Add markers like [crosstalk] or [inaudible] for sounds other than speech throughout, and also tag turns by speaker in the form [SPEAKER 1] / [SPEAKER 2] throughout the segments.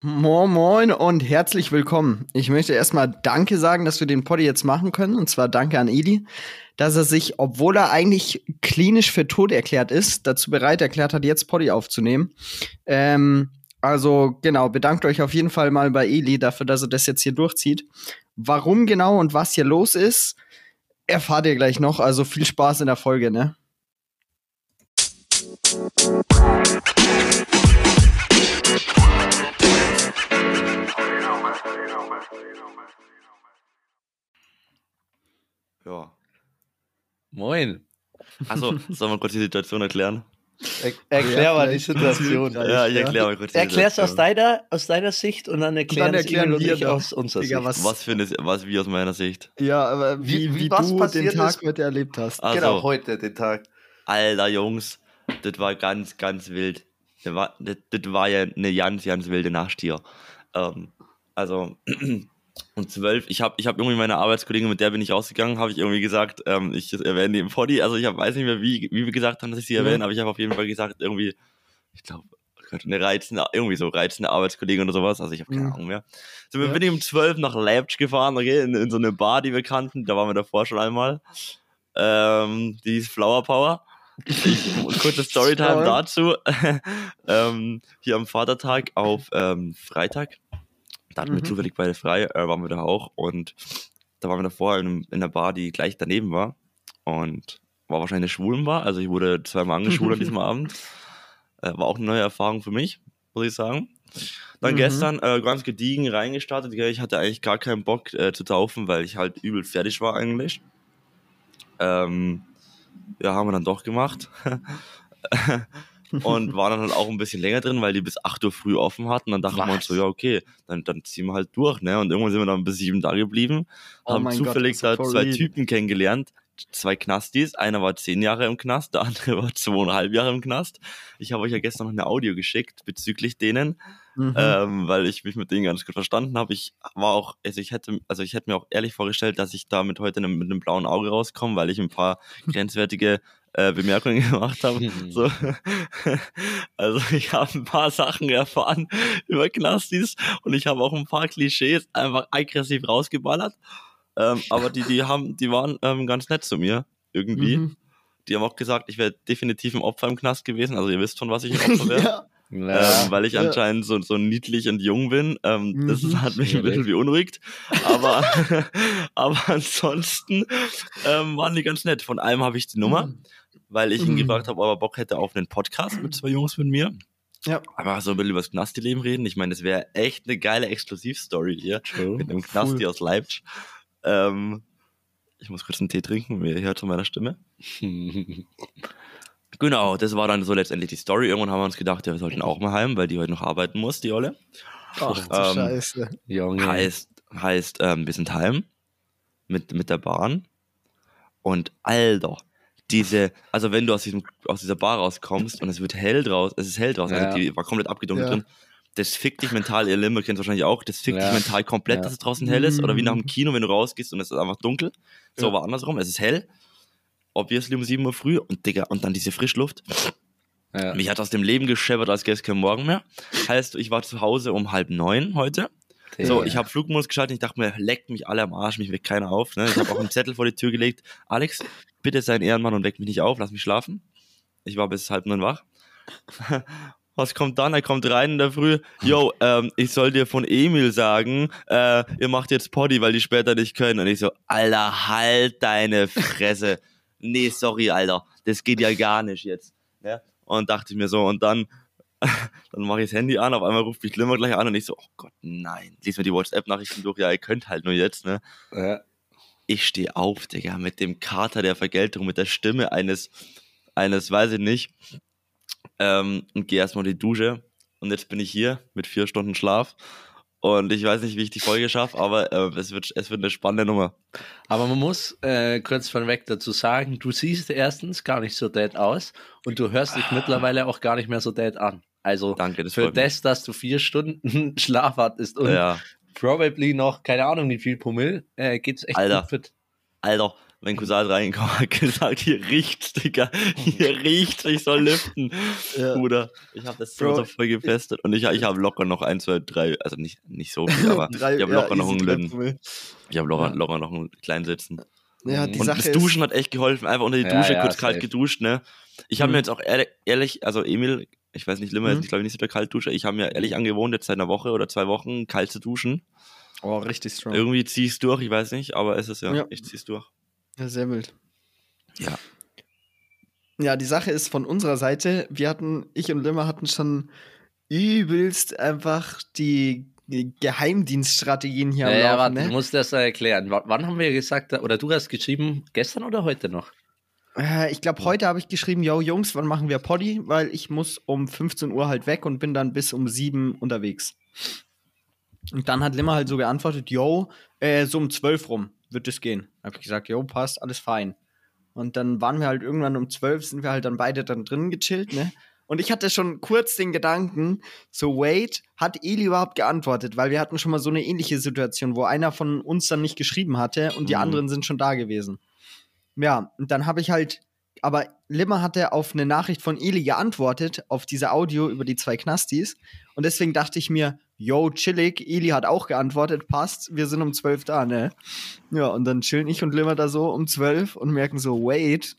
[SPEAKER 1] Moin Moin und herzlich willkommen. Ich möchte erstmal Danke sagen, dass wir den Poddy jetzt machen können. Und zwar Danke an Edi, dass er sich, obwohl er eigentlich klinisch für tot erklärt ist, dazu bereit erklärt hat, jetzt Poddy aufzunehmen. Ähm, also genau, bedankt euch auf jeden Fall mal bei Eli dafür, dass er das jetzt hier durchzieht. Warum genau und was hier los ist, erfahrt ihr gleich noch. Also viel Spaß in der Folge, ne?
[SPEAKER 2] Ja.
[SPEAKER 3] Moin.
[SPEAKER 2] Achso, sollen wir kurz die Situation erklären?
[SPEAKER 3] Er, erklär
[SPEAKER 1] Ja,
[SPEAKER 3] mal die Situation.
[SPEAKER 2] Ja, ich erkläre mal kurz die
[SPEAKER 3] Erklär's aus deiner, aus deiner Sicht und dann erklären,
[SPEAKER 1] dann erklären
[SPEAKER 3] und
[SPEAKER 1] wir
[SPEAKER 3] ich aus unserer Sicht.
[SPEAKER 1] was-
[SPEAKER 2] Was für eine, was wie aus meiner Sicht.
[SPEAKER 1] Ja, aber wie,
[SPEAKER 3] Wie-
[SPEAKER 1] wie, du den Tag
[SPEAKER 3] ist-
[SPEAKER 1] heute erlebt hast.
[SPEAKER 2] Also,
[SPEAKER 3] Genau, heute, den Tag.
[SPEAKER 2] Alter Jungs, das war ganz, ganz wild. Das war, das, das war ja eine ganz, ganz wilde Nacht hier. Ähm, also, [clears throat] um zwölf, ich habe ich hab irgendwie meine Arbeitskollegin, mit der bin ich rausgegangen, habe ich irgendwie gesagt, ähm, ich erwähne die im Poddy, also ich hab, weiß nicht mehr, wie, wie wir gesagt haben, dass ich sie erwähne, aber ich habe auf jeden Fall gesagt, irgendwie, ich glaube, eine reizende, irgendwie so reizende Arbeitskollegin oder sowas, also ich habe keine
[SPEAKER 1] Mhm.
[SPEAKER 2] Ahnung mehr. So, wir
[SPEAKER 1] Ja.
[SPEAKER 2] bin ich um zwölf nach Leipzig gefahren, okay, in, in so eine Bar, die wir kannten, da waren wir davor schon einmal. Ähm, die hieß Flower Power. Ich, kurze [laughs] Storytime dazu. [laughs] ähm, hier am Vatertag auf ähm, Freitag. Da hatten wir
[SPEAKER 1] Mhm.
[SPEAKER 2] zufällig beide frei, äh, waren wir da auch. Und da waren wir davor in, in einer Bar, die gleich daneben war. Und war wahrscheinlich eine Schwulenbar. Also ich wurde zweimal angeschwult an [laughs] diesem Abend. Äh, war auch eine neue Erfahrung für mich, muss ich sagen. Dann
[SPEAKER 1] Mhm.
[SPEAKER 2] gestern äh, ganz gediegen reingestartet. Ich hatte eigentlich gar keinen Bock äh, zu taufen, weil ich halt übel fertig war eigentlich. Ähm, ja, haben wir dann doch gemacht. [laughs] und waren dann halt auch ein bisschen länger drin, weil die bis 8 Uhr früh offen hatten. Dann dachten wir uns so, ja, okay, dann, dann ziehen wir halt durch, ne? Und irgendwann sind wir dann bis 7 da geblieben,
[SPEAKER 1] Oh
[SPEAKER 2] haben
[SPEAKER 1] Gott,
[SPEAKER 2] zufällig
[SPEAKER 1] das ist
[SPEAKER 2] da zwei. Typen kennengelernt, zwei Knastis. Einer war 10 Jahre im Knast, der andere war zweieinhalb Jahre im Knast. Ich habe euch ja gestern noch eine Audio geschickt bezüglich denen
[SPEAKER 1] Mhm.
[SPEAKER 2] ähm, weil ich mich mit denen ganz gut verstanden habe. Ich war auch, also ich hätte, also ich hätte mir auch ehrlich vorgestellt, dass ich damit heute ne- mit einem blauen Auge rauskomme, weil ich ein paar [laughs] grenzwertige äh, Bemerkungen gemacht habe. [laughs] So. Also ich habe ein paar Sachen erfahren über Knastis und ich habe auch ein paar Klischees einfach aggressiv rausgeballert. Ähm, aber die, die haben, die waren ähm, ganz nett zu mir irgendwie.
[SPEAKER 1] Mhm.
[SPEAKER 2] Die haben auch gesagt, ich wäre definitiv ein Opfer im Knast gewesen. Also ihr wisst schon, was ich ein Opfer [laughs] wäre
[SPEAKER 1] ja.
[SPEAKER 3] Ja.
[SPEAKER 2] ähm, weil ich
[SPEAKER 1] Ja.
[SPEAKER 2] anscheinend so, so niedlich und jung bin. Ähm, Das
[SPEAKER 1] Mhm.
[SPEAKER 2] hat mich ein bisschen beunruhigt. Aber, [laughs] aber ansonsten ähm, waren die ganz nett. Von einem habe ich die Nummer, weil ich ihn
[SPEAKER 1] Mhm.
[SPEAKER 2] gefragt habe, ob er Bock hätte auf einen Podcast mit zwei Jungs mit mir.
[SPEAKER 1] Ja.
[SPEAKER 2] Aber so ein bisschen über das Knasti-Leben reden. Ich meine, das wäre echt eine geile Exklusivstory hier mit einem Knasti aus Leipzig. Ähm, ich muss kurz einen Tee trinken, ihr hört von meiner Stimme. [laughs] Genau, das war dann so letztendlich die Story. Irgendwann haben wir uns gedacht, ja, wir sollten auch mal heim, weil die heute noch arbeiten muss, die Olle.
[SPEAKER 1] Ach du
[SPEAKER 2] Ähm,
[SPEAKER 1] Scheiße.
[SPEAKER 3] Junge.
[SPEAKER 2] Heißt, heißt ähm, wir sind heim mit, mit der Bahn. Und Alter, diese, also wenn du aus, diesem, aus dieser Bar rauskommst und es wird hell draus, es ist hell draußen,
[SPEAKER 3] Ja.
[SPEAKER 2] also die war komplett abgedunkelt
[SPEAKER 1] Ja.
[SPEAKER 2] drin, das fickt dich mental, ihr Limmer kennt wahrscheinlich auch, das fickt
[SPEAKER 3] Ja.
[SPEAKER 2] dich mental komplett, dass es draußen hell ist. Oder wie nach dem
[SPEAKER 1] Mhm.
[SPEAKER 2] Kino, wenn du rausgehst und es ist einfach dunkel. So war andersrum, es ist hell. Obviously um 7 Uhr früh und Digga, und dann diese Frischluft. Mich hat aus dem Leben gescheppert, als gäbe es keinen Morgen mehr. Heißt, ich war zu Hause um halb neun heute. So,
[SPEAKER 3] Ja.
[SPEAKER 2] ich habe Flugmodus geschaltet. Ich dachte mir, leckt mich alle am Arsch, mich weckt keiner auf. Ne? Ich habe auch einen Zettel vor die Tür gelegt. Alex, bitte sei ein Ehrenmann und weck mich nicht auf, lass mich schlafen. Ich war bis halb neun wach. [laughs] Was kommt dann? Er kommt rein in der Früh. Yo, ähm, ich soll dir von Emil sagen, äh, ihr macht jetzt Poddy, weil die später nicht können. Und ich so, Alter, halt deine Fresse. nee, sorry, Alter, das geht ja gar nicht jetzt. Ne? Und dachte ich mir so, und dann, [laughs] dann mache ich das Handy an, auf einmal ruft mich Glimmer gleich an und ich so, oh Gott, nein. Lies mir die WhatsApp-Nachrichten durch, ja, ihr könnt halt nur jetzt, ne?
[SPEAKER 3] Ja.
[SPEAKER 2] Ich stehe auf, Digga, mit dem Kater der Vergeltung, mit der Stimme eines, eines, weiß ich nicht, ähm, und gehe erstmal in die Dusche. Und jetzt bin ich hier mit vier Stunden Schlaf. Und ich weiß nicht, wie ich die Folge schaffe, aber äh, es, wird, es wird eine spannende Nummer.
[SPEAKER 3] Aber man muss äh, kurz von weg dazu sagen, du siehst erstens gar nicht so dead aus und du hörst dich mittlerweile auch gar nicht mehr so dead an. Also
[SPEAKER 2] Danke, das
[SPEAKER 3] für das, dass du vier Stunden [laughs] Schlaf hattest und
[SPEAKER 2] Ja,
[SPEAKER 3] probably noch, keine Ahnung, wie viel Promille, äh, geht's echt
[SPEAKER 2] Alter.
[SPEAKER 3] gut fit.
[SPEAKER 2] Alter, mein Cousin hat reingekommen, hat gesagt, hier riecht's, Digga, hier riecht's, ich soll lüften.
[SPEAKER 1] Ja.
[SPEAKER 2] Bruder, ich habe das so,
[SPEAKER 1] Bro.
[SPEAKER 2] so voll gefestet und ich, ich habe locker noch ein, zwei, drei, also nicht, nicht so viel, [laughs] aber
[SPEAKER 1] Drei-
[SPEAKER 2] ich habe
[SPEAKER 1] ja,
[SPEAKER 2] locker noch
[SPEAKER 1] easy
[SPEAKER 2] einen Lütten. Ich habe locker,
[SPEAKER 1] Ja.
[SPEAKER 2] locker noch einen kleinen Sitzen.
[SPEAKER 1] Ja, die
[SPEAKER 2] Und
[SPEAKER 1] Sache
[SPEAKER 2] das Duschen
[SPEAKER 1] ist,
[SPEAKER 2] hat echt geholfen, einfach unter die
[SPEAKER 3] Ja,
[SPEAKER 2] Dusche,
[SPEAKER 3] ja,
[SPEAKER 2] kurz kalt geduscht, ne. Ich habe
[SPEAKER 1] Mhm.
[SPEAKER 2] mir jetzt auch ehrlich, also Emil, ich weiß nicht, Limmer
[SPEAKER 1] Mhm.
[SPEAKER 2] ist glaube ich nicht so der Kaltduscher, ich habe mir ehrlich angewohnt, jetzt seit einer Woche oder zwei Wochen kalt zu duschen.
[SPEAKER 1] oh, richtig strong.
[SPEAKER 2] Irgendwie zieh ich's durch, ich weiß nicht, aber es ist ja,
[SPEAKER 1] Ja.
[SPEAKER 2] ich zieh's durch.
[SPEAKER 1] Ja, sehr wild.
[SPEAKER 2] Ja.
[SPEAKER 1] Ja, die Sache ist von unserer Seite, wir hatten, ich und Limmer hatten schon übelst einfach die, die Geheimdienststrategien hier
[SPEAKER 3] Ja,
[SPEAKER 1] am
[SPEAKER 3] ja,
[SPEAKER 1] Laufen,
[SPEAKER 3] warte, du
[SPEAKER 1] ne?
[SPEAKER 3] musst das da erklären. W wann haben wir gesagt, oder du hast geschrieben, gestern oder heute noch?
[SPEAKER 1] Äh, Ich glaube, heute habe ich geschrieben, yo Jungs, wann machen wir Poddy? Weil ich muss um 15 Uhr halt weg und bin dann bis um 7 unterwegs. Und dann hat Limmer halt so geantwortet, yo, äh, so um 12 rum wird es gehen. Hab ich gesagt, yo, passt, alles fein. Und dann waren wir halt irgendwann um 12, sind wir halt dann beide dann drin gechillt, ne? Und ich hatte schon kurz den Gedanken, so wait, hat Eli überhaupt geantwortet? Weil wir hatten schon mal so eine ähnliche Situation, wo einer von uns dann nicht geschrieben hatte und die
[SPEAKER 2] Mhm.
[SPEAKER 1] anderen sind schon da gewesen. Ja, und dann habe ich halt, aber Limmer hatte auf eine Nachricht von Eli geantwortet, auf diese Audio über die zwei Knastis. Und deswegen dachte ich mir, yo, chillig, Eli hat auch geantwortet, passt, wir sind um 12 da, ne? Ja, und dann chillen ich und Limmer da so um 12 und merken so, wait,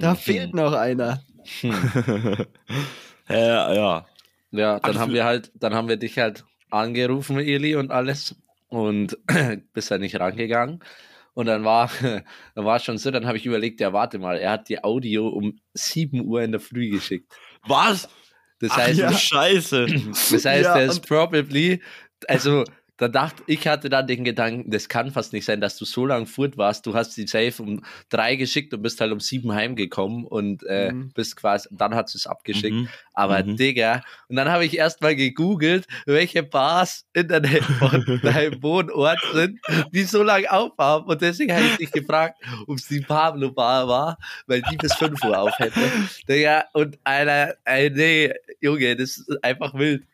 [SPEAKER 1] da fehlt noch einer.
[SPEAKER 2] ja, [laughs] ja.
[SPEAKER 3] Ja, dann haben wir halt, dann haben wir dich halt angerufen, Eli, und alles. Und [clears throat] bist halt nicht rangegangen. Und dann war, [laughs] dann war es schon so, dann habe ich überlegt, ja, warte mal, er hat die Audio um 7 Uhr in der Früh geschickt.
[SPEAKER 2] Was?
[SPEAKER 3] Das
[SPEAKER 2] Ach,
[SPEAKER 3] heißt,
[SPEAKER 2] ja. Scheiße. [clears throat]
[SPEAKER 3] das heißt,
[SPEAKER 1] Ja,
[SPEAKER 3] er ist probably, also da dachte ich hatte dann den Gedanken, das kann fast nicht sein, dass du so lange furt warst. Du hast die Safe um drei geschickt und bist halt um sieben heimgekommen und äh,
[SPEAKER 1] Mhm.
[SPEAKER 3] bist quasi, dann hat es abgeschickt.
[SPEAKER 2] Mhm.
[SPEAKER 3] Aber
[SPEAKER 2] Mhm.
[SPEAKER 3] Digga, und dann habe ich erstmal gegoogelt, welche Bars in der Nähe von [laughs] deinem Wohnort sind, die so lange aufhaben. Und deswegen habe ich dich gefragt, ob es die Pablo Bar war, weil die bis 5 Uhr auf hätte. Digga, und einer, ey, nee, Junge, das ist einfach wild.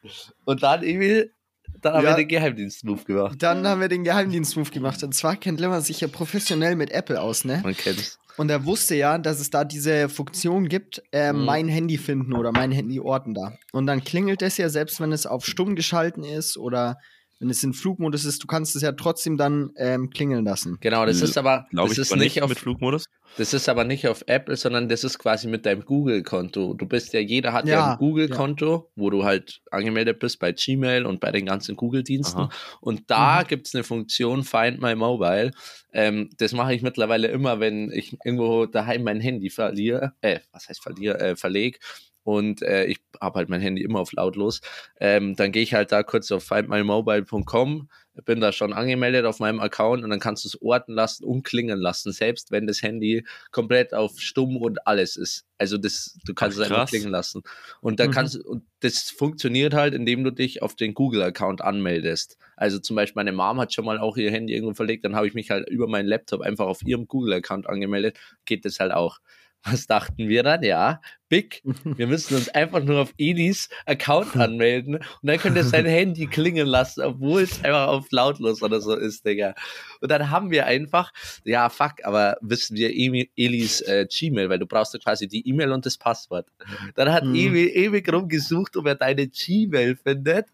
[SPEAKER 3] Und dann, Emil, dann haben
[SPEAKER 1] Ja.
[SPEAKER 3] wir den Geheimdienst-Move gemacht.
[SPEAKER 1] Dann haben wir den Geheimdienstmove gemacht. Und zwar kennt Limmer sich ja professionell mit Apple aus, ne?
[SPEAKER 3] Man kennt's.
[SPEAKER 1] Und er wusste ja, dass es da diese Funktion gibt, äh,
[SPEAKER 3] Mhm.
[SPEAKER 1] mein Handy finden oder mein Handy orten da. Und dann klingelt es ja, selbst wenn es auf stumm geschalten ist oder wenn es in Flugmodus ist, du kannst es ja trotzdem dann ähm, klingeln lassen.
[SPEAKER 3] Genau, das ist aber,
[SPEAKER 2] Glaube
[SPEAKER 3] das
[SPEAKER 2] ich
[SPEAKER 3] ist
[SPEAKER 2] zwar
[SPEAKER 3] nicht
[SPEAKER 2] nicht
[SPEAKER 3] auf,
[SPEAKER 2] mit Flugmodus.
[SPEAKER 3] Das ist aber nicht auf Apple, sondern das ist quasi mit deinem Google-Konto. Du bist ja, jeder hat ja,
[SPEAKER 1] Ja,
[SPEAKER 3] ein Google-Konto, wo du halt angemeldet bist bei Gmail und bei den ganzen Google-Diensten. Und da
[SPEAKER 1] Mhm.
[SPEAKER 3] gibt's eine Funktion Find My Mobile. Ähm, das mache ich mittlerweile immer, wenn ich irgendwo daheim mein Handy verliere. Äh, was heißt verliere? Äh, verleg. Und äh, ich habe halt mein Handy immer auf lautlos. Ähm, dann gehe ich halt da kurz auf findmymobile.com, bin da schon angemeldet auf meinem Account und dann kannst du es orten lassen und klingen lassen, selbst wenn das Handy komplett auf stumm und alles ist. Also das, du kannst
[SPEAKER 2] Ach,
[SPEAKER 3] es einfach klingen lassen. Und dann
[SPEAKER 1] Mhm.
[SPEAKER 3] kannst und das funktioniert halt, indem du dich auf den Google-Account anmeldest. Also zum Beispiel meine Mom hat schon mal auch ihr Handy irgendwo verlegt, dann habe ich mich halt über meinen Laptop einfach auf ihrem Google-Account angemeldet, geht das halt auch. Was dachten wir dann? Ja, Big, [laughs] wir müssen uns einfach nur auf Elis Account [laughs] anmelden und dann könnt ihr sein Handy klingen lassen, obwohl es einfach auf lautlos oder so ist, Digga. Und dann haben wir einfach, ja, fuck, aber wissen wir Elis äh, Gmail, weil du brauchst ja quasi die E-Mail und das Passwort. Dann hat
[SPEAKER 1] Mhm.
[SPEAKER 3] Emi ewig rumgesucht, ob er deine Gmail findet,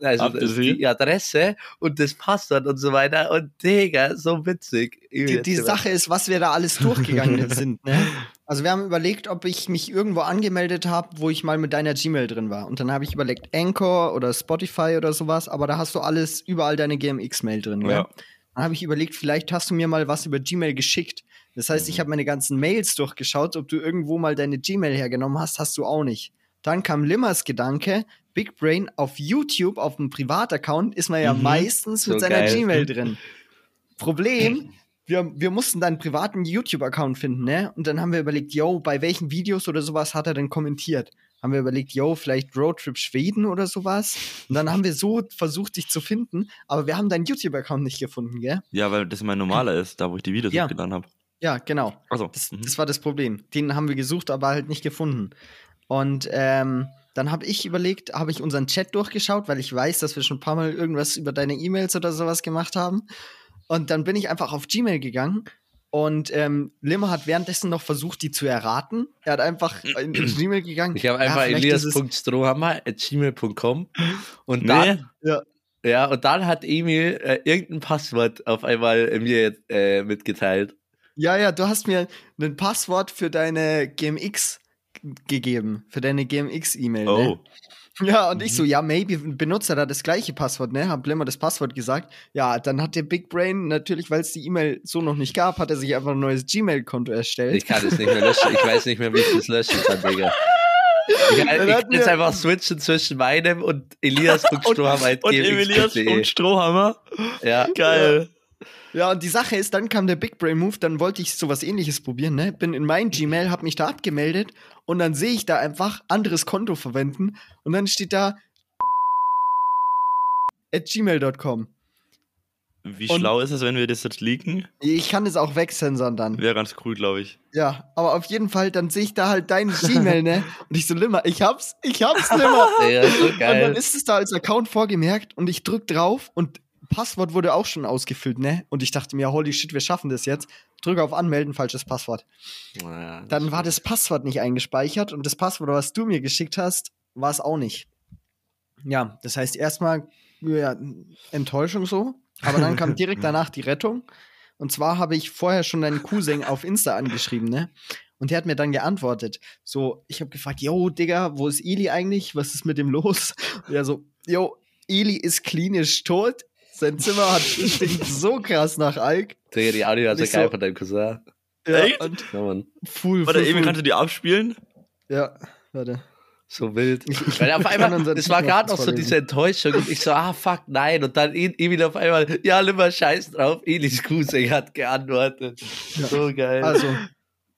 [SPEAKER 3] also die Adresse und das Passwort und so weiter. Und Digga, so witzig.
[SPEAKER 1] Die, die Sache ist, was wir da alles durchgegangen [laughs] sind. Ne? Also wir haben überlegt, ob ich mich irgendwo angemeldet habe, wo ich mal mit deiner Gmail drin war. Und dann habe ich überlegt, Anchor oder Spotify oder sowas, aber da hast du alles, überall deine GMX-Mail drin. gell?
[SPEAKER 2] Ja.
[SPEAKER 1] Dann habe ich überlegt, vielleicht hast du mir mal was über Gmail geschickt. Das heißt, ich habe meine ganzen Mails durchgeschaut, ob du irgendwo mal deine Gmail hergenommen hast, hast du auch nicht. Dann kam Limmers Gedanke, Big Brain auf YouTube, auf dem Privataccount, ist man ja
[SPEAKER 2] Mhm.
[SPEAKER 1] meistens
[SPEAKER 3] So
[SPEAKER 1] mit seiner
[SPEAKER 3] geil.
[SPEAKER 1] Gmail drin. Problem, [laughs] wir, wir mussten deinen privaten YouTube-Account finden, ne? Und dann haben wir überlegt, yo, bei welchen Videos oder sowas hat er denn kommentiert? Haben wir überlegt, yo, vielleicht Roadtrip Schweden oder sowas? Und dann haben wir so versucht, dich zu finden, aber wir haben deinen YouTube-Account nicht gefunden, gell?
[SPEAKER 2] Ja, weil das mein normaler ist, da wo ich die Videos
[SPEAKER 1] Ja.
[SPEAKER 2] hochgeladen habe.
[SPEAKER 1] Ja, genau.
[SPEAKER 2] Also,
[SPEAKER 1] Das,
[SPEAKER 2] mhm.
[SPEAKER 1] das war das Problem. Den haben wir gesucht, aber halt nicht gefunden. Und ähm, dann habe ich überlegt, habe ich unseren Chat durchgeschaut, weil ich weiß, dass wir schon ein paar Mal irgendwas über deine E-Mails oder sowas gemacht haben. Und dann bin ich einfach auf Gmail gegangen Und ähm, Limmer hat währenddessen noch versucht, die zu erraten. Er hat einfach [clears throat] in, in Gmail gegangen.
[SPEAKER 3] Ich habe
[SPEAKER 1] Ja,
[SPEAKER 3] einfach
[SPEAKER 1] es-
[SPEAKER 3] elias.strohammer.gmail.com und
[SPEAKER 2] Nee.
[SPEAKER 3] dann,
[SPEAKER 1] Ja.
[SPEAKER 3] ja, und dann hat Emil äh, irgendein Passwort auf einmal äh, mir äh, mitgeteilt.
[SPEAKER 1] Ja, ja, du hast mir ein Passwort für deine GMX gegeben, für deine GMX-E-Mail.
[SPEAKER 2] Oh.
[SPEAKER 1] Ne? Ja, und ich so, ja, maybe benutzt er da das gleiche Passwort, ne? Hab Limmer das Passwort gesagt. Ja, dann hat der Big Brain natürlich, weil es die E-Mail so noch nicht gab, hat er sich einfach ein neues Gmail-Konto erstellt.
[SPEAKER 3] Ich kann es nicht mehr löschen. Ich weiß nicht mehr, wie ich das löschen kann, Digga. [laughs] Ich, ich kann jetzt einfach switchen zwischen meinem und Elias.strohammer.gmx.de. [laughs]
[SPEAKER 2] Und Emilias und Strohhammer.
[SPEAKER 3] Ja,
[SPEAKER 2] Geil.
[SPEAKER 1] Ja, und die Sache ist, dann kam der Big Brain Move, dann wollte ich sowas ähnliches probieren, ne? Bin in mein Gmail, hab mich da abgemeldet und dann sehe ich da einfach anderes Konto verwenden und dann steht da at gmail.com.
[SPEAKER 2] Wie
[SPEAKER 1] Und-
[SPEAKER 2] schlau ist es, wenn wir das jetzt leaken?
[SPEAKER 1] Ich kann es auch wegsensern dann.
[SPEAKER 2] Wäre ganz cool, glaube ich.
[SPEAKER 1] Ja, aber auf jeden Fall, dann sehe ich da halt dein Gmail, ne? [laughs] Und ich so, Limmer, ich hab's, ich hab's, Limmer. [laughs]
[SPEAKER 3] Digga, so
[SPEAKER 1] Und dann
[SPEAKER 3] geil.
[SPEAKER 1] ist es da als Account vorgemerkt und ich drück drauf und Passwort wurde auch schon ausgefüllt, ne? Und ich dachte mir, holy shit, wir schaffen das jetzt. Drücke auf Anmelden, falsches Passwort.
[SPEAKER 3] Ja,
[SPEAKER 1] Dann war das Passwort nicht eingespeichert und das Passwort, was du mir geschickt hast, war es auch nicht. Ja, das heißt erstmal ja, Enttäuschung so, aber dann kam [laughs] direkt danach die Rettung. Und zwar habe ich vorher schon deinen Cousin auf Insta angeschrieben, ne? Und der hat mir dann geantwortet. So, ich habe gefragt, yo, Digga, wo ist Eli eigentlich? Was ist mit dem los? Und er so, yo, Eli ist klinisch tot. Sein Zimmer hat [laughs] stinkt so krass nach Alk.
[SPEAKER 3] Digga, die Audio war so geil
[SPEAKER 1] so-
[SPEAKER 3] von deinem Cousin.
[SPEAKER 1] Ja,
[SPEAKER 2] Echt?
[SPEAKER 1] und
[SPEAKER 3] Ja, Mann.
[SPEAKER 1] full,
[SPEAKER 2] Warte,
[SPEAKER 1] full,
[SPEAKER 2] Emil, kannst du die abspielen?
[SPEAKER 1] Ja, warte.
[SPEAKER 3] So wild. Weil auf einmal, das war gerade noch so diese Enttäuschung und ich so, ah fuck, nein. Und dann Emil auf einmal, ja, nimmer scheiß drauf. Elis Cousin hat geantwortet. So geil.
[SPEAKER 1] Also,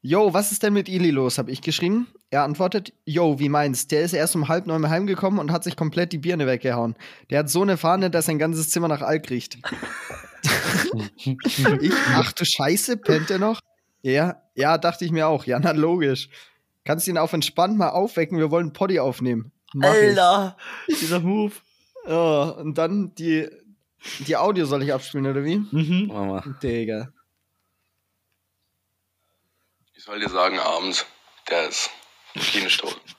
[SPEAKER 1] yo, was ist denn mit Eli los? Habe ich geschrieben. Er antwortet, yo, wie meinst? Der ist erst um halb neun heimgekommen und hat sich komplett die Birne weggehauen. Der hat so eine Fahne, dass sein ganzes Zimmer nach Alk riecht. [laughs] ich, ach du Scheiße, pennt er noch? Ja, ja, dachte ich mir auch. Ja, na logisch. Kannst ihn auf entspannt mal aufwecken, wir wollen Poddy aufnehmen. Mach ich.
[SPEAKER 2] Alter, dieser Move.
[SPEAKER 1] Ja, und dann die, die Audio soll ich abspielen, oder wie?
[SPEAKER 2] Mhm.
[SPEAKER 3] Mama.
[SPEAKER 1] Digga.
[SPEAKER 4] Ich soll dir sagen, abends, der ist klinisch tot. [laughs]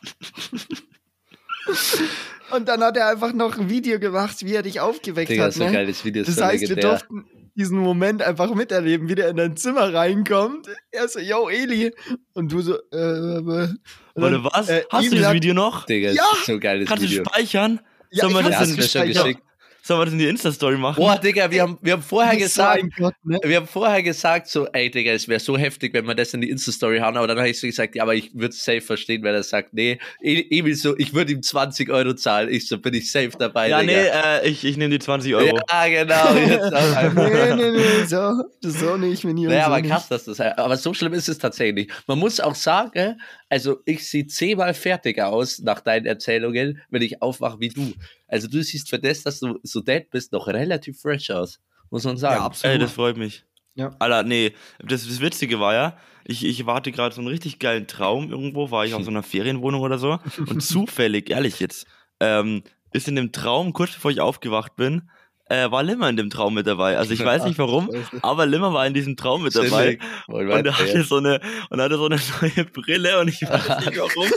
[SPEAKER 1] Und dann hat er einfach noch ein Video gemacht, wie er dich aufgeweckt
[SPEAKER 3] Digga,
[SPEAKER 1] hat.
[SPEAKER 3] so
[SPEAKER 1] ne?
[SPEAKER 3] geil, das Video
[SPEAKER 1] Das heißt, wir durften diesen Moment einfach miterleben, wie der in dein Zimmer reinkommt. Er so, yo, Eli. Und du so, äh, äh, und
[SPEAKER 2] Warte, was?
[SPEAKER 1] äh,
[SPEAKER 2] Hast du das Video noch?
[SPEAKER 3] Digga,
[SPEAKER 1] Ja!
[SPEAKER 3] ist so geiles
[SPEAKER 2] Kannst du
[SPEAKER 3] Video.
[SPEAKER 2] speichern?
[SPEAKER 1] Ja,
[SPEAKER 2] Sollen wir
[SPEAKER 1] ich
[SPEAKER 2] das
[SPEAKER 3] Ja,
[SPEAKER 2] in,
[SPEAKER 3] du mir schon
[SPEAKER 1] gespeichert.
[SPEAKER 3] geschickt.
[SPEAKER 2] Sollen wir das in die Insta-Story machen?
[SPEAKER 3] Boah, Digga, wir haben, wir haben vorher
[SPEAKER 1] So
[SPEAKER 3] gesagt,
[SPEAKER 1] Gott, ne?
[SPEAKER 3] wir haben vorher gesagt, so, ey, Digga, es wäre so heftig, wenn wir das in die Insta-Story hauen, aber dann habe ich so gesagt, ja, aber ich würde safe verstehen, wenn er sagt, nee, Emil so, ich würde ihm 20 Euro zahlen, ich so, bin ich safe dabei,
[SPEAKER 2] ja, nee,
[SPEAKER 3] Digga.
[SPEAKER 2] äh, ich, ich nehme die 20 Euro.
[SPEAKER 3] Ja, genau, jetzt auch [laughs] einfach.
[SPEAKER 1] nee, nee, nee, so, so nicht, wenn ihr
[SPEAKER 3] Naja,
[SPEAKER 1] so
[SPEAKER 3] aber
[SPEAKER 1] nicht.
[SPEAKER 3] krass, dass das Aber so schlimm ist es tatsächlich. Man muss auch sagen, also ich sehe zehnmal fertiger aus nach deinen Erzählungen, wenn ich aufwache wie du. Also du siehst für das, dass du so dead bist, noch relativ fresh aus. Muss man sagen.
[SPEAKER 1] Ja, absolut.
[SPEAKER 2] Ey, das freut mich.
[SPEAKER 1] Ja.
[SPEAKER 2] Alter, nee, das, das Witzige war ja, ich, ich warte gerade so einen richtig geilen Traum irgendwo, war ich auf [laughs] so einer Ferienwohnung oder so und [laughs] zufällig, ehrlich jetzt, ähm, ist in dem Traum, kurz bevor ich aufgewacht bin, äh, war Limmer in dem Traum mit dabei. Also ich weiß nicht warum, [laughs] aber Limmer war in diesem Traum mit dabei. Und er hatte so eine, und er hatte so eine neue Brille und ich weiß nicht warum.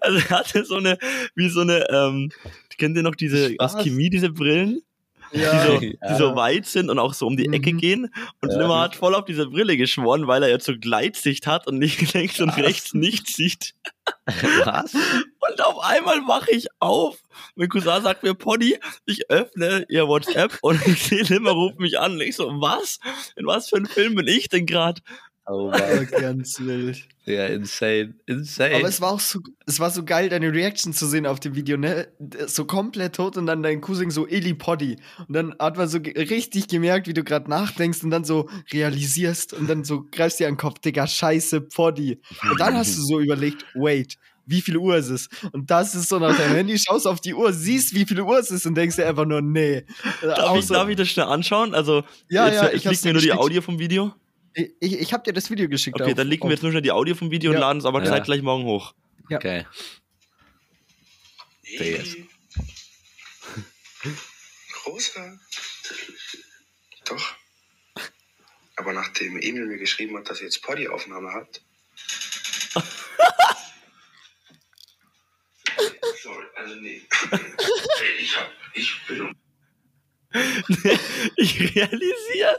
[SPEAKER 2] also er hatte so eine, wie so eine, ähm, kennt ihr noch diese
[SPEAKER 1] Spaß.
[SPEAKER 2] Aschemie, diese Brillen? [laughs]
[SPEAKER 1] Ja,
[SPEAKER 2] die, so,
[SPEAKER 3] Ja.
[SPEAKER 2] die so weit sind und auch so um die Ecke
[SPEAKER 1] Mhm.
[SPEAKER 2] gehen. Und
[SPEAKER 3] Ja.
[SPEAKER 2] Limmer hat voll auf diese Brille geschworen, weil er jetzt so Gleitsicht hat und nicht [laughs] links und rechts nicht sieht. [laughs]
[SPEAKER 3] Was?
[SPEAKER 2] Und auf einmal wache ich auf. Mein Cousin sagt mir, Pony, ich öffne ihr WhatsApp und ich sehe Limmer ruft mich an. Und ich so, was? In was für einem Film bin ich denn gerade?
[SPEAKER 3] Oh Mann. [laughs]
[SPEAKER 1] ganz wild.
[SPEAKER 3] Ja, insane. Insane.
[SPEAKER 1] Aber es war auch so, es war so geil, deine Reaction zu sehen auf dem Video, ne? So komplett tot und dann dein Cousin so Eli Poddy. Und dann hat man so richtig gemerkt, wie du gerade nachdenkst und dann so realisierst und dann so greifst dir an den Kopf, Digga, scheiße, Poddy. Und dann hast du so überlegt, wait, wie viel Uhr ist es? Und das ist so nach deinem Handy, schaust auf die Uhr, siehst, wie viel Uhr es ist und denkst dir einfach nur, nee.
[SPEAKER 2] Darf,
[SPEAKER 1] Auch
[SPEAKER 2] ich, darf ich das schnell anschauen? Also,
[SPEAKER 1] Ja,
[SPEAKER 2] jetzt,
[SPEAKER 1] ja,
[SPEAKER 2] ich
[SPEAKER 1] ich
[SPEAKER 2] liegt mir nur die. Audio vom Video.
[SPEAKER 1] Ich, ich, ich hab dir das Video geschickt.
[SPEAKER 2] Okay,
[SPEAKER 1] auf-
[SPEAKER 2] dann liegen
[SPEAKER 1] auf-
[SPEAKER 2] wir jetzt nur schnell die Audio vom Video
[SPEAKER 1] Ja.
[SPEAKER 2] und laden es aber
[SPEAKER 3] Ja.
[SPEAKER 2] zeitgleich morgen hoch.
[SPEAKER 3] okay. Der ist-
[SPEAKER 4] Großer. Doch.
[SPEAKER 5] Aber nachdem Emil mir geschrieben hat, dass ihr jetzt Poddy-Aufnahme habt. [laughs] Sorry, also nee. [laughs] ich hab, ich bin
[SPEAKER 2] ich [laughs] realisiere,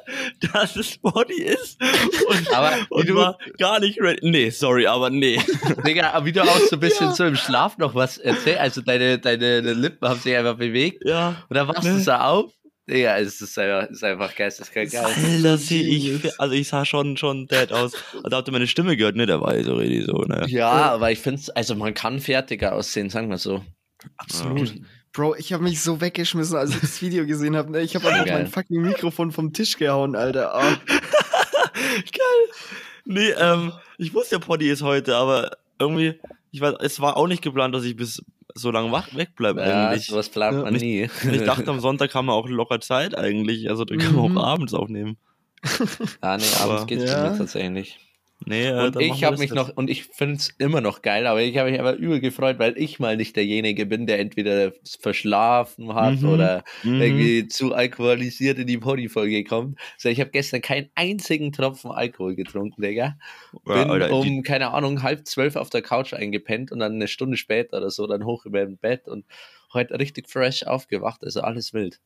[SPEAKER 2] dass es Body ist und,
[SPEAKER 3] Aber wie
[SPEAKER 2] und
[SPEAKER 3] du-
[SPEAKER 2] war gar nicht ready. Nee, sorry, aber nee.
[SPEAKER 3] Digga, aber wie du auch so ein bisschen so im Schlaf noch was erzählst, also deine, deine Lippen haben sich einfach bewegt
[SPEAKER 2] Ja.
[SPEAKER 3] und dann wachst du so auf. Digga, es ist einfach, es ist einfach geisteskrank geil.
[SPEAKER 2] Alter, sehe ich, also ich sah schon, schon dead aus. Also habt ihr meine Stimme gehört, ne? Da war ich so richtig so, ne?
[SPEAKER 3] Ja, aber ich finde also man kann fertiger aussehen, sagen wir so.
[SPEAKER 1] Absolut. Bro, ich habe mich so weggeschmissen, als ich das Video gesehen habe. Ich habe einfach mein fucking Mikrofon vom Tisch gehauen, Alter. Ah. [laughs]
[SPEAKER 2] Geil. Nee, ähm, ich wusste ja, Poddy ist heute, aber irgendwie, ich weiß, es war auch nicht geplant, dass ich bis so lange wach wegbleibe
[SPEAKER 3] Ja,
[SPEAKER 2] eigentlich.
[SPEAKER 3] sowas plant
[SPEAKER 1] Ja.
[SPEAKER 3] man nie.
[SPEAKER 2] Ich dachte, am Sonntag haben wir auch locker Zeit eigentlich. Also da können wir
[SPEAKER 1] Mhm.
[SPEAKER 2] auch abends aufnehmen.
[SPEAKER 3] ah, nee,
[SPEAKER 2] Aber-
[SPEAKER 3] abends geht's
[SPEAKER 1] Ja.
[SPEAKER 3] mir tatsächlich.
[SPEAKER 2] Nee, äh,
[SPEAKER 3] Und ich habe
[SPEAKER 2] das
[SPEAKER 3] mich
[SPEAKER 2] jetzt.
[SPEAKER 3] noch, und ich finde es immer noch geil, aber ich habe mich aber übel gefreut, weil ich mal nicht derjenige bin, der entweder verschlafen hat
[SPEAKER 2] Mhm.
[SPEAKER 3] oder
[SPEAKER 2] Mhm.
[SPEAKER 3] irgendwie zu alkoholisiert in die Pony-Folge kommt. So, ich habe gestern keinen einzigen Tropfen Alkohol getrunken, Digga.
[SPEAKER 2] Ja,
[SPEAKER 3] Bin
[SPEAKER 2] Alter,
[SPEAKER 3] um, keine Ahnung, halb zwölf auf der Couch eingepennt und dann eine Stunde später oder so dann hoch über dem Bett und heute richtig fresh aufgewacht, also alles wild.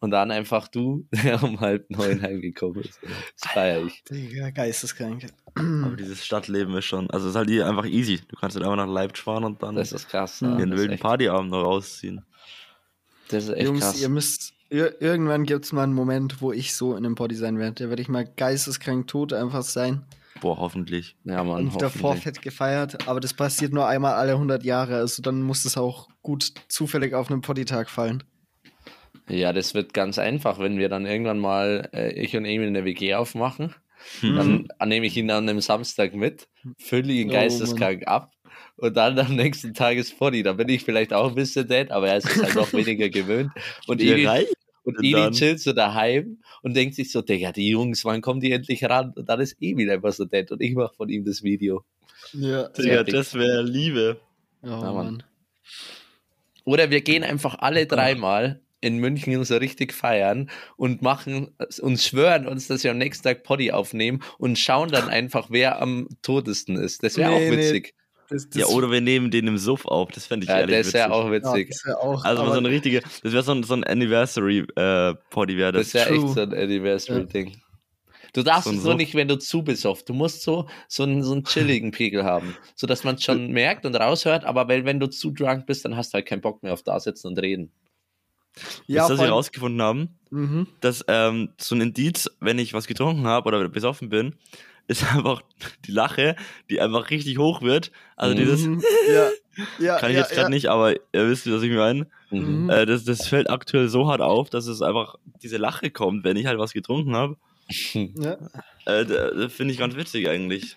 [SPEAKER 3] Und dann einfach du, [laughs] der um halb neun heimgekommen ist. Das feier ich.
[SPEAKER 1] Digga, geisteskrank.
[SPEAKER 2] Aber dieses Stadtleben ist schon, also es ist halt hier einfach easy. Du kannst halt einfach nach Leipzig fahren und dann
[SPEAKER 3] Das ist krass. Ja.
[SPEAKER 2] den wilden Partyabend noch rausziehen.
[SPEAKER 3] Das ist echt
[SPEAKER 1] Jungs,
[SPEAKER 3] krass.
[SPEAKER 1] ihr müsst. Ir irgendwann gibt es mal einen Moment, wo ich so in einem Body sein werde. Da werde ich mal geisteskrank tot einfach sein.
[SPEAKER 2] Boah, hoffentlich.
[SPEAKER 3] ja, Mann,
[SPEAKER 1] und davor fett gefeiert. Aber das passiert nur einmal alle 100 Jahre. Also dann muss es auch gut zufällig auf einen Poddy-Tag fallen.
[SPEAKER 3] Ja, das wird ganz einfach, wenn wir dann irgendwann mal, äh, ich und Emil eine WG aufmachen.
[SPEAKER 2] Mhm.
[SPEAKER 3] Dann nehme ich ihn an einem Samstag mit, fülle ihn
[SPEAKER 1] Oh,
[SPEAKER 3] geisteskrank ab und dann am nächsten Tag ist Poddy. Da bin ich vielleicht auch ein bisschen dead, aber er ist es halt noch [laughs] weniger gewöhnt. Und Eli,
[SPEAKER 2] reich
[SPEAKER 3] und Eli chillt so daheim und denkt sich so, Digga, die Jungs, wann kommen die endlich ran? Und dann ist Emil einfach so dead und ich mache von ihm das Video.
[SPEAKER 1] Ja,
[SPEAKER 2] Digga, das wäre Liebe.
[SPEAKER 1] Oh,
[SPEAKER 3] Mann.
[SPEAKER 1] Mann.
[SPEAKER 3] Oder wir gehen einfach alle dreimal in München so richtig feiern und machen uns schwören uns, dass wir am nächsten Tag Poddy aufnehmen und schauen dann einfach, wer am totesten ist. Das wäre
[SPEAKER 1] Nee,
[SPEAKER 3] auch
[SPEAKER 1] nee.
[SPEAKER 3] witzig.
[SPEAKER 1] Das, das,
[SPEAKER 2] Ja, oder wir nehmen den im Suff auf. Das fände ich
[SPEAKER 3] Ja,
[SPEAKER 2] ehrlich
[SPEAKER 3] das wäre
[SPEAKER 2] witzig.
[SPEAKER 3] auch
[SPEAKER 1] ja,
[SPEAKER 3] witzig.
[SPEAKER 1] das wär auch.
[SPEAKER 2] Also so eine richtige, das wäre so ein, so ein Anniversary-Poddy wäre das.
[SPEAKER 3] Das wäre echt
[SPEAKER 1] true.
[SPEAKER 3] so ein Anniversary-Ding. Du darfst
[SPEAKER 2] So
[SPEAKER 3] es nur
[SPEAKER 2] Suff.
[SPEAKER 3] nicht, wenn du zu besoffen. Du musst so, so, einen, so einen chilligen Pegel haben, sodass man es schon [laughs] merkt und raushört, aber weil, wenn du zu drunk bist, dann hast du halt keinen Bock mehr auf da sitzen und reden.
[SPEAKER 1] ja,
[SPEAKER 2] was
[SPEAKER 1] vor
[SPEAKER 2] wir
[SPEAKER 1] allem-
[SPEAKER 2] rausgefunden haben?
[SPEAKER 1] Mhm.
[SPEAKER 2] dass ähm, so ein Indiz, wenn ich was getrunken habe oder besoffen bin, ist [laughs] einfach die Lache, die einfach richtig hoch wird. Also dieses,
[SPEAKER 1] Mhm. Ja, ja,
[SPEAKER 2] kann ich
[SPEAKER 1] ja,
[SPEAKER 2] jetzt gerade nicht, aber ihr wisst, was ich meine.
[SPEAKER 3] Mhm.
[SPEAKER 2] Äh, das, das fällt aktuell so hart auf, dass es einfach diese Lache kommt, wenn ich halt was getrunken habe. [laughs]
[SPEAKER 1] Ja.
[SPEAKER 2] Äh, Finde ich ganz witzig eigentlich.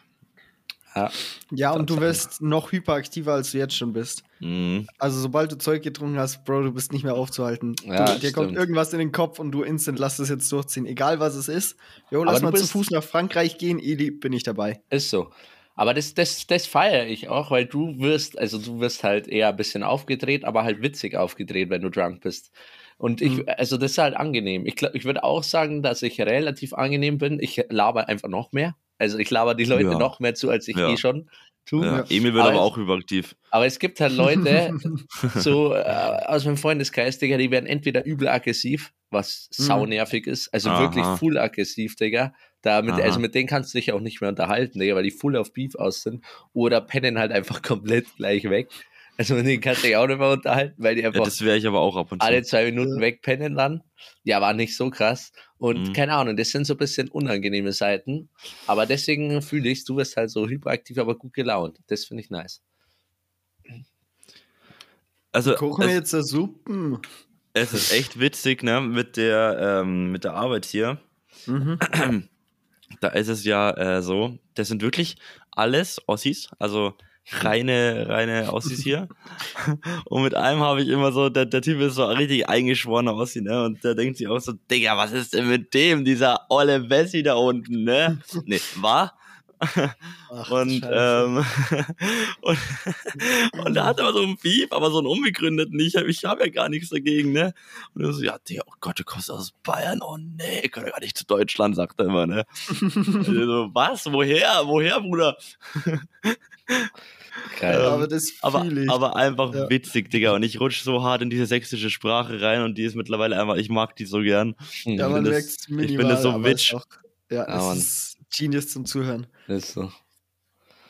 [SPEAKER 3] Ja.
[SPEAKER 1] ja, und du wirst noch hyperaktiver, als du jetzt schon bist.
[SPEAKER 2] Mhm.
[SPEAKER 1] Also sobald du Zeug getrunken hast, Bro, du bist nicht mehr aufzuhalten.
[SPEAKER 3] Ja,
[SPEAKER 1] du, dir kommt
[SPEAKER 3] stimmt.
[SPEAKER 1] irgendwas in den Kopf und du instant lass das jetzt durchziehen. Egal was es ist. Jo, lass
[SPEAKER 3] du
[SPEAKER 1] mal zu Fuß nach Frankreich gehen, Eli, bin ich dabei.
[SPEAKER 3] Ist so. Aber das, das, das feiere ich auch, weil du wirst, also du wirst halt eher ein bisschen aufgedreht, aber halt witzig aufgedreht, wenn du drunk bist. Und ich,
[SPEAKER 1] Mhm.
[SPEAKER 3] also das ist halt angenehm. Ich, glaub, ich würde auch sagen, dass ich relativ angenehm bin. Ich laber einfach noch mehr. Also ich laber die Leute
[SPEAKER 2] Ja.
[SPEAKER 3] noch mehr zu, als ich
[SPEAKER 2] Ja.
[SPEAKER 3] eh schon tue.
[SPEAKER 2] Ja.
[SPEAKER 1] Ja.
[SPEAKER 2] Emil wird
[SPEAKER 3] Aber
[SPEAKER 2] aber
[SPEAKER 3] es-
[SPEAKER 2] auch überaktiv.
[SPEAKER 3] Aber es gibt halt Leute, [laughs] so äh, aus meinem Freundeskreis, Digga, die werden entweder übel aggressiv, was
[SPEAKER 1] Mhm.
[SPEAKER 3] saunervig ist, also
[SPEAKER 2] Aha.
[SPEAKER 3] wirklich full aggressiv, Digga. Da mit, also mit denen kannst du dich auch nicht mehr unterhalten, Digga, weil die full auf Beef aus sind. Oder pennen halt einfach [laughs] komplett gleich weg. Also mit denen kannst du dich auch nicht mehr unterhalten, weil die
[SPEAKER 2] Ja,
[SPEAKER 3] einfach
[SPEAKER 2] das wäre ich aber auch ab und zu.
[SPEAKER 3] alle zwei Minuten wegpennen dann. Ja, war nicht so krass. Und
[SPEAKER 2] Mhm.
[SPEAKER 3] keine Ahnung, das sind so ein bisschen unangenehme Seiten. Aber deswegen fühle ich, du wirst halt so hyperaktiv, aber gut gelaunt. Das finde ich nice.
[SPEAKER 2] Also
[SPEAKER 1] Kochen wir jetzt da Suppen?
[SPEAKER 2] es ist echt witzig, ne, mit der, ähm, mit der Arbeit hier.
[SPEAKER 1] Mhm.
[SPEAKER 2] Da ist es ja äh, so, das sind wirklich alles Ossis, also reine, reine Ossis hier. Und mit einem habe ich immer so, der, der Typ ist so richtig eingeschworener Ossi, ne? Und der denkt sich auch so, Digga, was ist denn mit dem, dieser olle Bessi da unten, ne? Nee, war.
[SPEAKER 1] Ach,
[SPEAKER 2] Und, ähm, [laughs] und, und er hat aber so einen Beef, aber so einen unbegründeten. Ich habe ich hab ja gar nichts dagegen, ne? Und er so, ja, Digga, oh Gott, du kommst aus Bayern. Oh nee, ich kann ja gar nicht zu Deutschland, sagt er immer, ne? [laughs] So, was? Woher? Woher, Bruder?
[SPEAKER 3] Geil.
[SPEAKER 1] aber das
[SPEAKER 2] Aber,
[SPEAKER 1] ich.
[SPEAKER 2] aber einfach
[SPEAKER 1] Ja.
[SPEAKER 2] witzig, Digga. Und ich rutsche so hart in diese sächsische Sprache rein und die ist mittlerweile einfach, ich mag die so gern.
[SPEAKER 1] ja,
[SPEAKER 3] Mhm.
[SPEAKER 1] man
[SPEAKER 2] das-
[SPEAKER 1] merkt's
[SPEAKER 2] ich bin
[SPEAKER 1] minimal,
[SPEAKER 2] das so witsch.
[SPEAKER 1] ist auch- Ja, es ist Genius zum Zuhören.
[SPEAKER 3] ist so.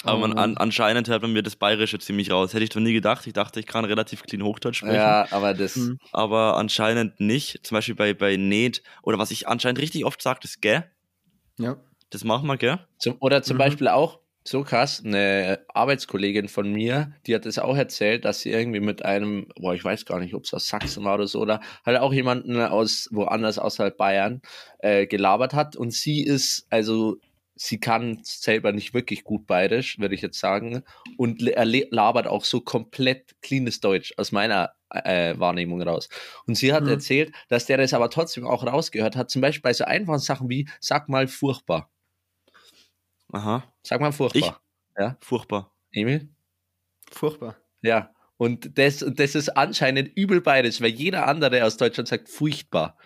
[SPEAKER 2] Aber man,
[SPEAKER 1] Oh
[SPEAKER 2] an,
[SPEAKER 1] Mann.
[SPEAKER 2] anscheinend hört man mir das Bayerische ziemlich raus. Hätte ich doch nie gedacht. Ich dachte, ich kann relativ clean Hochdeutsch sprechen.
[SPEAKER 3] Ja, aber das.
[SPEAKER 1] Mhm.
[SPEAKER 2] aber anscheinend nicht. Zum Beispiel bei, bei Net oder was ich anscheinend richtig oft sage, ist gell.
[SPEAKER 1] Ja.
[SPEAKER 2] Das machen wir, gell?
[SPEAKER 3] Zum, oder zum
[SPEAKER 1] Mhm.
[SPEAKER 3] Beispiel auch, so krass, eine Arbeitskollegin von mir, die hat es auch erzählt, dass sie irgendwie mit einem, boah, ich weiß gar nicht, ob es aus Sachsen war oder so, oder halt auch jemanden aus woanders außerhalb Bayern äh, gelabert hat. Und sie ist, also sie kann selber nicht wirklich gut bayerisch, würde ich jetzt sagen. Und er labert auch so komplett cleanes Deutsch aus meiner äh, Wahrnehmung raus. Und sie hat
[SPEAKER 1] Mhm.
[SPEAKER 3] erzählt, dass der das aber trotzdem auch rausgehört hat, zum Beispiel bei so einfachen Sachen wie, sag mal furchtbar.
[SPEAKER 2] Aha.
[SPEAKER 3] Sag mal furchtbar.
[SPEAKER 2] Furchtbar.
[SPEAKER 3] Emil?
[SPEAKER 1] Furchtbar.
[SPEAKER 3] Ja. Und das, das ist anscheinend übel beides, weil jeder andere aus Deutschland sagt furchtbar.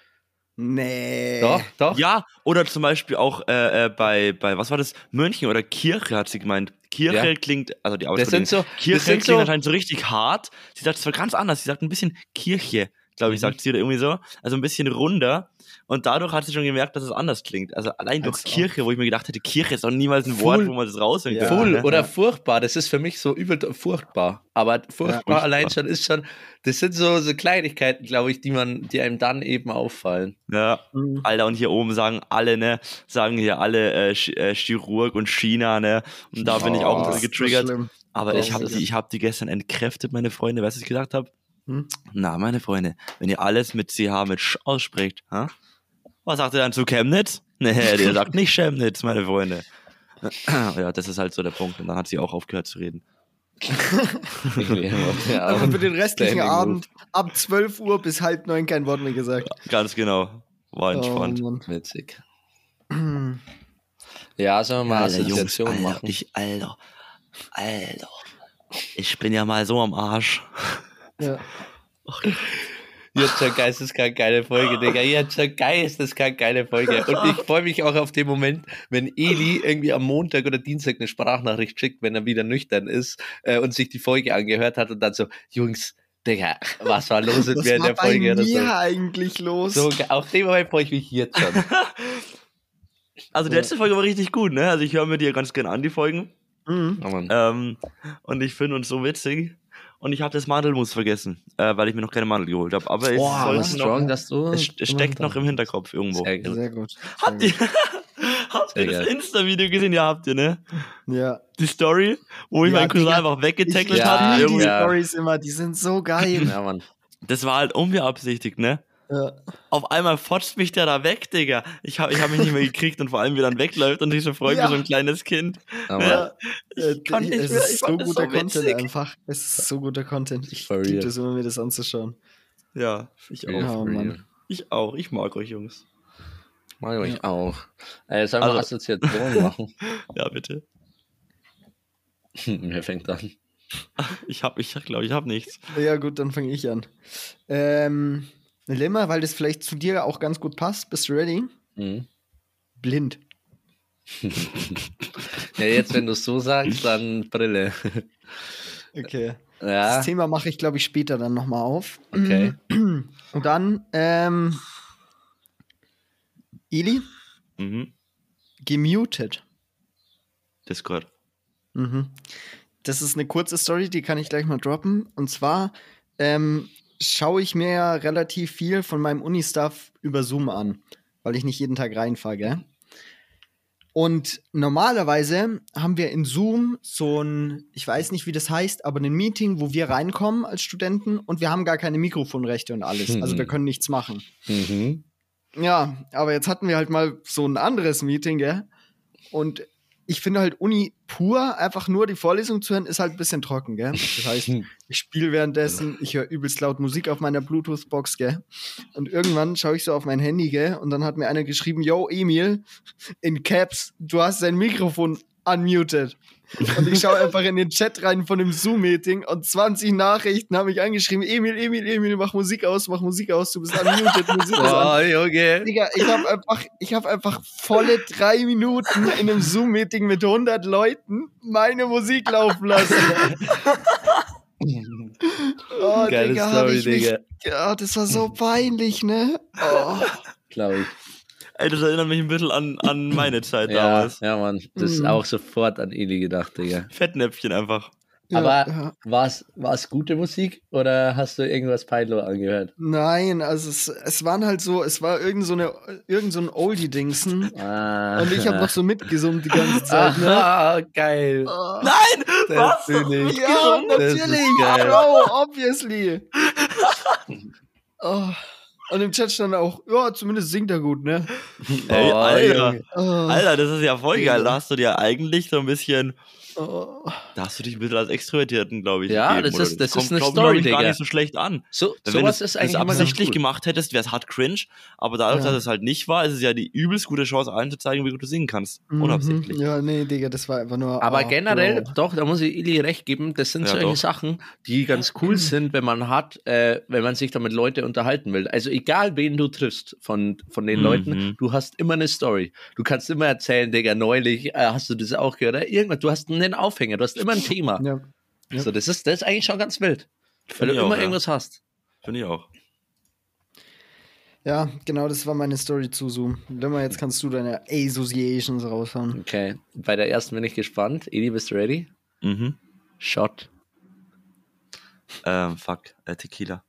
[SPEAKER 1] Nee.
[SPEAKER 3] Doch, doch.
[SPEAKER 2] Ja, oder zum Beispiel auch äh, äh, bei, bei, was war das? München oder Kirche hat sie gemeint. Kirche
[SPEAKER 3] Ja.
[SPEAKER 2] klingt, also die
[SPEAKER 3] Das sind so,
[SPEAKER 2] Kirche
[SPEAKER 3] das sind
[SPEAKER 2] klingt
[SPEAKER 3] so,
[SPEAKER 2] anscheinend so richtig hart. Sie sagt es zwar ganz anders. Sie sagt ein bisschen Kirche, glaube ich,
[SPEAKER 3] Mhm.
[SPEAKER 2] sagt sie oder irgendwie so. Also ein bisschen runder. Und dadurch hat sie schon gemerkt, dass es anders klingt. Also allein durch
[SPEAKER 1] Als ob.
[SPEAKER 2] Kirche, wo ich mir gedacht hätte, Kirche ist doch niemals ein Wort,
[SPEAKER 3] Full.
[SPEAKER 2] wo man das raushören
[SPEAKER 1] Ja.
[SPEAKER 3] Full oder furchtbar, das ist für mich so übel furchtbar. Aber furchtbar
[SPEAKER 2] furchtbar.
[SPEAKER 3] allein schon ist schon, das sind so, so Kleinigkeiten, glaube ich, die man, die einem dann eben auffallen.
[SPEAKER 2] Ja,
[SPEAKER 1] Mhm.
[SPEAKER 2] Alter, und hier oben sagen alle, ne, sagen hier alle äh, Ch- äh, Chirurg und China, ne, und da bin ich auch
[SPEAKER 3] Oh,
[SPEAKER 2] ein
[SPEAKER 1] Das
[SPEAKER 2] bisschen
[SPEAKER 1] so
[SPEAKER 2] getriggert. Aber
[SPEAKER 3] Das
[SPEAKER 2] ich habe die, ich hab die gestern entkräftet, meine Freunde. Weißt du, was ich gesagt habe?
[SPEAKER 1] Hm?
[SPEAKER 2] Na, meine Freunde, wenn ihr alles mit CH mit Sch ausspricht, ha? was sagt ihr dann zu Chemnitz? [laughs] Nee, der sagt nicht Chemnitz, meine Freunde. [clears throat] Ja, das ist halt so der Punkt. Und dann hat sie auch aufgehört zu reden. [laughs]
[SPEAKER 3] ja,
[SPEAKER 1] Aber für den [laughs] restlichen
[SPEAKER 3] Standing
[SPEAKER 1] Abend ab 12 Uhr bis halb neun kein Wort mehr gesagt.
[SPEAKER 2] Ganz genau. War entspannt.
[SPEAKER 1] Oh,
[SPEAKER 3] Witzig. [clears throat] Ja, sollen wir mal
[SPEAKER 2] Alter, Jungs,
[SPEAKER 3] Assoziation
[SPEAKER 2] Alter,
[SPEAKER 3] machen?
[SPEAKER 2] ich, Alter, Alter. Ich bin ja mal so am Arsch.
[SPEAKER 1] Ja.
[SPEAKER 3] Jetzt schon geisteskrank geile Folge, Digga. Jetzt schon geisteskrank geile Folge. Und ich freue mich auch auf den Moment, wenn Eli irgendwie am Montag oder Dienstag eine Sprachnachricht schickt, wenn er wieder nüchtern ist äh, und sich die Folge angehört hat und dann so, Jungs, Digga, was war los mit
[SPEAKER 1] Was
[SPEAKER 3] mir in
[SPEAKER 1] war
[SPEAKER 3] der Folge oder
[SPEAKER 1] mir eigentlich los?
[SPEAKER 3] so? so? Auf den Moment freue ich mich jetzt schon. [laughs]
[SPEAKER 2] Also die letzte Folge war richtig gut, ne? Also ich höre mir die ja ganz gerne an, die Folgen.
[SPEAKER 1] Mhm.
[SPEAKER 3] Oh.
[SPEAKER 2] Ähm, und ich finde uns so witzig. Und ich habe das Mandelmus vergessen, äh, weil ich mir noch keine Mandel geholt habe. Aber es,
[SPEAKER 3] Boah,
[SPEAKER 2] sollte
[SPEAKER 3] was
[SPEAKER 2] noch,
[SPEAKER 3] strong, dass du.
[SPEAKER 2] es, es steckt noch im Hinterkopf irgendwo.
[SPEAKER 3] Sehr gut.
[SPEAKER 1] Sehr gut.
[SPEAKER 2] Habt ihr, [laughs] habt ihr das. Insta-Video gesehen? Ja, habt ihr, ne?
[SPEAKER 1] Ja.
[SPEAKER 2] Die Story, wo ich
[SPEAKER 1] Ja,
[SPEAKER 2] meinen Cousin einfach weggetackelt
[SPEAKER 3] Ja,
[SPEAKER 2] habe.
[SPEAKER 1] die. Stories immer, die sind so geil.
[SPEAKER 3] Ja, Mann.
[SPEAKER 2] Das war halt unbeabsichtigt, ne?
[SPEAKER 1] Ja.
[SPEAKER 2] Auf einmal fotzt mich der da weg, Digga. Ich habe ich hab mich nicht mehr [laughs] gekriegt und vor allem, wie er dann wegläuft und sich so freut
[SPEAKER 1] Ja.
[SPEAKER 2] wie so ein kleines Kind.
[SPEAKER 3] Ja, Mann.
[SPEAKER 2] Ja.
[SPEAKER 1] Äh,
[SPEAKER 2] kann nicht
[SPEAKER 1] es
[SPEAKER 2] mehr,
[SPEAKER 1] ist
[SPEAKER 2] ich
[SPEAKER 1] so guter
[SPEAKER 2] so
[SPEAKER 1] Content
[SPEAKER 2] witzig.
[SPEAKER 1] einfach. Es ist so guter Content. Ich liebe es immer, mir das anzuschauen.
[SPEAKER 2] Ja, ich auch.
[SPEAKER 1] Oh,
[SPEAKER 3] for
[SPEAKER 1] Mann.
[SPEAKER 2] Ich auch. Ich mag euch, Jungs.
[SPEAKER 3] Mag ich euch auch. Äh, sollen wir
[SPEAKER 2] Also-
[SPEAKER 3] Assoziation machen? [laughs]
[SPEAKER 2] Ja, bitte. [laughs]
[SPEAKER 3] Wer fängt an?
[SPEAKER 2] Ich hab, ich glaube, ich habe nichts.
[SPEAKER 1] Ja, gut, dann fange ich an. Ähm, Limmer, weil das vielleicht zu dir auch ganz gut passt. Bist du ready?
[SPEAKER 3] Mhm.
[SPEAKER 1] Blind. [laughs]
[SPEAKER 3] Ja, jetzt, wenn du es so sagst, dann Brille. [laughs]
[SPEAKER 1] Okay.
[SPEAKER 3] Ja,
[SPEAKER 1] Das Thema mache ich, glaube ich, später dann nochmal auf.
[SPEAKER 3] okay. [clears throat]
[SPEAKER 1] Und dann, ähm, Eli,
[SPEAKER 2] Mhm.
[SPEAKER 1] gemutet.
[SPEAKER 2] Discord.
[SPEAKER 1] Mhm. Das ist eine kurze Story, die kann ich gleich mal droppen. Und zwar ähm, schaue ich mir ja relativ viel von meinem Uni-Stuff über Zoom an, weil ich nicht jeden Tag reinfahre, gell? Und normalerweise haben wir in Zoom so ein, ich weiß nicht, wie das heißt, aber ein Meeting, wo wir reinkommen als Studenten und wir haben gar keine Mikrofonrechte und alles. Also wir können nichts machen.
[SPEAKER 3] Mhm.
[SPEAKER 1] Ja, aber jetzt hatten wir halt mal so ein anderes Meeting, gell? Und ich finde halt Uni pur, einfach nur die Vorlesung zu hören, ist halt ein bisschen trocken, gell? Das heißt, ich spiele währenddessen, ich höre übelst laut Musik auf meiner Bluetooth-Box, gell? Und irgendwann schaue ich so auf mein Handy, gell? Und dann hat mir einer geschrieben, yo, Emil, in Caps, du hast dein Mikrofon unmuted. Und ich schaue einfach in den Chat rein von dem Zoom-Meeting und 20 Nachrichten haben mich angeschrieben, Emil, Emil, Emil, mach Musik aus, mach Musik aus, du bist unmuted, Musik an.
[SPEAKER 3] Oh, Junge.
[SPEAKER 1] Digga, ich habe einfach, ich hab einfach volle drei Minuten in einem Zoom-Meeting mit 100 Leuten meine Musik laufen lassen. Oh,
[SPEAKER 3] Geile
[SPEAKER 1] Digga,
[SPEAKER 3] Story,
[SPEAKER 1] ich mich,
[SPEAKER 3] Digga.
[SPEAKER 1] ja, das war so peinlich, ne? Oh.
[SPEAKER 3] Glaube ich.
[SPEAKER 2] Ey, das erinnert mich ein bisschen an, an meine Zeit
[SPEAKER 3] Ja,
[SPEAKER 2] damals.
[SPEAKER 3] ja, Mann. Das ist
[SPEAKER 1] Mhm.
[SPEAKER 3] auch sofort an Eli gedacht, Digga.
[SPEAKER 2] Fettnäpfchen einfach.
[SPEAKER 1] Ja,
[SPEAKER 3] Aber
[SPEAKER 1] ja.
[SPEAKER 3] war es gute Musik oder hast du irgendwas Peinlo angehört?
[SPEAKER 1] Nein, also es, es waren halt so, es war irgend so, eine, irgend so ein Oldie-Dingsen.
[SPEAKER 3] Ah.
[SPEAKER 1] Und ich habe noch so mitgesummt die ganze [laughs] Zeit, ne?
[SPEAKER 3] Ah, geil.
[SPEAKER 1] Oh.
[SPEAKER 2] Nein!
[SPEAKER 3] Das bin ich.
[SPEAKER 1] Ja,
[SPEAKER 3] Das ist
[SPEAKER 1] natürlich,
[SPEAKER 3] geil.
[SPEAKER 1] Bro, obviously. [laughs] Oh. Und im Chat stand auch, ja, zumindest singt er gut, ne? [laughs]
[SPEAKER 2] Ey,
[SPEAKER 3] Oh,
[SPEAKER 2] Alter.
[SPEAKER 1] Oh.
[SPEAKER 2] Alter, das ist ja voll geil. Da hast du dir eigentlich so ein bisschen,
[SPEAKER 1] Oh.
[SPEAKER 2] da hast du dich ein bisschen als Extrovertierten, glaube ich.
[SPEAKER 3] Ja,
[SPEAKER 2] gegeben,
[SPEAKER 3] das ist- das
[SPEAKER 2] kommt,
[SPEAKER 3] ist eine
[SPEAKER 2] glaub,
[SPEAKER 3] Story,
[SPEAKER 2] glaub ich, gar nicht so schlecht an.
[SPEAKER 3] So,
[SPEAKER 2] Wenn
[SPEAKER 3] sowas
[SPEAKER 2] du
[SPEAKER 3] ist
[SPEAKER 2] es
[SPEAKER 3] eigentlich immer ganz
[SPEAKER 2] absichtlich
[SPEAKER 3] cool.
[SPEAKER 2] gemacht hättest, wäre es hart cringe. Aber dadurch,
[SPEAKER 1] Ja.
[SPEAKER 2] dass es halt nicht war, ist es ja die übelst gute Chance, allen zu zeigen, wie gut du singen kannst.
[SPEAKER 1] Mhm.
[SPEAKER 2] Unabsichtlich.
[SPEAKER 1] Ja, nee, Digga, das war einfach nur.
[SPEAKER 3] Aber
[SPEAKER 1] oh,
[SPEAKER 3] generell,
[SPEAKER 1] Bro.
[SPEAKER 3] doch, da muss ich Ili recht geben, das sind
[SPEAKER 2] Ja,
[SPEAKER 3] solche
[SPEAKER 2] doch.
[SPEAKER 3] Sachen, die ganz cool [clears throat] sind, wenn man hat, äh, wenn man sich damit Leute unterhalten will. Also egal, wen du triffst von, von den
[SPEAKER 2] Mhm.
[SPEAKER 3] Leuten, du hast immer eine Story. Du kannst immer erzählen, Digga, neulich, äh, hast du das auch gehört? Oder irgendwas, du hast einen Aufhänger, du hast immer ein Thema.
[SPEAKER 1] Ja. Ja.
[SPEAKER 3] So, das, ist, das ist eigentlich schon ganz wild, weil
[SPEAKER 2] Finde
[SPEAKER 3] du
[SPEAKER 2] ich
[SPEAKER 3] immer
[SPEAKER 2] auch, ja.
[SPEAKER 3] irgendwas hast.
[SPEAKER 2] Finde ich auch.
[SPEAKER 1] ja, genau, das war meine Story zu Zoom. Limmer, jetzt kannst du deine Associations raushauen.
[SPEAKER 3] Okay, bei der ersten bin ich gespannt. Eli, bist du ready?
[SPEAKER 2] Mhm.
[SPEAKER 3] Shot.
[SPEAKER 2] Ähm, fuck, äh, Tequila.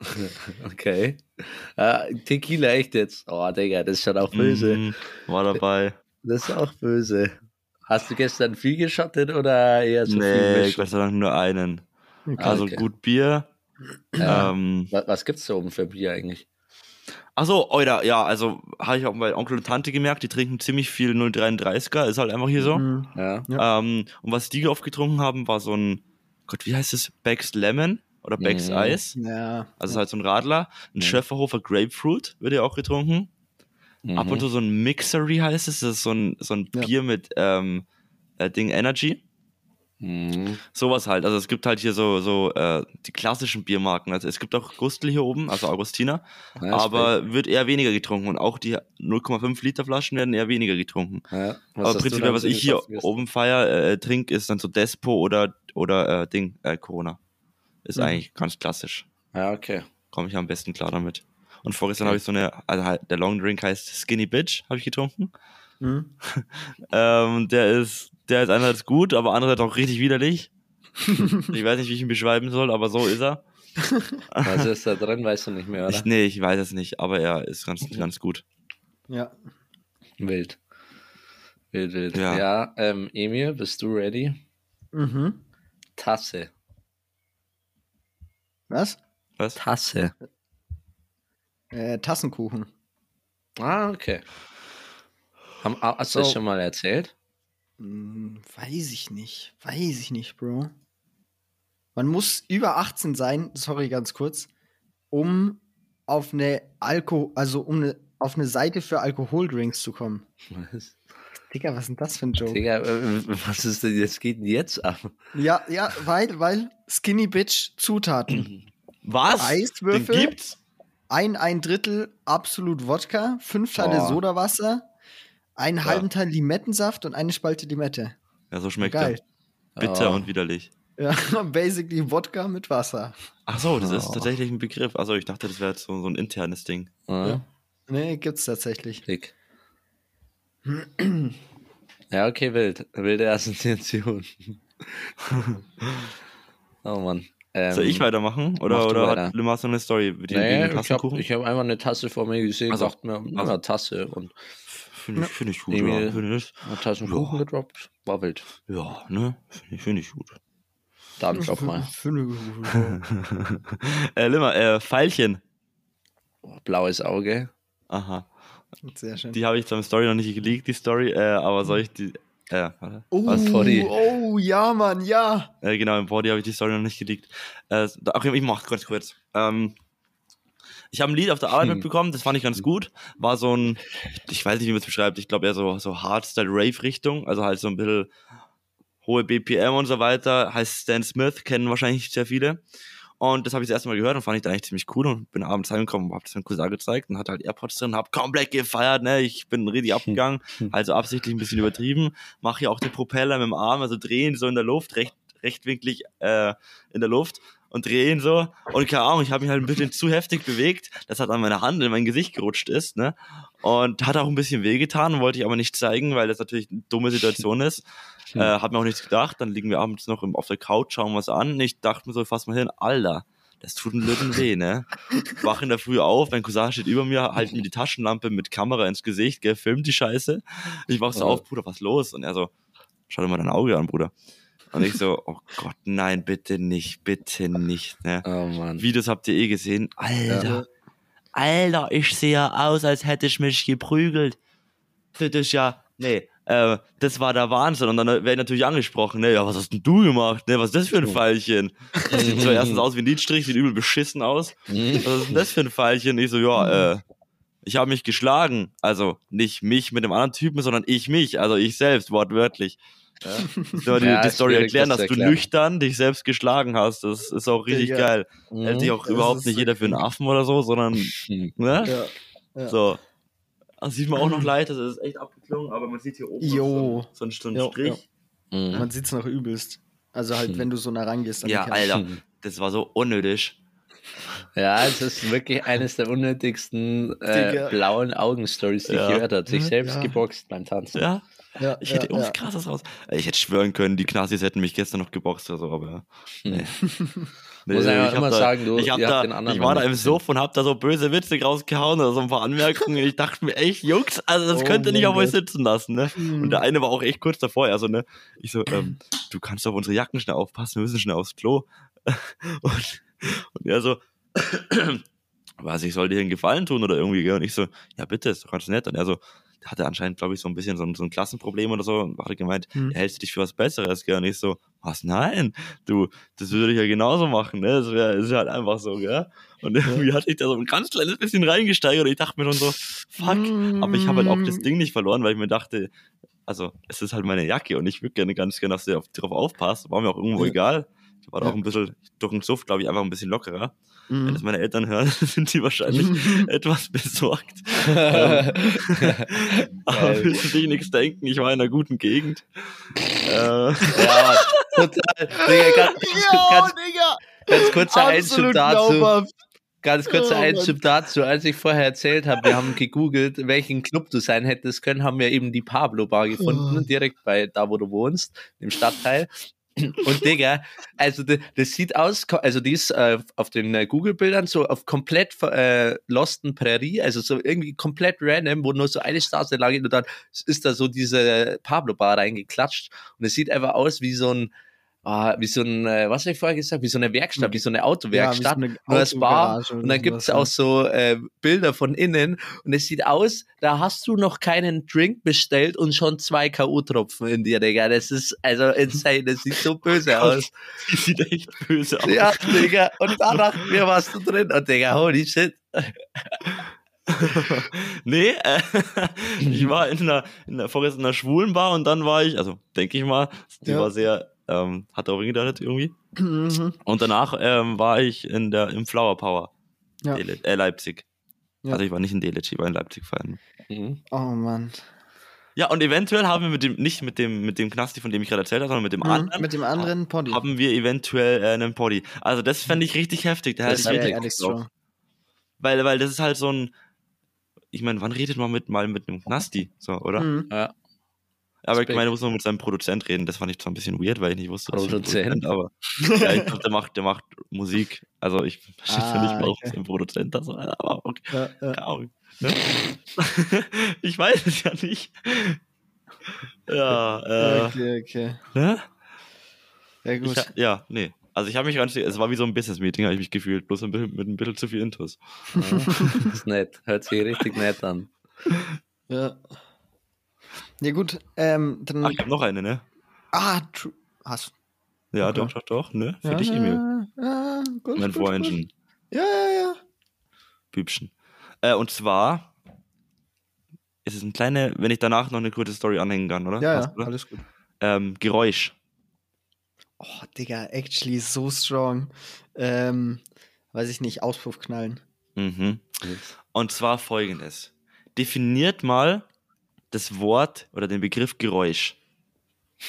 [SPEAKER 2] [laughs]
[SPEAKER 3] Okay. Äh, Tequila, echt jetzt? Oh, Digga, das ist schon auch böse.
[SPEAKER 2] Mhm, war dabei.
[SPEAKER 3] Das ist auch böse. Hast du gestern viel geschottet oder eher so viel
[SPEAKER 2] nee? Gott sei Dank nur einen.
[SPEAKER 1] Okay.
[SPEAKER 2] Also
[SPEAKER 3] okay.
[SPEAKER 2] gut Bier.
[SPEAKER 3] Ja.
[SPEAKER 2] Ähm,
[SPEAKER 3] Was, was gibt's da oben für Bier eigentlich?
[SPEAKER 2] Achso, Euer, ja, also habe ich auch bei Onkel und Tante gemerkt, die trinken ziemlich viel 033er, ist halt einfach hier so.
[SPEAKER 1] Mhm.
[SPEAKER 3] Ja.
[SPEAKER 2] Ähm, und was die oft getrunken haben, war so ein, Gott, wie heißt es? Becks Lemon oder Becks
[SPEAKER 3] Mhm.
[SPEAKER 2] Eis.
[SPEAKER 1] Ja.
[SPEAKER 2] Also ist halt so ein Radler. Ein
[SPEAKER 3] Mhm.
[SPEAKER 2] Schöfferhofer Grapefruit wird ja auch getrunken.
[SPEAKER 3] Mhm.
[SPEAKER 2] Ab und zu so ein Mixery heißt es. Das ist so ein, so ein
[SPEAKER 1] Ja.
[SPEAKER 2] Bier mit ähm, äh, Ding Energy.
[SPEAKER 3] Mhm.
[SPEAKER 2] Sowas halt. Also es gibt halt hier so, so äh, die klassischen Biermarken. Also es gibt auch Gustl hier oben, also Augustiner.
[SPEAKER 3] Ja,
[SPEAKER 2] aber wird eher weniger getrunken. Und auch die 0,5 Liter Flaschen werden eher weniger getrunken.
[SPEAKER 3] Ja.
[SPEAKER 2] Aber prinzipiell, was ich hier oben feier, äh, trinke, ist dann so Despo oder, oder äh, Ding, äh, Corona. Ist
[SPEAKER 1] Mhm.
[SPEAKER 2] eigentlich ganz klassisch.
[SPEAKER 3] Ja, okay.
[SPEAKER 2] Komme ich am besten klar damit. Und vorgestern
[SPEAKER 3] Okay.
[SPEAKER 2] habe ich so eine, also halt, der Long Drink heißt Skinny Bitch, habe ich getrunken.
[SPEAKER 1] Mhm. [laughs]
[SPEAKER 2] Ähm, der ist, der ist einerseits gut, aber andererseits auch richtig widerlich. [laughs] ich weiß nicht, wie ich ihn beschreiben soll, aber so ist er.
[SPEAKER 3] Was [laughs] ist da drin, weißt du nicht mehr, oder?
[SPEAKER 2] Ich, nee, ich weiß es nicht, aber er ist ganz, ganz gut.
[SPEAKER 1] Ja.
[SPEAKER 3] Wild. Wild, wild.
[SPEAKER 2] Ja.
[SPEAKER 3] Ja, ähm, Emil, bist du ready?
[SPEAKER 1] Mhm.
[SPEAKER 3] Tasse.
[SPEAKER 1] Was?
[SPEAKER 2] Was?
[SPEAKER 3] Tasse.
[SPEAKER 1] Äh, Tassenkuchen.
[SPEAKER 3] Ah, okay. Haben, ah, hast du das
[SPEAKER 1] So.
[SPEAKER 3] schon mal erzählt?
[SPEAKER 1] Hm, weiß ich nicht. Weiß ich nicht, Bro. Man muss über 18 sein, sorry, ganz kurz, um auf eine Alko, also um eine, auf eine Seite für Alkoholdrinks zu kommen.
[SPEAKER 3] Was?
[SPEAKER 1] Digga, was ist denn das für ein Joke?
[SPEAKER 3] Digga, äh, was ist denn jetzt geht denn jetzt ab?
[SPEAKER 1] Ja, ja, weil, weil Skinny Bitch Zutaten. [clears throat]
[SPEAKER 2] Was?
[SPEAKER 1] Eiswürfel?
[SPEAKER 2] Den gibt's?
[SPEAKER 1] Ein, ein Drittel absolut Wodka, fünf Teile
[SPEAKER 3] Boah.
[SPEAKER 1] Sodawasser, einen halben Teil Limettensaft und eine Spalte Limette.
[SPEAKER 2] Ja, so schmeckt
[SPEAKER 1] Geil.
[SPEAKER 2] er. Bitter
[SPEAKER 3] Oh.
[SPEAKER 2] und widerlich.
[SPEAKER 1] Ja, [laughs] basically Wodka mit Wasser.
[SPEAKER 2] Ach so, das ist
[SPEAKER 3] Oh.
[SPEAKER 2] tatsächlich ein Begriff. Also ich dachte, das wäre jetzt so, so ein internes Ding.
[SPEAKER 3] Ja.
[SPEAKER 1] Nee, gibt's tatsächlich.
[SPEAKER 3] Dick. Ja, okay, wild. Wilde Assoziation. oh Mann. Ähm,
[SPEAKER 2] Soll ich weitermachen? Oder, oder
[SPEAKER 3] weiter.
[SPEAKER 2] hat Limar so eine Story mit den
[SPEAKER 3] Nee, ich habe
[SPEAKER 2] Tassenkuchen?
[SPEAKER 3] ich hab einfach eine Tasse vor mir gesehen,
[SPEAKER 2] Also,
[SPEAKER 3] dachte mir,
[SPEAKER 2] also-
[SPEAKER 3] Tasse und
[SPEAKER 2] Finde ich, find ich gut, ja. Finde ich,
[SPEAKER 3] eine Tasse Kuchen
[SPEAKER 2] Ja.
[SPEAKER 3] gedroppt. War wild.
[SPEAKER 2] ja, ne? Finde ich, find ich gut.
[SPEAKER 3] Dann drop mal. [laughs]
[SPEAKER 2] äh, Limmer, äh, Pfeilchen.
[SPEAKER 3] Blaues Auge.
[SPEAKER 2] Aha.
[SPEAKER 1] Sehr schön.
[SPEAKER 2] Die habe ich zum Story noch nicht geleakt, die Story, äh, aber soll ich die. Äh, warte.
[SPEAKER 1] oh,
[SPEAKER 2] Was?
[SPEAKER 1] Oh, ja, Mann, ja.
[SPEAKER 2] Äh, genau, im Body habe ich die Story noch nicht geleakt. Äh, okay, ich mach ganz kurz. Ähm, Ich habe ein Lied auf der Arbeit
[SPEAKER 3] Hm.
[SPEAKER 2] mitbekommen, das fand ich ganz gut. War so ein, ich weiß nicht, wie man es beschreibt, ich glaube eher so, so Hardstyle-Rave-Richtung, also halt so ein bisschen hohe BPM und so weiter. Heißt Stan Smith, kennen wahrscheinlich sehr viele. Und das habe ich das erste Mal gehört und fand ich dann eigentlich ziemlich cool und bin abends heimgekommen und hab das meinem Cousin gezeigt und hat halt Airpods drin, hab komplett gefeiert, ne, ich bin richtig abgegangen, [laughs] also absichtlich ein bisschen übertrieben, mache hier auch den Propeller mit dem Arm, also drehen so in der Luft, recht, rechtwinklig äh, in der Luft und drehen so und keine Ahnung, ich habe mich halt ein bisschen zu heftig bewegt, das hat an meine Hand in mein Gesicht gerutscht ist, ne, und hat auch ein bisschen wehgetan, wollte ich aber nicht zeigen, weil das natürlich eine dumme Situation ist. [laughs] Äh, hab mir auch nichts gedacht. Dann liegen wir abends noch auf der Couch, schauen was an. Ich dachte mir so, fass mal hin, Alter, das tut einen Lütten weh, ne? [laughs] Wach in der Früh auf, mein Cousin steht über mir, halt mir die Taschenlampe mit Kamera ins Gesicht, gell, filmt die Scheiße. Ich wach so
[SPEAKER 3] Oh.
[SPEAKER 2] auf, Bruder, was los? Und er so, schau dir mal dein Auge an, Bruder. Und ich so, oh Gott, nein, bitte nicht, bitte nicht, ne?
[SPEAKER 3] Oh Mann.
[SPEAKER 2] Videos habt ihr eh gesehen. Alter, Alter, ich sehe ja aus, als hätte ich mich geprügelt. Das ist ja, nee, äh, das war der Wahnsinn. Und dann werde ich natürlich angesprochen, ne, ja, was hast denn du gemacht? Ne, was ist das für ein Pfeilchen? Das sieht so [laughs] erstens aus wie ein Lidstrich, sieht übel beschissen aus. [laughs] Was ist denn das für ein Pfeilchen? Ich so, ja, äh, ich habe mich geschlagen. Also nicht mich mit dem anderen Typen, sondern ich mich, also ich selbst, wortwörtlich. Ja. [laughs] So, die,
[SPEAKER 3] Ja,
[SPEAKER 2] die Story erklären,
[SPEAKER 3] das
[SPEAKER 2] dass
[SPEAKER 3] zu
[SPEAKER 2] du
[SPEAKER 3] erklären.
[SPEAKER 2] nüchtern dich selbst geschlagen hast. Das ist auch richtig
[SPEAKER 1] Digga.
[SPEAKER 2] geil.
[SPEAKER 3] Mhm.
[SPEAKER 2] Hält sich auch
[SPEAKER 1] Das
[SPEAKER 2] überhaupt nicht
[SPEAKER 1] so
[SPEAKER 2] jeder für einen. Affen oder so, sondern,
[SPEAKER 3] Mhm. [laughs]
[SPEAKER 2] ne?
[SPEAKER 1] Ja. Ja.
[SPEAKER 2] So. Also sieht man auch noch leicht, das ist echt abgeklungen, aber man sieht hier oben so, ein- so einen
[SPEAKER 1] Jo,
[SPEAKER 2] Strich.
[SPEAKER 3] Mhm.
[SPEAKER 1] Man sieht's noch übelst. Also halt, wenn du so nah rangehst. an die
[SPEAKER 2] Ja. Alter,
[SPEAKER 3] Mhm.
[SPEAKER 2] das war so unnötig.
[SPEAKER 3] Ja, es ist wirklich eines der unnötigsten äh, blauen Augen-Stories, die
[SPEAKER 2] Ja.
[SPEAKER 3] ich gehört habe. Sich selbst
[SPEAKER 1] Ja.
[SPEAKER 3] geboxt beim Tanzen.
[SPEAKER 2] Ja,
[SPEAKER 1] Ja, [laughs]
[SPEAKER 2] ich hätte
[SPEAKER 1] ja,
[SPEAKER 2] irgendwas
[SPEAKER 1] ja.
[SPEAKER 2] krasses raus. Ich hätte schwören können, die Knassis hätten mich gestern noch geboxt oder so, aber. Nee. [laughs] Nee,
[SPEAKER 3] Muss
[SPEAKER 2] ich
[SPEAKER 3] immer
[SPEAKER 2] da,
[SPEAKER 3] sagen, du,
[SPEAKER 2] ich, hab da, war da im Suff und hab da so böse Witze rausgehauen oder so ein paar Anmerkungen. ich dachte mir echt, Jungs, also das
[SPEAKER 1] Oh
[SPEAKER 2] könnt ihr nicht auf euch sitzen lassen, ne? Und der eine war auch echt kurz davor, also, ne? Ich so, ähm, du kannst auf unsere Jacken schnell aufpassen, wir müssen schnell aufs Klo. [laughs] Und, und er so, [clears throat] was, ich soll dir einen Gefallen tun oder irgendwie, gell? Und ich so, ja bitte, ist doch ganz nett. Und er so, hatte anscheinend, glaube ich, so ein bisschen so ein, so ein Klassenproblem oder so und hatte gemeint,
[SPEAKER 1] Hm.
[SPEAKER 2] hältst du dich für was Besseres, gell? Und ich so, was, nein, du, das würde ich ja genauso machen, ne? Das wäre ist halt einfach so, gell? Und irgendwie hatte ich da so ein ganz kleines bisschen reingesteigert und ich dachte mir schon so, fuck, aber ich habe halt auch das Ding nicht verloren, weil ich mir dachte, also, es ist halt meine Jacke und ich würde gerne ganz gerne, dass du auf- darauf aufpasst. War mir auch irgendwo
[SPEAKER 1] Ja.
[SPEAKER 2] egal. Ich war
[SPEAKER 1] Ja.
[SPEAKER 2] auch ein bisschen durch den Suff, glaube ich, einfach ein bisschen lockerer. Wenn
[SPEAKER 1] Mhm.
[SPEAKER 2] das meine Eltern hören, [laughs] sind die wahrscheinlich [laughs] etwas besorgt. [laughs] Ähm, aber müssen sich nichts denken, ich war in einer guten Gegend. Äh,
[SPEAKER 3] Ja, total. Digga, ganz, ganz,
[SPEAKER 1] Digga!
[SPEAKER 3] ganz kurzer Einschub dazu.
[SPEAKER 1] glaubhaft.
[SPEAKER 3] Ganz kurzer
[SPEAKER 1] Oh.
[SPEAKER 3] Einschub dazu. Als ich vorher erzählt habe, wir haben gegoogelt, welchen Club du sein hättest können, haben wir eben die Pablo Bar gefunden,
[SPEAKER 1] Oh.
[SPEAKER 3] direkt bei da, wo du wohnst, im Stadtteil. Und Digga, also das, das sieht aus, also die ist äh, auf den äh, Google-Bildern so auf komplett äh, losten Prärie, also so irgendwie komplett random, wo nur so eine Straße lang geht und dann ist da so diese Pablo-Bar reingeklatscht. Und es sieht einfach aus wie so ein, ah, wie so ein, äh, was habe ich vorher gesagt, wie so eine Werkstatt, wie so eine Autowerkstatt,
[SPEAKER 1] Ja, so eine
[SPEAKER 3] nur als Bar und dann gibt es auch so äh, Bilder von innen und es sieht aus, da hast du noch keinen Drink bestellt und schon zwei K.O.-Tropfen in dir, Digga. Das ist also [laughs] insane, das sieht so böse aus.
[SPEAKER 2] die sieht echt böse aus.
[SPEAKER 3] Ja, Digga. Und da dachten wir, warst du drin? Und Digga, holy shit. [laughs]
[SPEAKER 2] nee, äh, [laughs] ich war in einer, in einer, vorerst in einer schwulen Bar und dann war ich, also denke ich mal, die
[SPEAKER 1] Ja.
[SPEAKER 2] war sehr, ähm, hat auch hingedeutet irgendwie.
[SPEAKER 1] Mhm.
[SPEAKER 2] Und danach ähm, war ich in der, im Flower Power,
[SPEAKER 1] Ja.
[SPEAKER 2] Deli- äh, Leipzig.
[SPEAKER 1] Ja.
[SPEAKER 2] Also ich war nicht in Delitzsch, ich war in Leipzig feiern.
[SPEAKER 1] Oh Mann.
[SPEAKER 2] Ja, und eventuell haben wir mit dem, nicht mit dem, mit dem Knasti, von dem ich gerade erzählt habe, sondern mit dem
[SPEAKER 1] Mhm.
[SPEAKER 2] anderen,
[SPEAKER 1] Mit dem anderen Poddy.
[SPEAKER 2] haben wir eventuell äh, einen Poddy. Also das fände ich richtig heftig. Da hätte
[SPEAKER 3] Das
[SPEAKER 2] ich richtig Bock drauf.
[SPEAKER 1] strong.
[SPEAKER 2] Weil, weil das ist halt so ein, ich meine, wann redet man mit, mal mit einem Knasti, so, oder?
[SPEAKER 1] Mhm.
[SPEAKER 3] Ja.
[SPEAKER 2] Aber ich meine, da muss man mit seinem Produzent reden. Das fand ich zwar ein bisschen weird, weil ich nicht wusste, was ein
[SPEAKER 3] Produzent?
[SPEAKER 2] aber [laughs] ja, ich glaube, der macht, der macht Musik. Also ich verstehe
[SPEAKER 1] Ah,
[SPEAKER 2] nicht, warum
[SPEAKER 1] okay.
[SPEAKER 2] ein Produzent das ist, aber okay,
[SPEAKER 1] Ja, ja.
[SPEAKER 2] keine Ahnung. Ne? [laughs] ich weiß es ja nicht. Ja, äh,
[SPEAKER 1] Okay, okay.
[SPEAKER 2] ne?
[SPEAKER 1] Ja,
[SPEAKER 2] Ich,
[SPEAKER 1] gut.
[SPEAKER 2] ha- ja, nee. Also ich habe mich ganz, es war wie so ein Business-Meeting, habe ich mich gefühlt, bloß ein bisschen, mit ein bisschen zu viel Intus.
[SPEAKER 3] ja. [laughs] Das ist nett. Hört sich richtig nett an.
[SPEAKER 1] Ja. Ja, gut. Ähm, dann.
[SPEAKER 2] Ach, ich habe noch eine, ne?
[SPEAKER 1] ah, true. Hast
[SPEAKER 2] Ja,
[SPEAKER 1] Okay.
[SPEAKER 2] doch, doch, doch, ne? Für
[SPEAKER 1] ja,
[SPEAKER 2] dich, Emil.
[SPEAKER 1] Ja, gut.
[SPEAKER 2] Mein
[SPEAKER 1] gut, gut.
[SPEAKER 2] Vorengine.
[SPEAKER 1] Ja, ja, ja.
[SPEAKER 2] Bübchen. Äh, und zwar ist es ein kleiner, wenn ich danach noch eine kurze Story anhängen kann, oder?
[SPEAKER 1] Ja,
[SPEAKER 2] Passt,
[SPEAKER 1] ja,
[SPEAKER 2] oder?
[SPEAKER 1] alles gut.
[SPEAKER 2] Ähm, Geräusch.
[SPEAKER 1] Oh, Digga, actually so strong. Ähm, weiß ich nicht, Auspuff knallen.
[SPEAKER 2] Mhm. Und zwar folgendes. Definiert mal das Wort oder den Begriff Geräusch.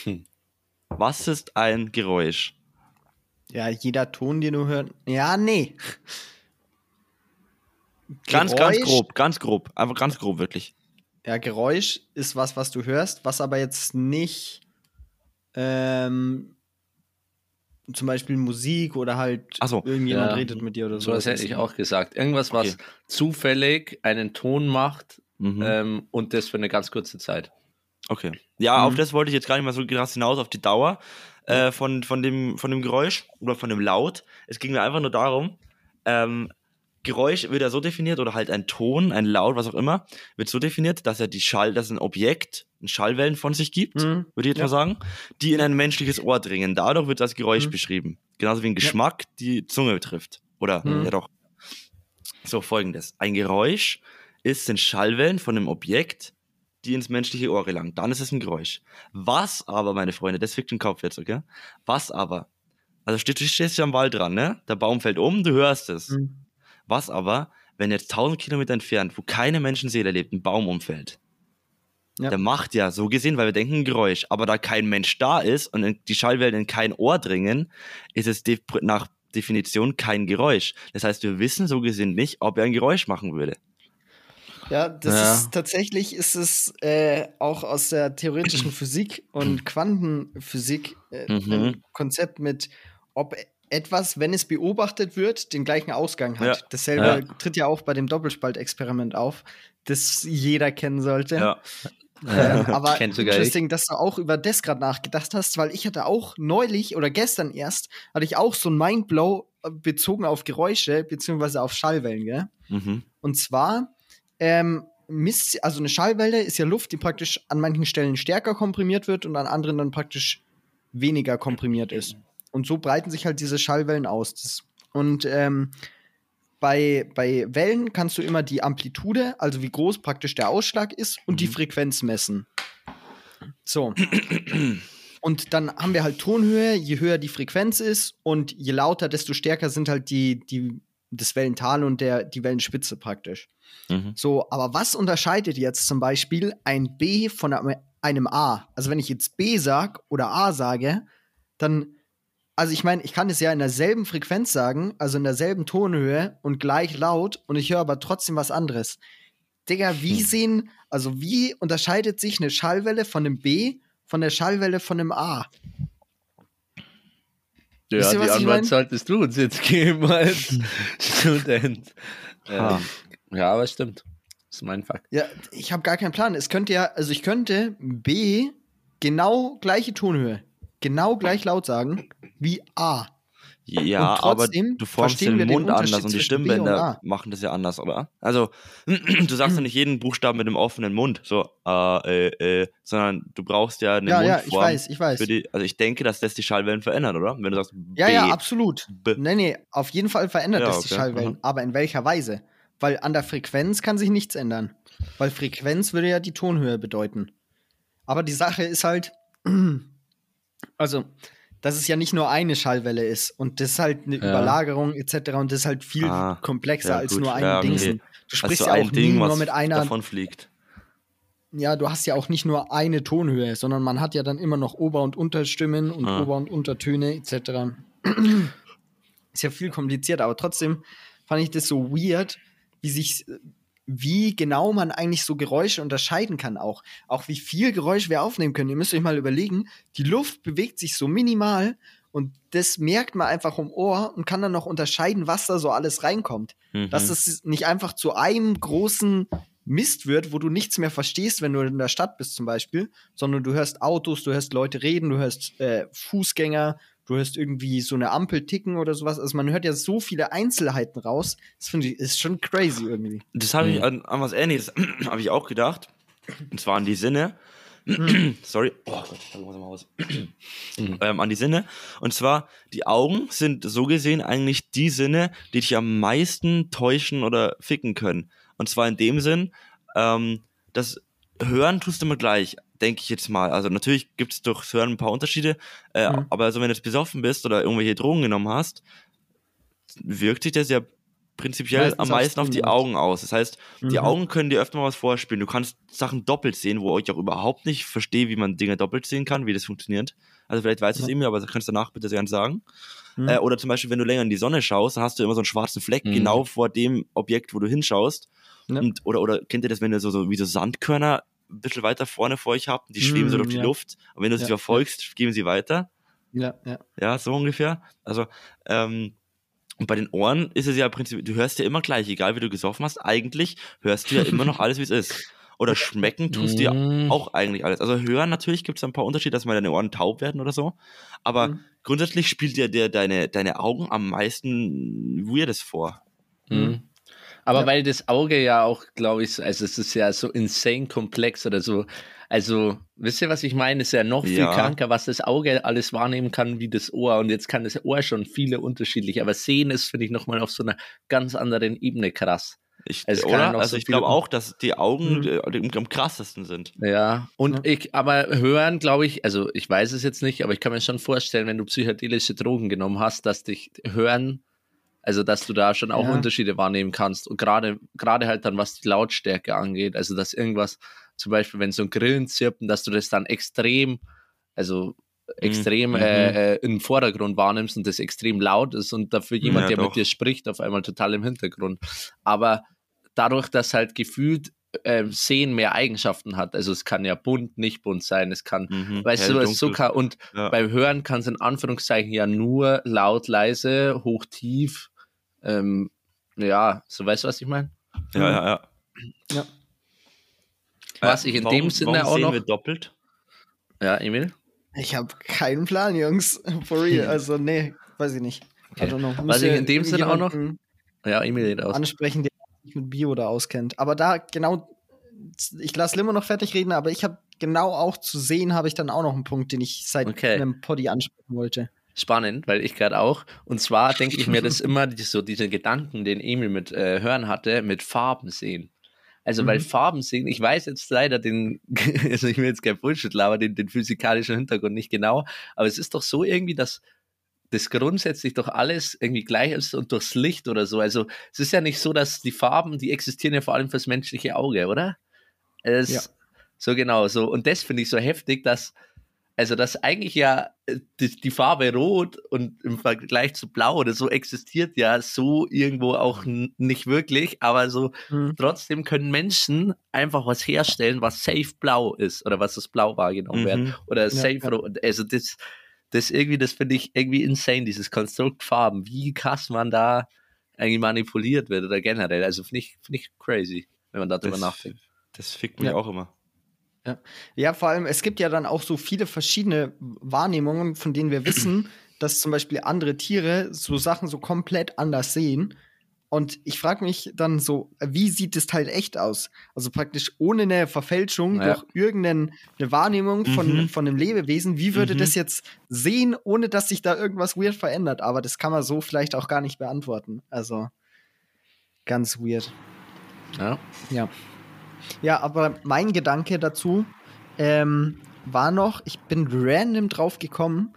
[SPEAKER 3] Hm.
[SPEAKER 2] Was ist ein Geräusch?
[SPEAKER 1] Ja, jeder Ton, den du hörst. Ja, nee.
[SPEAKER 2] Ganz, ganz
[SPEAKER 1] Geräusch-
[SPEAKER 2] grob, ganz grob. Einfach ganz grob, wirklich.
[SPEAKER 1] Ja, Geräusch ist was, was du hörst, was aber jetzt nicht ähm, zum Beispiel Musik oder halt
[SPEAKER 2] so,
[SPEAKER 1] irgendjemand
[SPEAKER 3] ja.
[SPEAKER 1] redet mit dir oder so.
[SPEAKER 3] So was hätte ich auch gesagt. Irgendwas, was
[SPEAKER 2] Okay.
[SPEAKER 3] zufällig einen Ton macht
[SPEAKER 2] Mhm.
[SPEAKER 3] ähm, und das für eine ganz kurze Zeit.
[SPEAKER 2] Okay. Ja,
[SPEAKER 1] Mhm.
[SPEAKER 2] auf das wollte ich jetzt gar nicht mal so krass hinaus, auf die Dauer äh, von, von, dem, von dem Geräusch oder von dem Laut. Es ging mir einfach nur darum, ähm, Geräusch wird ja so definiert oder halt ein Ton, ein Laut, was auch immer, wird so definiert, dass er die Schall, dass ein Objekt ein Schallwellen von sich gibt,
[SPEAKER 1] Mhm.
[SPEAKER 2] würde ich jetzt
[SPEAKER 1] Ja.
[SPEAKER 2] mal sagen, die in ein menschliches Ohr dringen. Dadurch wird das Geräusch
[SPEAKER 1] Mhm.
[SPEAKER 2] beschrieben. Genauso wie ein Geschmack die Zunge betrifft. Oder,
[SPEAKER 1] Mhm.
[SPEAKER 2] ja doch. So, folgendes. Ein Geräusch ist, sind Schallwellen von einem Objekt, die ins menschliche Ohr gelangen. Dann ist es ein Geräusch. Was aber, meine Freunde, das fickt den Kopf jetzt, okay? Was aber? Also stehst du stehst ja am Wald dran, ne? Der Baum fällt um, du hörst es.
[SPEAKER 1] Mhm.
[SPEAKER 2] Was aber, wenn jetzt 1000 Kilometer entfernt, wo keine Menschenseele lebt, ein Baum umfällt?
[SPEAKER 1] Ja.
[SPEAKER 2] Der macht ja so gesehen, weil wir denken ein Geräusch. Aber da kein Mensch da ist und die Schallwellen in kein Ohr dringen, ist es nach Definition kein Geräusch. Das heißt, wir wissen so gesehen nicht, ob er ein Geräusch machen würde.
[SPEAKER 1] Ja, das
[SPEAKER 3] Ja.
[SPEAKER 1] ist tatsächlich ist es äh, auch aus der theoretischen Physik und [clears throat] Quantenphysik äh,
[SPEAKER 2] Mhm.
[SPEAKER 1] ein Konzept mit, ob etwas, wenn es beobachtet wird, den gleichen Ausgang hat.
[SPEAKER 2] Ja.
[SPEAKER 1] Dasselbe
[SPEAKER 3] Ja.
[SPEAKER 1] tritt ja auch bei dem Doppelspaltexperiment auf, das jeder kennen sollte.
[SPEAKER 2] Ja.
[SPEAKER 1] Ähm, [laughs] aber interesting, dass du auch über das gerade nachgedacht hast, weil ich hatte auch neulich oder gestern erst, hatte ich auch so ein Mindblow äh, bezogen auf Geräusche beziehungsweise auf Schallwellen, gell?
[SPEAKER 2] Mhm.
[SPEAKER 1] Und zwar, ähm, misst, also eine Schallwelle ist ja Luft, die praktisch an manchen Stellen stärker komprimiert wird und an anderen dann praktisch weniger komprimiert ist. Und so breiten sich halt diese Schallwellen aus. Und ähm, bei, bei Wellen kannst du immer die Amplitude, also wie groß praktisch der Ausschlag ist, und die Frequenz messen. So. Und dann haben wir halt Tonhöhe, je höher die Frequenz ist und je lauter, desto stärker sind halt die, die, das Wellental und der, die Wellenspitze praktisch.
[SPEAKER 2] Mhm.
[SPEAKER 1] So, aber was unterscheidet jetzt zum Beispiel ein B von einem- A? Also wenn ich jetzt B sag oder A sage, dann, also ich meine, ich kann es ja in derselben Frequenz sagen, also in derselben Tonhöhe und gleich laut und ich höre aber trotzdem was anderes. Digga, wie
[SPEAKER 2] Hm.
[SPEAKER 1] sehen, also wie unterscheidet sich eine Schallwelle von einem B von der Schallwelle von einem A?
[SPEAKER 3] Ja,
[SPEAKER 1] Wisst
[SPEAKER 3] die Antwort solltest du uns jetzt geben als [laughs] Student. Ähm, ja, aber stimmt. Das ist mein Fakt.
[SPEAKER 1] Ja, ich habe gar keinen Plan. Es könnte ja, also ich könnte B genau gleiche Tonhöhe, genau gleich laut sagen wie A.
[SPEAKER 2] Ja,
[SPEAKER 1] Und
[SPEAKER 2] aber du formst den Mund anders und die
[SPEAKER 1] und
[SPEAKER 2] Stimmbänder
[SPEAKER 1] A.
[SPEAKER 2] machen das ja anders, oder? Also, [clears throat] du sagst ja [clears throat] nicht jeden Buchstaben mit einem offenen Mund, so, äh, äh, äh, sondern du brauchst ja eine
[SPEAKER 1] Ja, ja,
[SPEAKER 2] Mundform.
[SPEAKER 1] ich weiß, ich weiß.
[SPEAKER 2] Für die, also ich denke, dass das die Schallwellen verändert, oder? Wenn du sagst,
[SPEAKER 1] Ja,
[SPEAKER 2] B,
[SPEAKER 1] ja, absolut.
[SPEAKER 2] B.
[SPEAKER 1] Nee, nee, auf jeden Fall verändert
[SPEAKER 2] Ja,
[SPEAKER 1] das die
[SPEAKER 2] okay,
[SPEAKER 1] Schallwellen.
[SPEAKER 2] mhm.
[SPEAKER 1] Aber in welcher Weise? Weil an der Frequenz kann sich nichts ändern. Weil Frequenz würde ja die Tonhöhe bedeuten. Aber die Sache ist halt, [clears throat] also, dass es ja nicht nur eine Schallwelle ist und das ist halt eine
[SPEAKER 3] Ja.
[SPEAKER 1] Überlagerung etc. und das ist halt viel
[SPEAKER 2] Ah,
[SPEAKER 1] komplexer
[SPEAKER 2] ja,
[SPEAKER 1] als
[SPEAKER 2] gut,
[SPEAKER 1] nur ein
[SPEAKER 2] ja, okay.
[SPEAKER 1] Dingsen. Du sprichst
[SPEAKER 2] also
[SPEAKER 1] ja auch
[SPEAKER 2] Ding,
[SPEAKER 1] nie nur mit einer
[SPEAKER 2] davon fliegt.
[SPEAKER 1] ja, du hast ja auch nicht nur eine Tonhöhe, sondern man hat ja dann immer noch Ober- und Unterstimmen und
[SPEAKER 2] Ah.
[SPEAKER 1] Ober- und Untertöne etc. Ist ja viel komplizierter, aber trotzdem fand ich das so weird, wie sich, wie genau man eigentlich so Geräusche unterscheiden kann auch. Auch wie viel Geräusch wir aufnehmen können. Ihr müsst euch mal überlegen, die Luft bewegt sich so minimal und das merkt man einfach im Ohr und kann dann noch unterscheiden, was da so alles reinkommt
[SPEAKER 2] Mhm.
[SPEAKER 1] dass es nicht einfach zu einem großen Mist wird, wo du nichts mehr verstehst, wenn du in der Stadt bist zum Beispiel, sondern du hörst Autos, du hörst Leute reden, du hörst äh, Fußgänger, du hörst irgendwie so eine Ampel ticken oder sowas. Also man hört ja so viele Einzelheiten raus. Das finde ich ist schon crazy irgendwie.
[SPEAKER 2] Das habe ich
[SPEAKER 3] Mhm.
[SPEAKER 2] an, an was ähnliches [clears throat] habe ich auch gedacht. Und zwar an die Sinne. [clears throat] sorry, oh Gott, ich mal raus. [clears throat] ähm, an die Sinne. Und zwar, die Augen sind so gesehen eigentlich die Sinne, die dich am meisten täuschen oder ficken können. Und zwar in dem Sinn, ähm, das Hören tust du immer gleich, denke ich jetzt mal. Also natürlich gibt es durchs Hören ein paar Unterschiede, äh,
[SPEAKER 1] Mhm.
[SPEAKER 2] aber also wenn du jetzt besoffen bist oder irgendwelche Drogen genommen hast, wirkt sich das ja prinzipiell
[SPEAKER 1] Meistens
[SPEAKER 2] am meisten auf die. Augen aus. Das heißt, die
[SPEAKER 1] Mhm.
[SPEAKER 2] Augen können dir öfter mal was vorspielen. Du kannst Sachen doppelt sehen, wo ich auch überhaupt nicht verstehe, wie man Dinge doppelt sehen kann, wie das funktioniert. Also vielleicht weißt du es
[SPEAKER 1] Ja.
[SPEAKER 2] irgendwie, aber das kannst du danach bitte gerne sagen.
[SPEAKER 1] Mhm.
[SPEAKER 2] Äh, oder zum Beispiel, wenn du länger in die Sonne schaust, dann hast du immer so einen schwarzen Fleck
[SPEAKER 3] Mhm.
[SPEAKER 2] genau vor dem Objekt, wo du hinschaust.
[SPEAKER 1] Ja.
[SPEAKER 2] Und, oder, oder kennt ihr das, wenn ihr so, so wie so Sandkörner ein bisschen weiter vorne vor euch habt, und die schweben so
[SPEAKER 1] Mhm,
[SPEAKER 2] durch die
[SPEAKER 1] ja.
[SPEAKER 2] Luft. Und wenn du sie verfolgst, gehen sie weiter.
[SPEAKER 1] Ja, ja.
[SPEAKER 2] Ja, so ungefähr. Also, ähm, und bei den Ohren ist es ja im Prinzip, du hörst ja immer gleich, egal wie du gesoffen hast, eigentlich hörst du ja immer noch [laughs] alles, wie es ist. Oder schmecken tust du ja
[SPEAKER 3] Mm.
[SPEAKER 2] auch eigentlich alles. Also hören natürlich gibt es ein paar Unterschiede, dass mal deine Ohren taub werden oder so. Aber
[SPEAKER 1] Mhm.
[SPEAKER 2] grundsätzlich spielt dir der, deine, deine Augen am meisten Weirdes vor.
[SPEAKER 3] Mhm. Aber
[SPEAKER 1] Ja.
[SPEAKER 3] weil das Auge ja auch, glaube ich, so- also es ist ja so insane komplex oder so. Also, wisst ihr, was ich meine? Es ist ja noch viel
[SPEAKER 2] Ja.
[SPEAKER 3] kranker, was das Auge alles wahrnehmen kann wie das Ohr. Und jetzt kann das Ohr schon viele unterschiedlich. Aber sehen ist, finde ich, nochmal auf so einer ganz anderen Ebene krass.
[SPEAKER 2] Ich,
[SPEAKER 3] noch
[SPEAKER 2] Also
[SPEAKER 3] so
[SPEAKER 2] ich glaube auch, dass die Augen
[SPEAKER 1] Mhm.
[SPEAKER 2] äh, am- krassesten sind.
[SPEAKER 3] Ja, und
[SPEAKER 1] Ja.
[SPEAKER 3] ich, aber hören, glaube ich, also ich weiß es jetzt nicht, aber ich kann mir schon vorstellen, wenn du psychedelische Drogen genommen hast, dass dich hören, also dass du da schon auch
[SPEAKER 1] Ja.
[SPEAKER 3] Unterschiede wahrnehmen kannst. Und gerade, gerade halt dann, was die Lautstärke angeht, also dass irgendwas, zum Beispiel, wenn so ein Grillen zirpen, dass du das dann extrem, also extrem
[SPEAKER 2] Mhm.
[SPEAKER 3] äh, äh, im Vordergrund wahrnimmst und das extrem laut ist und dafür jemand,
[SPEAKER 2] Ja,
[SPEAKER 3] der
[SPEAKER 2] doch.
[SPEAKER 3] mit dir spricht, auf einmal total im Hintergrund. Aber dadurch, dass halt gefühlt äh, Sehen mehr Eigenschaften hat, also es kann ja bunt, nicht bunt sein, es kann,
[SPEAKER 2] Mhm.
[SPEAKER 3] weißt
[SPEAKER 2] Hell,
[SPEAKER 3] du, es so kann, und
[SPEAKER 2] Ja.
[SPEAKER 3] beim Hören kann es in Anführungszeichen ja nur laut, leise, hoch, tief, ähm, ja, so weißt du, was ich meine?
[SPEAKER 2] ja, ja, ja.
[SPEAKER 1] Ja.
[SPEAKER 3] Was ich in dem Sinne
[SPEAKER 2] warum
[SPEAKER 3] auch
[SPEAKER 2] sehen
[SPEAKER 3] noch-
[SPEAKER 2] wir doppelt?
[SPEAKER 3] Ja, Emil?
[SPEAKER 1] Ich habe keinen Plan, Jungs. [laughs] For real. [laughs] Also, nee, weiß ich nicht. I
[SPEAKER 3] Okay.
[SPEAKER 1] don't know.
[SPEAKER 3] Was ich in dem Sinne auch noch- Ja, Emil geht aus.
[SPEAKER 1] ansprechen, der sich mit Bio da auskennt. Aber da genau, ich lasse Limo noch fertig reden, aber ich habe genau auch zu sehen, habe ich dann auch noch einen Punkt, den ich seit
[SPEAKER 3] Okay.
[SPEAKER 1] einem Poddy ansprechen wollte.
[SPEAKER 3] Spannend, weil ich gerade auch. Und zwar denke ich mir das [laughs] immer, so diese Gedanken, den Emil mit äh, Hören hatte, mit Farben sehen. Also, weil
[SPEAKER 1] Mhm.
[SPEAKER 3] Farben sehen, ich weiß jetzt leider den, [laughs] also ich will jetzt kein Bullshit labern, den, den physikalischen Hintergrund nicht genau, aber es ist doch so irgendwie, dass das grundsätzlich doch alles irgendwie gleich ist und durchs Licht oder so. Also, es ist ja nicht so, dass die Farben, die existieren ja vor allem fürs menschliche Auge, oder? Es,
[SPEAKER 1] Ja.
[SPEAKER 3] So genau, so. Und das finde ich so heftig, dass, also, dass eigentlich ja äh, die, die Farbe Rot und im Vergleich zu Blau oder so existiert ja so irgendwo auch nicht wirklich, aber so
[SPEAKER 1] Mhm.
[SPEAKER 3] trotzdem können Menschen einfach was herstellen, was safe blau ist oder was das blau wahrgenommen wird
[SPEAKER 2] Mhm.
[SPEAKER 3] oder
[SPEAKER 1] Ja,
[SPEAKER 3] safe
[SPEAKER 1] ja.
[SPEAKER 3] rot. Also das, das irgendwie, das finde ich irgendwie insane, dieses Konstrukt Farben, wie krass man da eigentlich manipuliert wird oder generell. Also finde ich, finde ich crazy, wenn man darüber
[SPEAKER 2] Das,
[SPEAKER 3] nachdenkt.
[SPEAKER 2] das fickt mich
[SPEAKER 1] Ja.
[SPEAKER 2] auch immer.
[SPEAKER 1] Ja, vor allem, es gibt ja dann auch so viele verschiedene Wahrnehmungen, von denen wir [clears throat] wissen, dass zum Beispiel andere Tiere so Sachen so komplett anders sehen. Und ich frage mich dann so, wie sieht das Teil echt aus? Also praktisch ohne eine Verfälschung
[SPEAKER 3] Ja.
[SPEAKER 1] durch irgendeine Wahrnehmung von,
[SPEAKER 2] Mhm.
[SPEAKER 1] von einem Lebewesen. Wie würde
[SPEAKER 2] Mhm.
[SPEAKER 1] das jetzt sehen, ohne dass sich da irgendwas weird verändert? Aber das kann man so vielleicht auch gar nicht beantworten. Also ganz weird.
[SPEAKER 3] Ja.
[SPEAKER 1] Ja. Ja, aber mein Gedanke dazu ähm, war noch, ich bin random drauf gekommen,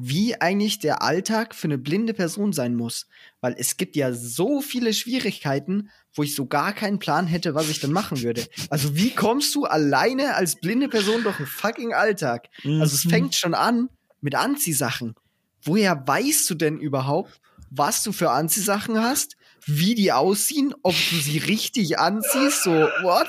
[SPEAKER 1] wie eigentlich der Alltag für eine blinde Person sein muss. Weil es gibt ja so viele Schwierigkeiten, wo ich so gar keinen Plan hätte, was ich dann machen würde. Also wie kommst du alleine als blinde Person durch einen fucking Alltag? Also es
[SPEAKER 2] Mhm.
[SPEAKER 1] fängt schon an mit Anziehsachen. Woher weißt du denn überhaupt, was du für Anziehsachen hast, wie die aussehen, ob du sie richtig anziehst? So, what?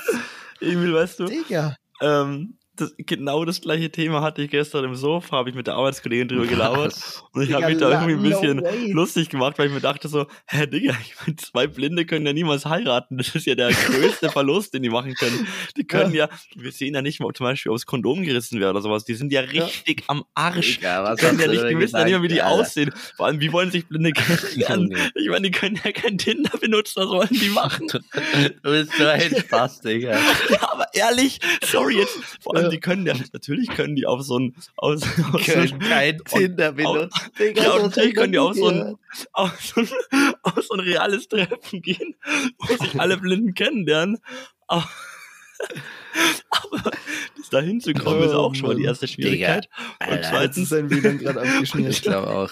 [SPEAKER 2] Emil, weißt du,
[SPEAKER 1] Digga.
[SPEAKER 2] ähm, das, genau das gleiche Thema hatte ich gestern im Sofa, habe ich mit der Arbeitskollegin drüber gelabert. [laughs] Und ich habe mich da irgendwie ein
[SPEAKER 1] no
[SPEAKER 2] bisschen
[SPEAKER 1] way.
[SPEAKER 2] lustig gemacht, weil ich mir dachte so, hä, Digga, ich meine, zwei Blinde können ja niemals heiraten. Das ist ja der größte [laughs] Verlust, den die machen können. Die können ja, wir sehen ja nicht mal zum Beispiel, ob das Kondom gerissen wird oder sowas. Die sind ja richtig am Arsch.
[SPEAKER 3] Digga, was
[SPEAKER 2] Die können ja nicht, die wissen ja nicht mehr, wie die
[SPEAKER 3] Alter?
[SPEAKER 2] aussehen. Vor allem, wie wollen sich Blinde [laughs] kennenlernen? Ich meine, die können ja kein Tinder benutzen, was wollen die machen?
[SPEAKER 3] Du bist so ein Spaß, Digga.
[SPEAKER 2] Ja, ehrlich, sorry jetzt. Vor allem, die können ja, natürlich können die auf so ein, aus, aus so
[SPEAKER 3] Können
[SPEAKER 2] ein,
[SPEAKER 3] kein Tinder benutzen. Digga,
[SPEAKER 2] ja, und natürlich können die
[SPEAKER 3] ich
[SPEAKER 2] auf so, ein, auf, so ein, auf so ein reales Treffen gehen, wo sich alle Blinden kennenlernen. Aber, aber das da hinzukommen ist
[SPEAKER 1] Oh,
[SPEAKER 2] auch schon mal die erste Schwierigkeit. und
[SPEAKER 3] Alter,
[SPEAKER 1] Jetzt
[SPEAKER 2] zweitens,
[SPEAKER 1] ist sein WLAN gerade
[SPEAKER 3] Ich
[SPEAKER 1] abgeschmiert.
[SPEAKER 3] glaube auch.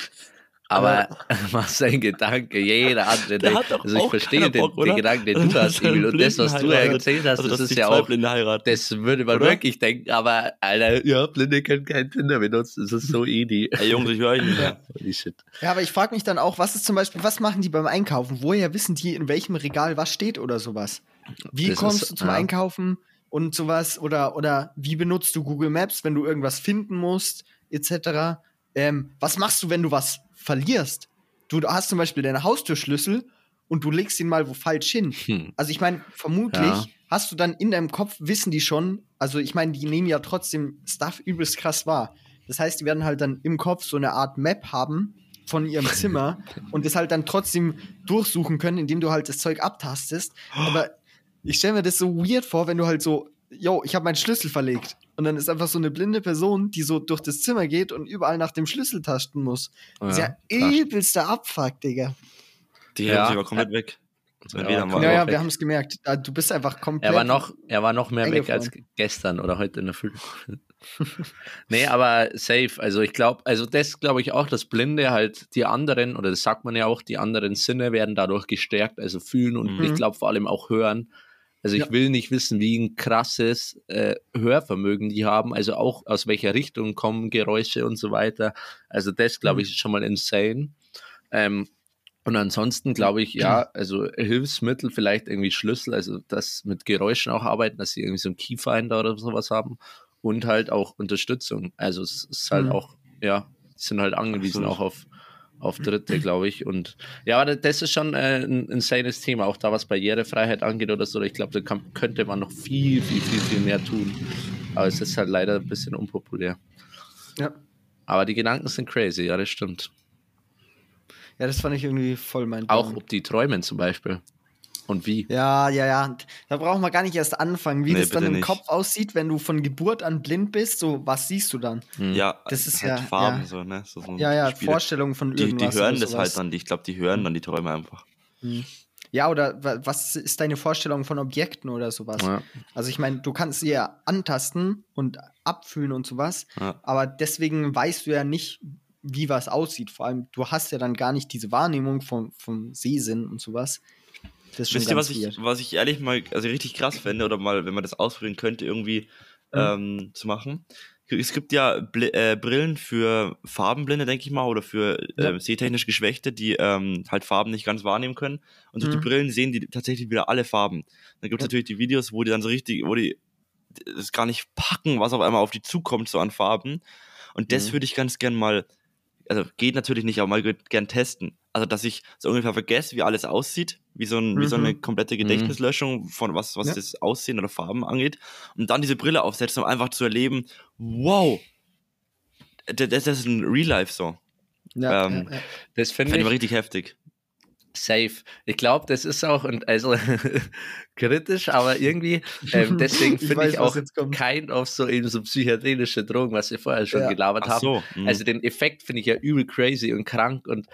[SPEAKER 3] Aber was [laughs] ein Gedanke, jeder andere.
[SPEAKER 2] Der
[SPEAKER 3] denkt-
[SPEAKER 2] hat doch
[SPEAKER 3] also ich
[SPEAKER 2] auch
[SPEAKER 3] verstehe den,
[SPEAKER 2] Bock,
[SPEAKER 3] den? Gedanken, den [laughs] du hast, Emil. Und das, was du ja erzählt hast,
[SPEAKER 2] also,
[SPEAKER 3] das ist ja auch, das würde man
[SPEAKER 2] Oder?
[SPEAKER 3] wirklich denken, aber Alter, ja, Blinde können kein Tinder benutzen, das ist so easy.
[SPEAKER 2] Ey, Jungs, ich höre euch nicht [laughs] mehr.
[SPEAKER 3] Holy shit.
[SPEAKER 1] Ja, aber ich frage mich dann auch, was ist zum Beispiel, was machen die beim Einkaufen? Woher wissen die, in welchem Regal was steht oder sowas? Wie
[SPEAKER 3] Das
[SPEAKER 1] kommst
[SPEAKER 3] ist-
[SPEAKER 1] du zum
[SPEAKER 3] ja.
[SPEAKER 1] Einkaufen und sowas? Oder, oder wie benutzt du Google Maps, wenn du irgendwas finden musst, etc.? Ähm, was machst du, wenn du was verlierst? Du hast zum Beispiel deine Haustürschlüssel und du legst ihn mal wo falsch hin.
[SPEAKER 3] Hm.
[SPEAKER 1] Also ich meine, vermutlich
[SPEAKER 3] Ja.
[SPEAKER 1] hast du dann in deinem Kopf, wissen die schon, also ich meine, die nehmen ja trotzdem Stuff übelst krass wahr. Das heißt, die werden halt dann im Kopf so eine Art Map haben von ihrem [laughs] Zimmer und das halt dann trotzdem durchsuchen können, indem du halt das Zeug abtastest. Aber ich stelle mir das so weird vor, wenn du halt so, yo, ich habe meinen Schlüssel verlegt. Und dann ist einfach so eine blinde Person, die so durch das Zimmer geht und überall nach dem Schlüssel tasten muss. Das ist ja,
[SPEAKER 3] klar.
[SPEAKER 1] übelster Abfuck, Digga.
[SPEAKER 2] Die
[SPEAKER 3] Ja.
[SPEAKER 2] haben sich aber komplett weg. Mein
[SPEAKER 3] Ja.
[SPEAKER 1] Ja, ja,
[SPEAKER 2] weg.
[SPEAKER 1] wir haben es gemerkt. Du bist einfach komplett.
[SPEAKER 3] Er war noch, er war noch mehr weg als gestern oder heute in der Früh. [laughs] nee, aber safe. Also ich glaube, also das glaube ich auch, dass Blinde halt die anderen, oder das sagt man ja auch, die anderen Sinne werden dadurch gestärkt, also fühlen und
[SPEAKER 2] Mhm.
[SPEAKER 3] ich glaube vor allem auch hören. Also ich
[SPEAKER 1] Ja.
[SPEAKER 3] will nicht wissen, wie ein krasses äh, Hörvermögen die haben, also auch aus welcher Richtung kommen Geräusche und so weiter. Also das glaube ich ist schon mal insane. Ähm, und ansonsten glaube ich, ja, [clears throat] also Hilfsmittel, vielleicht irgendwie Schlüssel, also das mit Geräuschen auch arbeiten, dass sie irgendwie so einen Keyfinder oder sowas haben und halt auch Unterstützung. Also es ist halt
[SPEAKER 1] Mhm.
[SPEAKER 3] auch, ja, sind halt angewiesen
[SPEAKER 2] Absolut.
[SPEAKER 3] auch auf, auf Dritte, glaube ich. Und ja, aber das ist schon äh, ein insanes Thema, auch da was Barrierefreiheit angeht oder so. Ich glaube, da kann, könnte man noch viel, viel, viel, viel mehr tun. Aber es ist halt leider ein bisschen unpopulär.
[SPEAKER 1] Ja.
[SPEAKER 3] Aber die Gedanken sind crazy, ja, das stimmt.
[SPEAKER 1] Ja, das fand ich irgendwie voll mein
[SPEAKER 3] Auch ob die träumen zum Beispiel. Und wie.
[SPEAKER 1] Ja, ja, ja. Da brauchen wir gar nicht erst anfangen, wie
[SPEAKER 2] Nee,
[SPEAKER 1] das dann im
[SPEAKER 2] nicht.
[SPEAKER 1] Kopf aussieht, wenn du von Geburt an blind bist. So, was siehst du dann?
[SPEAKER 3] Hm.
[SPEAKER 2] Ja,
[SPEAKER 1] Das ist
[SPEAKER 2] halt
[SPEAKER 1] ja-
[SPEAKER 2] Farben
[SPEAKER 1] ja.
[SPEAKER 2] so, ne? So, so
[SPEAKER 1] Ja, ja,
[SPEAKER 2] Spiele.
[SPEAKER 1] Vorstellungen von
[SPEAKER 2] Die,
[SPEAKER 1] irgendwas.
[SPEAKER 2] die hören das halt dann, ich glaube, die hören dann die Träume einfach.
[SPEAKER 1] Ja, oder wa- was ist deine Vorstellung von Objekten oder sowas?
[SPEAKER 3] Ja.
[SPEAKER 1] Also ich meine, du kannst sie ja antasten und abfühlen und sowas,
[SPEAKER 2] Ja.
[SPEAKER 1] aber deswegen weißt du ja nicht, wie was aussieht. Vor allem, du hast ja dann gar nicht diese Wahrnehmung vom, vom Sehsinn und sowas. Das
[SPEAKER 2] Wisst ihr, was ich, was ich ehrlich mal, also richtig krass fände, oder mal, wenn man das ausprobieren könnte, irgendwie ähm, zu machen? Es gibt ja Bl äh, Brillen für Farbenblinde, denke ich mal, oder für
[SPEAKER 1] Ja.
[SPEAKER 2] äh, sehtechnisch Geschwächte, die ähm, halt Farben nicht ganz wahrnehmen können. Und durch
[SPEAKER 1] Mhm.
[SPEAKER 2] die Brillen sehen die tatsächlich wieder alle Farben. Dann gibt es
[SPEAKER 1] Ja.
[SPEAKER 2] natürlich die Videos, wo die dann so richtig, wo die das gar nicht packen, was auf einmal auf die zukommt, so an Farben. Und das
[SPEAKER 3] Mhm.
[SPEAKER 2] würde ich ganz gern mal, also geht natürlich nicht, aber mal gern testen. Also, dass ich so ungefähr vergesse, wie alles aussieht, wie so, ein, wie so
[SPEAKER 1] Mhm.
[SPEAKER 2] eine komplette Gedächtnislöschung von was, was
[SPEAKER 1] Ja.
[SPEAKER 2] das Aussehen oder Farben angeht. Und dann diese Brille aufsetzen, um einfach zu erleben, wow, das, das ist ein Real Life so.
[SPEAKER 1] Ja,
[SPEAKER 2] ähm,
[SPEAKER 1] ja, ja.
[SPEAKER 3] Das finde
[SPEAKER 2] Finde ich
[SPEAKER 3] ich
[SPEAKER 2] mal richtig heftig.
[SPEAKER 3] Safe. Ich glaube, das ist auch und also [laughs] kritisch, aber irgendwie ähm, [laughs] deswegen
[SPEAKER 1] Ich
[SPEAKER 3] finde ich
[SPEAKER 1] was
[SPEAKER 3] auch kind of so eben so psychedelische Drogen, was wir vorher schon
[SPEAKER 1] Ja.
[SPEAKER 3] gelabert
[SPEAKER 2] Ach
[SPEAKER 3] haben.
[SPEAKER 2] so. mhm.
[SPEAKER 3] Also den Effekt finde ich ja übel crazy und krank und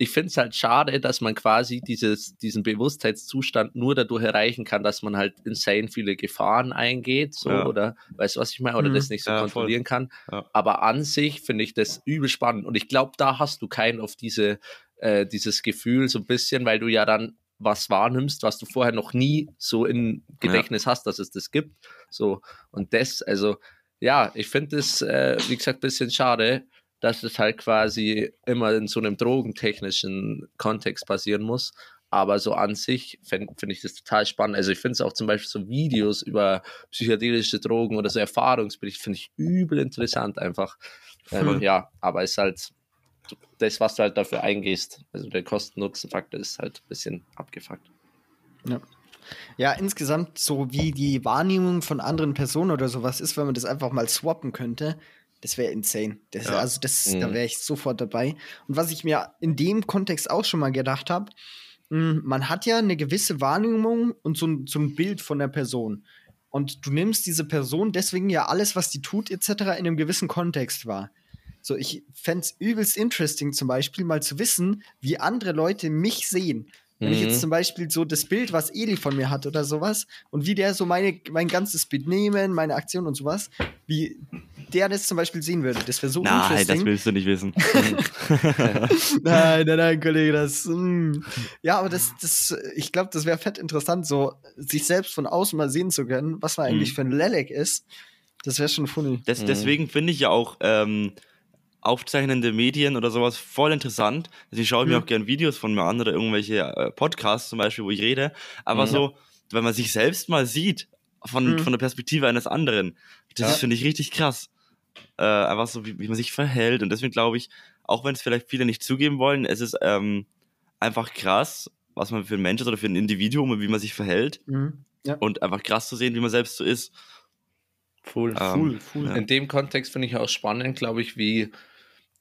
[SPEAKER 3] ich finde es halt schade, dass man quasi dieses, diesen Bewusstheitszustand nur dadurch erreichen kann, dass man halt insane viele Gefahren eingeht, so,
[SPEAKER 2] Ja.
[SPEAKER 3] oder, weißt du, was ich meine, oder
[SPEAKER 1] Mhm.
[SPEAKER 3] das nicht so
[SPEAKER 2] Ja, voll.
[SPEAKER 3] kontrollieren kann.
[SPEAKER 2] Ja.
[SPEAKER 3] Aber an sich finde ich das übel spannend und ich glaube, da hast du kein auf diese, äh, dieses Gefühl so ein bisschen, weil du ja dann was wahrnimmst, was du vorher noch nie so im Gedächtnis hast, dass es das gibt. So, und das, also, ja, ich finde es, äh, wie gesagt, ein bisschen schade, dass es halt quasi immer in so einem drogentechnischen Kontext passieren muss. Aber so an sich finde find ich das total spannend. Also ich finde es auch zum Beispiel so Videos über psychedelische Drogen oder so Erfahrungsberichte finde ich übel interessant einfach. Ähm,
[SPEAKER 2] Voll.
[SPEAKER 3] ja, aber es ist halt das, was du halt dafür eingehst. Also der Kosten-Nutzen-Faktor ist halt ein bisschen abgefuckt.
[SPEAKER 1] Ja, insgesamt so wie die Wahrnehmung von anderen Personen oder sowas ist, wenn man das einfach mal swappen könnte, das wäre insane. Das,
[SPEAKER 2] Ja.
[SPEAKER 1] Also das, da
[SPEAKER 3] Mhm.
[SPEAKER 1] wäre ich sofort dabei. Und was ich mir in dem Kontext auch schon mal gedacht habe, man hat ja eine gewisse Wahrnehmung und so ein, so ein Bild von der Person. Und du nimmst diese Person deswegen ja alles, was die tut, etc., in einem gewissen Kontext wahr. So, ich fände es übelst interesting, zum Beispiel mal zu wissen, wie andere Leute mich sehen. Wenn ich
[SPEAKER 3] Mhm.
[SPEAKER 1] jetzt zum Beispiel so das Bild, was Eli von mir hat oder sowas, und wie der so meine, mein ganzes Benehmen, meine Aktion und sowas, wie der das zum Beispiel sehen würde. Das wäre so
[SPEAKER 2] Nein, das
[SPEAKER 1] interesting.
[SPEAKER 2] willst du nicht wissen. [laughs]
[SPEAKER 1] nein, nein, nein, Kollege, das. mm. Ja, aber das, das, ich glaube, das wäre fett interessant, so sich selbst von außen mal sehen zu können, was man eigentlich
[SPEAKER 2] Mhm.
[SPEAKER 1] für ein Lelek ist. Das wäre schon funny.
[SPEAKER 2] Das,
[SPEAKER 3] Mhm.
[SPEAKER 2] Deswegen finde ich ja auch ähm, aufzeichnende Medien oder sowas voll interessant. Deswegen schaue ich mir
[SPEAKER 1] Mhm.
[SPEAKER 2] auch gerne Videos von mir an oder irgendwelche äh, Podcasts zum Beispiel, wo ich rede. Aber
[SPEAKER 3] Mhm.
[SPEAKER 2] so, wenn man sich selbst mal sieht, von,
[SPEAKER 1] Mhm.
[SPEAKER 2] von der Perspektive eines anderen, das
[SPEAKER 1] Ja.
[SPEAKER 2] finde ich richtig krass. Äh, einfach so, wie, wie man sich verhält. Und deswegen glaube ich, auch wenn es vielleicht viele nicht zugeben wollen, es ist ähm, einfach krass, was man für ein Mensch ist oder für ein Individuum und wie man sich verhält.
[SPEAKER 1] Mhm. Ja.
[SPEAKER 2] Und einfach krass zu sehen, wie man selbst so ist.
[SPEAKER 3] Cool.
[SPEAKER 1] Cool, cool.
[SPEAKER 3] In dem Kontext finde ich auch spannend, glaube ich, wie,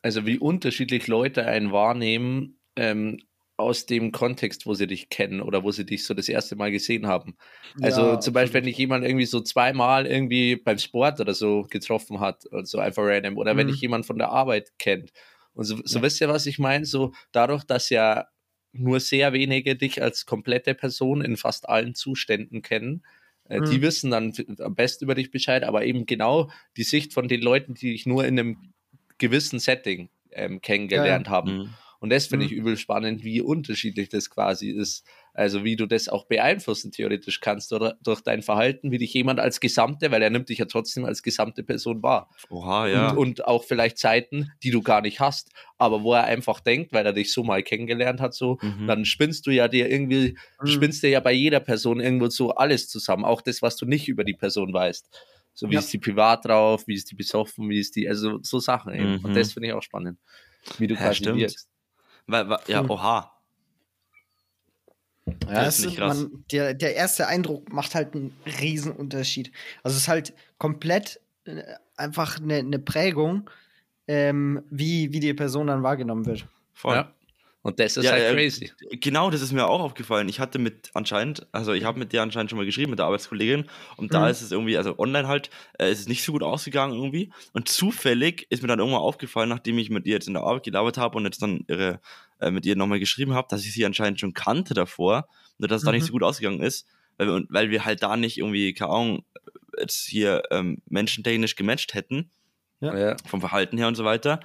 [SPEAKER 3] also wie unterschiedlich Leute einen wahrnehmen ähm, aus dem Kontext, wo sie dich kennen oder wo sie dich so das erste Mal gesehen haben. Also
[SPEAKER 1] Ja,
[SPEAKER 3] zum Beispiel, wenn
[SPEAKER 1] absolut.
[SPEAKER 3] dich jemand irgendwie so zweimal irgendwie beim Sport oder so getroffen hat und so einfach random oder wenn
[SPEAKER 1] Mhm.
[SPEAKER 3] dich jemand von der Arbeit kennt. Und so, so
[SPEAKER 1] Ja.
[SPEAKER 3] wisst ihr, was ich meine? So dadurch, dass ja nur sehr wenige dich als komplette Person in fast allen Zuständen kennen, äh, die
[SPEAKER 1] Mhm.
[SPEAKER 3] wissen dann am besten über dich Bescheid, aber eben genau die Sicht von den Leuten, die dich nur in einem gewissen Setting ähm, kennengelernt haben.
[SPEAKER 2] Mhm.
[SPEAKER 3] Und das finde ich
[SPEAKER 1] Mhm.
[SPEAKER 3] übel spannend, wie unterschiedlich das quasi ist. Also wie du das auch beeinflussen theoretisch kannst oder durch dein Verhalten, wie dich jemand als Gesamte, weil er nimmt dich ja trotzdem als gesamte Person wahr.
[SPEAKER 2] Oha, ja.
[SPEAKER 3] Und, und auch vielleicht Zeiten, die du gar nicht hast, aber wo er einfach denkt, weil er dich so mal kennengelernt hat, so,
[SPEAKER 2] Mhm.
[SPEAKER 3] dann spinnst du ja dir irgendwie,
[SPEAKER 1] Mhm.
[SPEAKER 3] spinnst dir ja bei jeder Person irgendwo so alles zusammen, auch das, was du nicht über die Person weißt. So wie
[SPEAKER 1] Ja.
[SPEAKER 3] ist die privat drauf, wie ist die besoffen, wie ist die, also so Sachen eben.
[SPEAKER 2] Mhm.
[SPEAKER 3] Und das finde ich auch spannend. Wie du
[SPEAKER 2] Ja,
[SPEAKER 3] quasi
[SPEAKER 2] stimmt.
[SPEAKER 3] wirkst.
[SPEAKER 2] Weil, weil, ja,
[SPEAKER 1] Cool.
[SPEAKER 2] oha.
[SPEAKER 1] Ja,
[SPEAKER 2] Das
[SPEAKER 1] es
[SPEAKER 2] ist
[SPEAKER 1] ist,
[SPEAKER 2] nicht krass.
[SPEAKER 1] man, der, der erste Eindruck macht halt einen riesen Unterschied. Also es ist halt komplett äh, einfach eine, eine Prägung, ähm, wie, wie die Person dann wahrgenommen wird.
[SPEAKER 2] Voll.
[SPEAKER 3] Ja. Und das ist
[SPEAKER 2] Ja,
[SPEAKER 3] halt
[SPEAKER 2] äh,
[SPEAKER 3] crazy.
[SPEAKER 2] Genau, das ist mir auch aufgefallen. Ich hatte mit anscheinend, also ich habe mit der anscheinend schon mal geschrieben, mit der Arbeitskollegin. Und da
[SPEAKER 1] Mhm.
[SPEAKER 2] ist es irgendwie, also online halt, äh, ist es nicht so gut ausgegangen irgendwie. Und zufällig ist mir dann irgendwann aufgefallen, nachdem ich mit ihr jetzt in der Arbeit gelabert habe und jetzt dann ihre, äh, mit ihr nochmal geschrieben habe, dass ich sie anscheinend schon kannte davor. Nur dass es da nicht
[SPEAKER 1] Mhm.
[SPEAKER 2] so gut ausgegangen ist. Weil wir, weil wir halt da nicht irgendwie, keine Ahnung, jetzt hier ähm, menschentechnisch gematcht hätten
[SPEAKER 3] Ja.
[SPEAKER 2] vom Verhalten her und so weiter.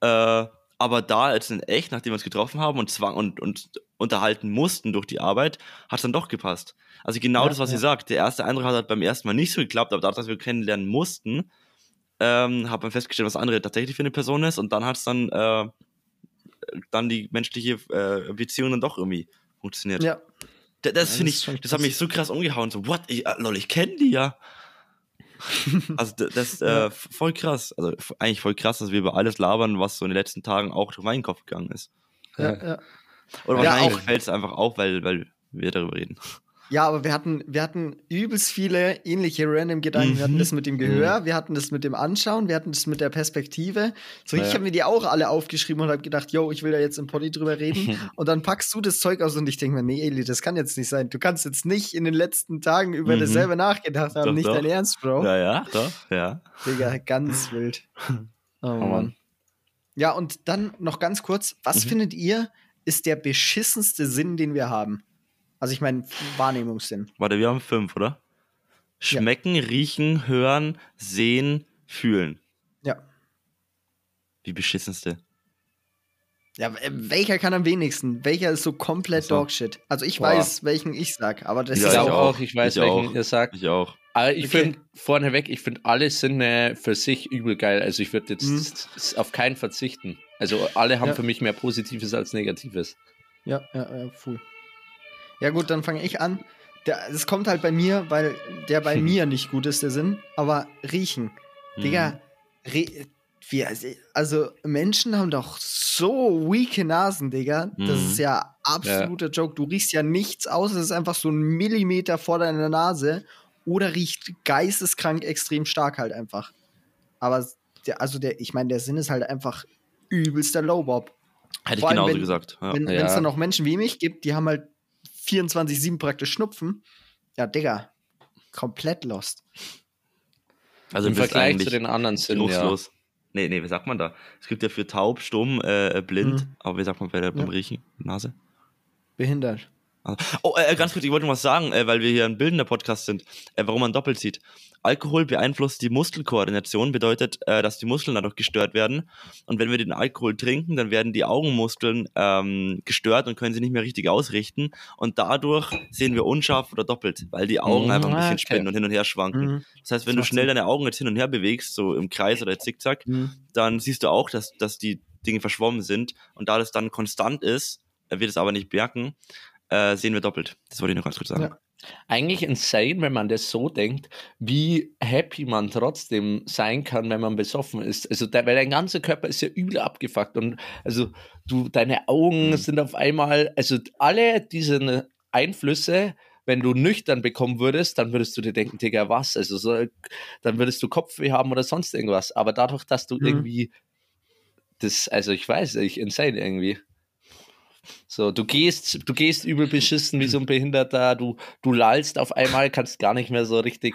[SPEAKER 2] Äh, aber da jetzt in echt, nachdem wir uns getroffen haben und zwang und, und unterhalten mussten durch die Arbeit, hat es dann doch gepasst. Also genau
[SPEAKER 1] Ja,
[SPEAKER 2] das, was
[SPEAKER 1] ja.
[SPEAKER 2] ihr sagt. Der erste Eindruck hat halt beim ersten Mal nicht so geklappt, aber dadurch, dass wir kennenlernen mussten, ähm, hat man festgestellt, was andere tatsächlich für eine Person ist und dann hat es dann, äh, dann die menschliche äh, Beziehung dann doch irgendwie funktioniert.
[SPEAKER 1] Ja.
[SPEAKER 2] Das finde
[SPEAKER 1] das ist
[SPEAKER 2] ich, das hat mich so krass umgehauen. So, what? Ich, äh, lol, ich kenne die ja. [laughs] also das ist
[SPEAKER 1] Ja.
[SPEAKER 2] äh, voll krass. Also eigentlich voll krass, dass wir über alles labern, was so in den letzten Tagen auch durch meinen Kopf gegangen ist.
[SPEAKER 1] Ja, ja.
[SPEAKER 2] Oder
[SPEAKER 1] Ja,
[SPEAKER 2] wahrscheinlich
[SPEAKER 1] auch-
[SPEAKER 2] fällt es einfach auf, weil, weil wir darüber reden.
[SPEAKER 1] Ja, aber wir hatten, wir hatten übelst viele ähnliche random Gedanken. Wir hatten
[SPEAKER 2] Mhm.
[SPEAKER 1] das mit dem Gehör, wir hatten das mit dem Anschauen, wir hatten das mit der Perspektive. So, ich
[SPEAKER 3] Ja.
[SPEAKER 1] habe mir die auch alle aufgeschrieben und habe gedacht, yo, ich will da jetzt im Poddy drüber reden. [laughs] und dann packst du das Zeug aus und ich denke mir, nee, Eli, das kann jetzt nicht sein. Du kannst jetzt nicht in den letzten Tagen über
[SPEAKER 2] Mhm.
[SPEAKER 1] dasselbe nachgedacht haben.
[SPEAKER 2] Doch,
[SPEAKER 1] nicht
[SPEAKER 2] doch.
[SPEAKER 1] dein Ernst, Bro.
[SPEAKER 2] Ja, ja, doch, ja.
[SPEAKER 1] Digga, ganz wild. [laughs] Oh,
[SPEAKER 3] Mann.
[SPEAKER 1] Mann. Ja, und dann noch ganz kurz, was
[SPEAKER 2] Mhm.
[SPEAKER 1] findet ihr, ist der beschissenste Sinn, den wir haben? Also ich meine, Wahrnehmungssinn.
[SPEAKER 2] Warte, wir haben fünf, oder? Schmecken, riechen, hören, sehen, fühlen.
[SPEAKER 1] Ja.
[SPEAKER 2] Die beschissenste.
[SPEAKER 1] Ja, äh, welcher kann am wenigsten? Welcher ist so komplett
[SPEAKER 2] so.
[SPEAKER 1] Dogshit? Also ich
[SPEAKER 3] Boah.
[SPEAKER 1] weiß, welchen ich sag, aber das
[SPEAKER 2] Ja,
[SPEAKER 1] ist
[SPEAKER 2] ich
[SPEAKER 1] auch.
[SPEAKER 3] auch, ich weiß,
[SPEAKER 2] Ich
[SPEAKER 3] welchen
[SPEAKER 2] auch.
[SPEAKER 3] ihr sagt.
[SPEAKER 2] Ich auch.
[SPEAKER 3] Aber ich
[SPEAKER 1] Okay.
[SPEAKER 3] finde vorneweg, ich finde alle Sinne für sich übel geil. Also ich würde jetzt s- auf keinen verzichten. Also alle haben
[SPEAKER 1] Ja.
[SPEAKER 3] für mich mehr Positives als Negatives.
[SPEAKER 1] Ja, ja, ja, cool. Ja gut, dann fange ich an. Es kommt halt bei mir, weil der bei mir nicht gut ist, der Sinn. Aber riechen.
[SPEAKER 2] Mhm.
[SPEAKER 1] Digga, re wir, also Menschen haben doch so weake Nasen, Digga. Das
[SPEAKER 2] Mhm.
[SPEAKER 1] ist ja absoluter Joke. Du riechst ja nichts aus, es ist einfach so ein Millimeter vor deiner Nase oder riecht geisteskrank extrem stark halt einfach. Aber der, also der, ich meine, der Sinn ist halt einfach übelster Lowbob.
[SPEAKER 2] Hätte ich
[SPEAKER 1] Vor
[SPEAKER 2] genauso
[SPEAKER 1] wenn-
[SPEAKER 2] gesagt. Ja.
[SPEAKER 1] Wenn
[SPEAKER 3] Ja.
[SPEAKER 1] es dann noch Menschen wie mich gibt, die haben halt 24-7 praktisch Schnupfen. Ja, Digga. komplett lost.
[SPEAKER 2] Also
[SPEAKER 3] Im Vergleich zu den anderen sind ja.
[SPEAKER 2] Nee, nee, wie sagt man da? Es gibt ja für taub, stumm, äh, blind,
[SPEAKER 1] Mhm.
[SPEAKER 2] aber wie sagt man bei der, beim
[SPEAKER 1] Ja.
[SPEAKER 2] Riechen? Nase?
[SPEAKER 1] Behindert.
[SPEAKER 2] Oh, äh, ganz kurz, ich wollte noch was sagen, äh, weil wir hier ein bildender Podcast sind, äh, warum man doppelt sieht. Alkohol beeinflusst die Muskelkoordination, bedeutet, äh, dass die Muskeln dadurch gestört werden. Und wenn wir den Alkohol trinken, dann werden die Augenmuskeln ähm, gestört und können sich nicht mehr richtig ausrichten. Und dadurch sehen wir unscharf oder doppelt, weil die Augen
[SPEAKER 3] Mhm,
[SPEAKER 2] einfach ein bisschen
[SPEAKER 3] okay.
[SPEAKER 2] spinnen und hin und her schwanken.
[SPEAKER 1] Mhm.
[SPEAKER 2] Das heißt, wenn
[SPEAKER 1] Das
[SPEAKER 2] du schnell
[SPEAKER 1] Sinn.
[SPEAKER 2] deine Augen jetzt hin und her bewegst, so im Kreis oder zickzack,
[SPEAKER 1] Mhm.
[SPEAKER 2] dann siehst du auch, dass, dass die Dinge verschwommen sind. Und da das dann konstant ist, äh, wir das aber nicht merken, äh, sehen wir doppelt. Das wollte ich noch ganz kurz sagen.
[SPEAKER 1] Ja.
[SPEAKER 3] Eigentlich insane, wenn man das so denkt, wie happy man trotzdem sein kann, wenn man besoffen ist. Also, der, weil dein ganzer Körper ist ja übel abgefuckt und also du, deine Augen
[SPEAKER 2] Mhm.
[SPEAKER 3] sind auf einmal, also alle diese Einflüsse, wenn du nüchtern bekommen würdest, dann würdest du dir denken, Digga, was? Also, so, dann würdest du Kopfweh haben oder sonst irgendwas. Aber dadurch, dass du
[SPEAKER 1] Mhm.
[SPEAKER 3] irgendwie das, also ich weiß nicht, insane irgendwie. So, du gehst, du gehst übel beschissen wie so ein Behinderter, du, du lallst auf einmal, kannst gar nicht mehr so richtig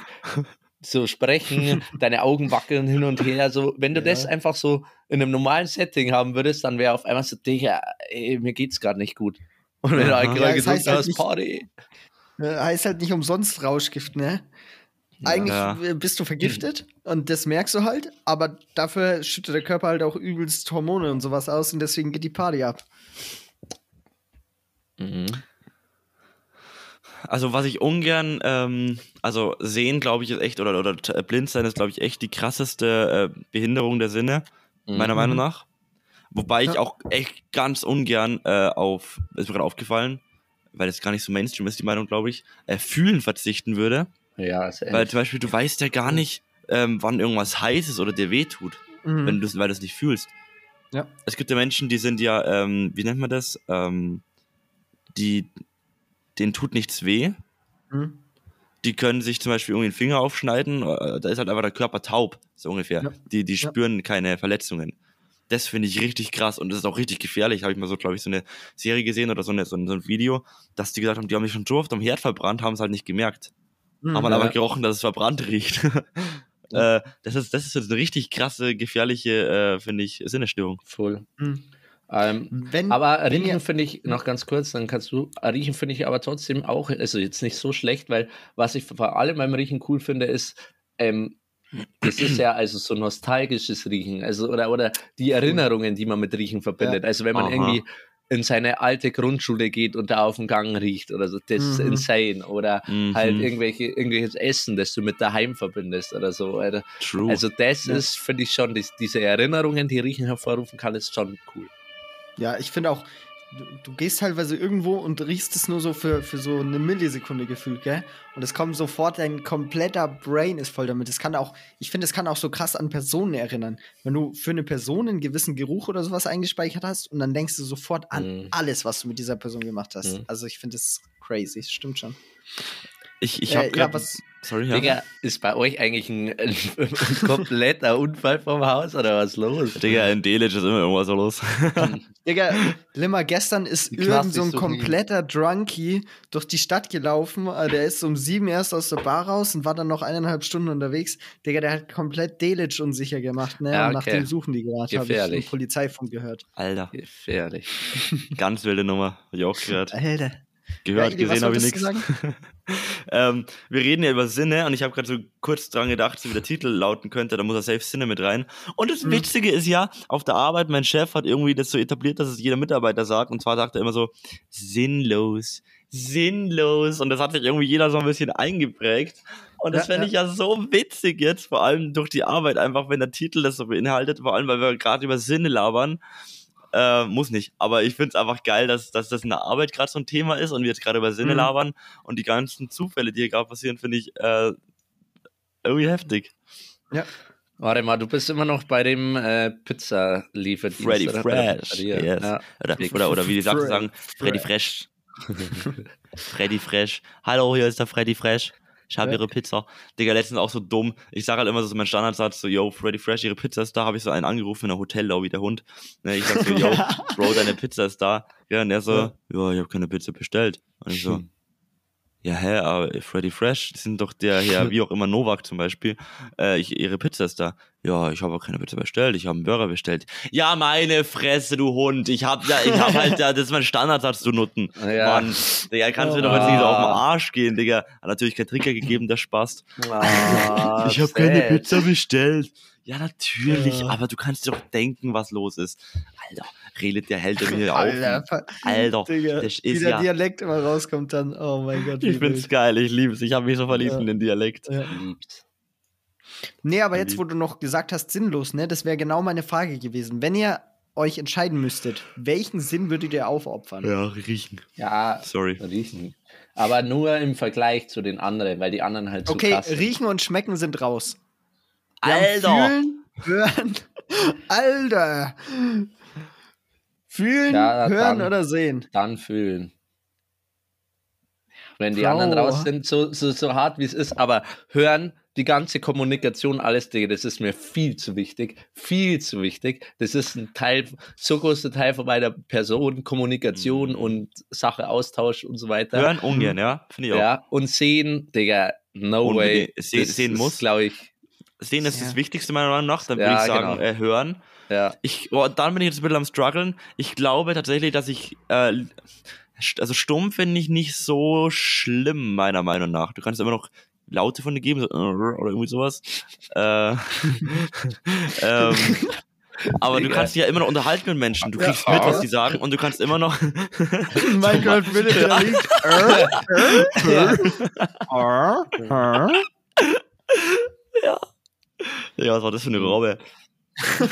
[SPEAKER 3] so sprechen, deine Augen wackeln hin und her. So, wenn du
[SPEAKER 1] Ja.
[SPEAKER 3] das einfach so in einem normalen Setting haben würdest, dann wäre auf einmal so, Digga, ey, mir geht's gerade nicht gut. Und wenn du
[SPEAKER 2] Aha.
[SPEAKER 3] Alkohol
[SPEAKER 1] Ja, es
[SPEAKER 3] getrunken
[SPEAKER 1] heißt halt
[SPEAKER 3] hast,
[SPEAKER 1] nicht-
[SPEAKER 3] Party.
[SPEAKER 1] Heißt halt nicht umsonst Rauschgift, ne? Eigentlich
[SPEAKER 2] Ja.
[SPEAKER 1] bist du vergiftet und das merkst du halt, aber dafür schüttet der Körper halt auch übelst Hormone und sowas aus und deswegen geht die Party ab.
[SPEAKER 3] Mhm.
[SPEAKER 2] Also was ich ungern, ähm, also sehen, glaube ich, ist echt, oder, oder t- blind sein ist, glaube ich, echt die krasseste äh, Behinderung der Sinne, meiner
[SPEAKER 1] Mhm.
[SPEAKER 2] Meinung nach. Wobei ich auch echt ganz ungern äh, auf, ist mir gerade aufgefallen, weil es gar nicht so Mainstream ist, die Meinung, glaube ich, äh, fühlen verzichten würde.
[SPEAKER 3] Ja, ist
[SPEAKER 2] Weil
[SPEAKER 3] ehrlich.
[SPEAKER 2] zum Beispiel, du weißt ja gar nicht, ähm, wann irgendwas heiß ist oder dir wehtut,
[SPEAKER 1] Mhm.
[SPEAKER 2] wenn weil du es nicht fühlst.
[SPEAKER 1] Ja.
[SPEAKER 2] Es gibt ja Menschen, die sind ja, ähm, wie nennt man das? Ähm, die, denen tut nichts weh.
[SPEAKER 1] Mhm.
[SPEAKER 2] Die können sich zum Beispiel irgendwie den Finger aufschneiden, äh, da ist halt einfach der Körper taub, so ungefähr.
[SPEAKER 1] Ja.
[SPEAKER 2] Die, die
[SPEAKER 1] Ja.
[SPEAKER 2] spüren keine Verletzungen. Das finde ich richtig krass und das ist auch richtig gefährlich. Habe ich mal so, glaube ich, so eine Serie gesehen oder so, eine, so, ein, so ein Video, dass die gesagt haben, die haben sich schon so oft am Herd verbrannt, haben es halt nicht gemerkt.
[SPEAKER 1] Mhm.
[SPEAKER 2] haben
[SPEAKER 3] Ja.
[SPEAKER 2] aber gerochen, dass es verbrannt riecht. [laughs] äh, das, ist, das ist so eine richtig krasse, gefährliche, äh, finde ich, Sinnesstörung.
[SPEAKER 3] Voll.
[SPEAKER 1] Mhm.
[SPEAKER 3] Ähm,
[SPEAKER 1] Wenn,
[SPEAKER 3] Aber
[SPEAKER 1] wenn
[SPEAKER 3] riechen finde ich, noch ganz kurz, dann kannst du, äh, riechen finde ich aber trotzdem auch, also jetzt nicht so schlecht, weil was ich vor allem beim Riechen cool finde, ist, ähm, das ist ja also so nostalgisches Riechen, also oder, oder die Erinnerungen, die man mit Riechen verbindet. Also wenn man
[SPEAKER 2] Aha.
[SPEAKER 3] irgendwie in seine alte Grundschule geht und da auf dem Gang riecht oder so, das ist
[SPEAKER 1] Mhm.
[SPEAKER 3] insane. Oder
[SPEAKER 2] Mhm.
[SPEAKER 3] halt irgendwelche, irgendwelches Essen, das du mit daheim verbindest oder so. Oder,
[SPEAKER 2] True.
[SPEAKER 3] also das
[SPEAKER 1] Ja.
[SPEAKER 3] ist, finde ich schon, dies, diese Erinnerungen, die Riechen hervorrufen kann, ist schon cool.
[SPEAKER 1] Ja, ich finde auch, du, du gehst teilweise irgendwo und riechst es nur so für, für so eine Millisekunde gefühlt, gell? Und es kommt sofort, dein kompletter Brain ist voll damit. Es kann auch, ich finde, es kann auch so krass an Personen erinnern. Wenn du für eine Person einen gewissen Geruch oder sowas eingespeichert hast und dann denkst du sofort an
[SPEAKER 3] Mhm.
[SPEAKER 1] alles, was du mit dieser Person gemacht hast.
[SPEAKER 3] Mhm.
[SPEAKER 1] Also ich finde das crazy, das stimmt schon.
[SPEAKER 2] Ich ich
[SPEAKER 1] Äh,
[SPEAKER 2] habe
[SPEAKER 1] ja,
[SPEAKER 2] gerade.
[SPEAKER 1] was,
[SPEAKER 2] sorry, ja.
[SPEAKER 3] Digga, ist bei euch eigentlich ein, ein, ein kompletter Unfall vom Haus oder was los?
[SPEAKER 2] Digga, in Delitzsch ist immer irgendwas so los. [laughs]
[SPEAKER 1] Digga, Limmer, gestern ist irgend so ein kompletter Drunkie durch die Stadt gelaufen. Äh, Der ist um sieben erst aus der Bar raus und war dann noch eineinhalb Stunden unterwegs. Digga, der hat komplett Delitzsch unsicher gemacht, ne?
[SPEAKER 3] Ja,
[SPEAKER 1] Und nach
[SPEAKER 3] okay.
[SPEAKER 1] dem suchen die gerade, habe ich im Polizeifunk gehört.
[SPEAKER 2] Alter,
[SPEAKER 3] Gefährlich.
[SPEAKER 2] ganz wilde Nummer. Hab ich auch gehört.
[SPEAKER 1] Alter.
[SPEAKER 2] Gehört,
[SPEAKER 1] Ja,
[SPEAKER 2] gesehen habe ich nichts. [laughs] ähm, wir reden ja über Sinne und ich habe gerade so kurz dran gedacht, so wie der Titel lauten könnte, da muss er safe Sinne mit rein. Und das
[SPEAKER 1] Mhm.
[SPEAKER 2] Witzige ist ja, auf der Arbeit, mein Chef hat irgendwie das so etabliert, dass es jeder Mitarbeiter sagt. Und zwar sagt er immer so, sinnlos, sinnlos. Und das hat sich irgendwie jeder so ein bisschen eingeprägt. Und das
[SPEAKER 1] Ja,
[SPEAKER 2] fände ich ja so witzig jetzt, vor allem durch die Arbeit, einfach wenn der Titel das so beinhaltet, vor allem weil wir gerade über Sinne labern. Äh, muss nicht. Aber ich finde es einfach geil, dass, dass das in der Arbeit gerade so ein Thema ist und wir jetzt gerade über Sinne
[SPEAKER 1] Mhm.
[SPEAKER 2] labern. Und die ganzen Zufälle, die hier gerade passieren, finde ich äh, irgendwie heftig.
[SPEAKER 3] Warte mal, du bist immer noch bei dem äh, Pizza-Lieferdienst.
[SPEAKER 2] Freddy
[SPEAKER 3] oder?
[SPEAKER 2] Fresh.
[SPEAKER 3] Dir.
[SPEAKER 2] Yes.
[SPEAKER 3] Ja.
[SPEAKER 2] Oder, oder, oder wie die Sachen sagen, Freddy Fresh. [laughs] Freddy Fresh. Hallo, hier ist der Freddy Fresh. Ich habe
[SPEAKER 1] Ja.
[SPEAKER 2] ihre Pizza. Digga, letztens auch so dumm. Ich sage halt immer so mein Standardsatz, so, yo, Freddy Fresh, ihre Pizza ist da. Habe ich so einen angerufen in der Hotellobby, der Hund. Ne, ich sag so, yo, [laughs] Bro, deine Pizza ist da. Ja, und er so, ja, ich habe keine Pizza bestellt. Und ich so, Ja, hä, aber Freddy Fresh die sind doch der hier, [laughs] wie auch immer, Novak zum Beispiel. Äh, ich, ihre Pizza ist da. Ja, ich habe auch keine Pizza bestellt, ich habe einen Burger bestellt. Ja, meine Fresse, du Hund. Ich hab ja, ich hab halt, ja, das ist mein Standardsatz, du Nutten. [laughs]
[SPEAKER 3] Ja.
[SPEAKER 2] Mann, Digga, kannst du mir doch jetzt nicht so auf den Arsch gehen, Digga. Hat natürlich kein Trigger gegeben, der Spaß.
[SPEAKER 3] Ah, [laughs]
[SPEAKER 2] ich habe keine. Pizza bestellt. Ja, natürlich,
[SPEAKER 1] Ja.
[SPEAKER 2] aber du kannst dir doch denken, was los ist. Alter, redet der Held mir hier [laughs] auf.
[SPEAKER 1] Alter,
[SPEAKER 2] Alter,
[SPEAKER 1] Digga,
[SPEAKER 2] das
[SPEAKER 1] wie
[SPEAKER 2] ist
[SPEAKER 1] der
[SPEAKER 2] ja.
[SPEAKER 1] Dialekt immer rauskommt dann. Oh mein Gott. wie
[SPEAKER 2] Ich find's
[SPEAKER 1] wild.
[SPEAKER 2] geil, ich lieb's. Ich habe mich so verliebt
[SPEAKER 1] Ja.
[SPEAKER 2] in den Dialekt.
[SPEAKER 1] Ja. Nee, aber jetzt, wo du noch gesagt hast, sinnlos, ne, das wäre genau meine Frage gewesen. Wenn ihr euch entscheiden müsstet, welchen Sinn würdet ihr aufopfern?
[SPEAKER 2] Ja, riechen.
[SPEAKER 3] Ja,
[SPEAKER 2] Sorry.
[SPEAKER 3] riechen. Aber nur im Vergleich zu den anderen, weil die anderen halt so
[SPEAKER 1] Okay,
[SPEAKER 3] krass sind.
[SPEAKER 1] riechen und schmecken sind raus.
[SPEAKER 2] Alter!
[SPEAKER 1] Fühlen, hören. [laughs] Alter! Fühlen,
[SPEAKER 3] Ja,
[SPEAKER 1] hören
[SPEAKER 3] dann-
[SPEAKER 1] oder sehen?
[SPEAKER 3] Dann fühlen. Wenn die
[SPEAKER 1] Bro.
[SPEAKER 3] anderen raus sind, so, so, so hart wie es ist, aber hören, die ganze Kommunikation, alles, Digga, das ist mir viel zu wichtig. Viel zu wichtig. Das ist ein Teil, so großer Teil von meiner Person, Kommunikation und Sache, Austausch und so weiter.
[SPEAKER 2] Hören ungern, ja? Finde ich auch.
[SPEAKER 3] Ja, und sehen, Digga, no
[SPEAKER 2] Unbedingt.
[SPEAKER 3] way.
[SPEAKER 2] Se- sehen muss.
[SPEAKER 3] glaube ich.
[SPEAKER 2] Sehen ist
[SPEAKER 1] Ja.
[SPEAKER 2] das Wichtigste meiner Meinung nach. Dann würde
[SPEAKER 3] Ja,
[SPEAKER 2] ich sagen,
[SPEAKER 3] genau.
[SPEAKER 2] äh, hören.
[SPEAKER 3] Ja.
[SPEAKER 2] Ich, oh, dann bin ich jetzt ein bisschen am struggeln. Ich glaube tatsächlich, dass ich, äh, also stumm finde ich nicht so schlimm, meiner Meinung nach. Du kannst immer noch Laute von dir geben, so, äh, oder irgendwie sowas. Äh, [laughs] ähm, aber du kannst dich ja immer noch unterhalten mit Menschen. Du
[SPEAKER 1] Ja.
[SPEAKER 2] kriegst mit, was die sagen und du kannst immer noch. [laughs]
[SPEAKER 1] Minecraft Philipp, der liegt. [laughs]
[SPEAKER 2] ja, was war das für eine Robbe? [laughs]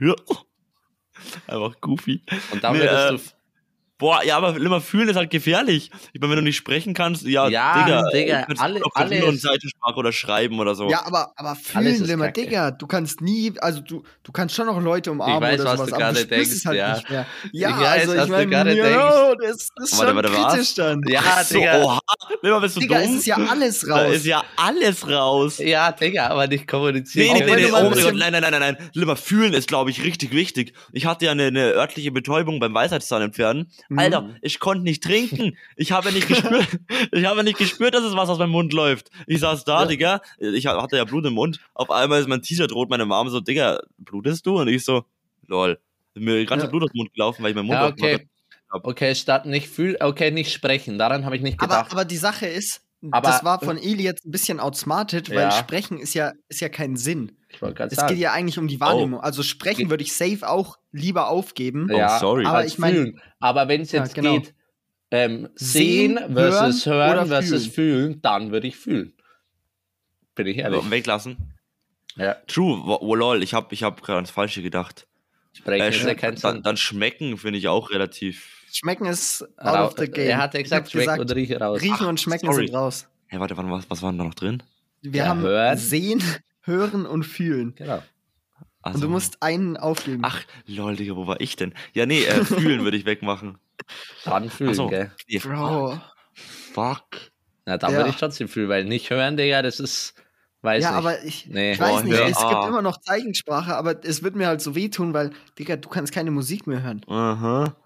[SPEAKER 2] Ja. Einfach goofy.
[SPEAKER 3] Und dann
[SPEAKER 2] Nee, äh,
[SPEAKER 3] du.
[SPEAKER 2] Boah, ja, aber immer fühlen ist halt gefährlich. Ich meine, wenn du nicht sprechen kannst, ja,
[SPEAKER 3] Ja,
[SPEAKER 2] Digga,
[SPEAKER 3] Digga, alle- alles-
[SPEAKER 2] und Seitensprache oder schreiben oder so.
[SPEAKER 1] Ja, aber, aber fühlen,
[SPEAKER 3] Kacke.
[SPEAKER 1] Digga, du kannst nie, also du, du kannst schon noch Leute umarmen
[SPEAKER 3] Ich weiß,
[SPEAKER 1] oder
[SPEAKER 3] was
[SPEAKER 1] sowas,
[SPEAKER 3] du
[SPEAKER 1] aber du
[SPEAKER 3] denkst,
[SPEAKER 1] es halt
[SPEAKER 3] ja.
[SPEAKER 1] nicht mehr. Ja,
[SPEAKER 3] Ich weiß,
[SPEAKER 1] also ich meine, yo, das ist
[SPEAKER 2] Warte,
[SPEAKER 1] schon
[SPEAKER 2] warte, was?
[SPEAKER 1] kritisch dann.
[SPEAKER 3] Ja,
[SPEAKER 2] Ach so,
[SPEAKER 3] Digga.
[SPEAKER 2] oha, Limmer, bist du
[SPEAKER 1] Digga,
[SPEAKER 2] dumm?
[SPEAKER 1] es ist ja alles
[SPEAKER 2] da
[SPEAKER 1] raus.
[SPEAKER 2] ist ja alles raus.
[SPEAKER 3] Ja, Digga, aber nicht kommunizieren.
[SPEAKER 2] Nee, nee, nee, nee, oh
[SPEAKER 1] ein
[SPEAKER 2] mein Gott, nein, nein, nein, nein, nein. Limmer, fühlen ist, glaube ich, richtig wichtig. Ich hatte ja eine, eine örtliche Betäubung beim Weisheitszahn entfernen.
[SPEAKER 1] Mhm.
[SPEAKER 2] Alter, ich konnte nicht trinken. [laughs] Ich habe nicht gespürt, [laughs] ich habe nicht gespürt, dass es was aus meinem Mund läuft. Ich saß da,
[SPEAKER 1] Ja.
[SPEAKER 2] Digga, ich hatte ja Blut im Mund. Auf einmal ist mein T-Shirt rot, meine Mom so, Digga, blutest du? Und ich so, lol. Mir ganz
[SPEAKER 1] Ja.
[SPEAKER 2] Blut aus dem Mund gelaufen, weil ich meinen Mund
[SPEAKER 3] Ja, okay. Okay, statt nicht fühlen, okay, nicht sprechen. Daran habe ich nicht
[SPEAKER 1] aber,
[SPEAKER 3] gedacht.
[SPEAKER 1] aber die Sache ist,
[SPEAKER 3] Aber-
[SPEAKER 1] das war von Eli jetzt ein bisschen outsmartet, weil
[SPEAKER 3] Ja.
[SPEAKER 1] Sprechen ist ja, ist ja kein Sinn.
[SPEAKER 3] ich wollte gerade
[SPEAKER 1] Es
[SPEAKER 3] sagen.
[SPEAKER 1] geht ja eigentlich um die Wahrnehmung. Also Sprechen würde ich safe auch lieber aufgeben.
[SPEAKER 2] Oh, sorry.
[SPEAKER 1] Aber
[SPEAKER 3] als
[SPEAKER 1] ich meine-
[SPEAKER 3] fühlen. aber wenn es
[SPEAKER 1] Ja,
[SPEAKER 3] jetzt
[SPEAKER 1] genau.
[SPEAKER 3] geht, ähm, sehen
[SPEAKER 1] Sehen,
[SPEAKER 3] versus
[SPEAKER 1] hören
[SPEAKER 3] hören,
[SPEAKER 1] oder
[SPEAKER 3] versus fühlen. dann würde ich fühlen. Bin ich ehrlich.
[SPEAKER 2] Also, weglassen.
[SPEAKER 3] Ja,
[SPEAKER 2] True, wo, wo, lol, ich habe ich hab gerade ans Falsche gedacht.
[SPEAKER 3] sprechen
[SPEAKER 2] Äh,
[SPEAKER 3] ist ja kein
[SPEAKER 2] dann,
[SPEAKER 3] Sinn.
[SPEAKER 2] dann schmecken finde ich auch relativ.
[SPEAKER 1] Schmecken ist out
[SPEAKER 3] Rau-
[SPEAKER 1] of the game.
[SPEAKER 3] Er hat ja gesagt,
[SPEAKER 1] Ich hab
[SPEAKER 3] schmeck und rieche raus.
[SPEAKER 1] Riechen und Schmecken
[SPEAKER 2] sorry.
[SPEAKER 1] sind raus.
[SPEAKER 2] Hey, warte, was, was war denn da noch drin?
[SPEAKER 1] Wir
[SPEAKER 3] Ja,
[SPEAKER 1] haben
[SPEAKER 3] hören.
[SPEAKER 1] Sehen, Hören und Fühlen.
[SPEAKER 3] Genau.
[SPEAKER 2] Also,
[SPEAKER 1] Und du musst einen aufgeben.
[SPEAKER 2] Ach, lol, Digga, wo war ich denn? Ja, nee, äh, fühlen würde ich wegmachen. [laughs]
[SPEAKER 3] Dann fühlen,
[SPEAKER 2] so.
[SPEAKER 3] gell?
[SPEAKER 2] Nee,
[SPEAKER 1] Bro.
[SPEAKER 2] Fuck.
[SPEAKER 3] Na, dann
[SPEAKER 1] Ja.
[SPEAKER 3] würde ich trotzdem fühlen, weil nicht hören, Digga, das ist, weiß
[SPEAKER 1] Ja,
[SPEAKER 3] nicht.
[SPEAKER 1] aber ich,
[SPEAKER 3] Nee.
[SPEAKER 1] ich weiß
[SPEAKER 2] Boah,
[SPEAKER 1] nicht,
[SPEAKER 2] hör-
[SPEAKER 1] es
[SPEAKER 2] ah.
[SPEAKER 1] gibt immer noch Zeichensprache, aber es wird mir halt so wehtun, weil, Digga, du kannst keine Musik mehr hören.
[SPEAKER 2] Aha.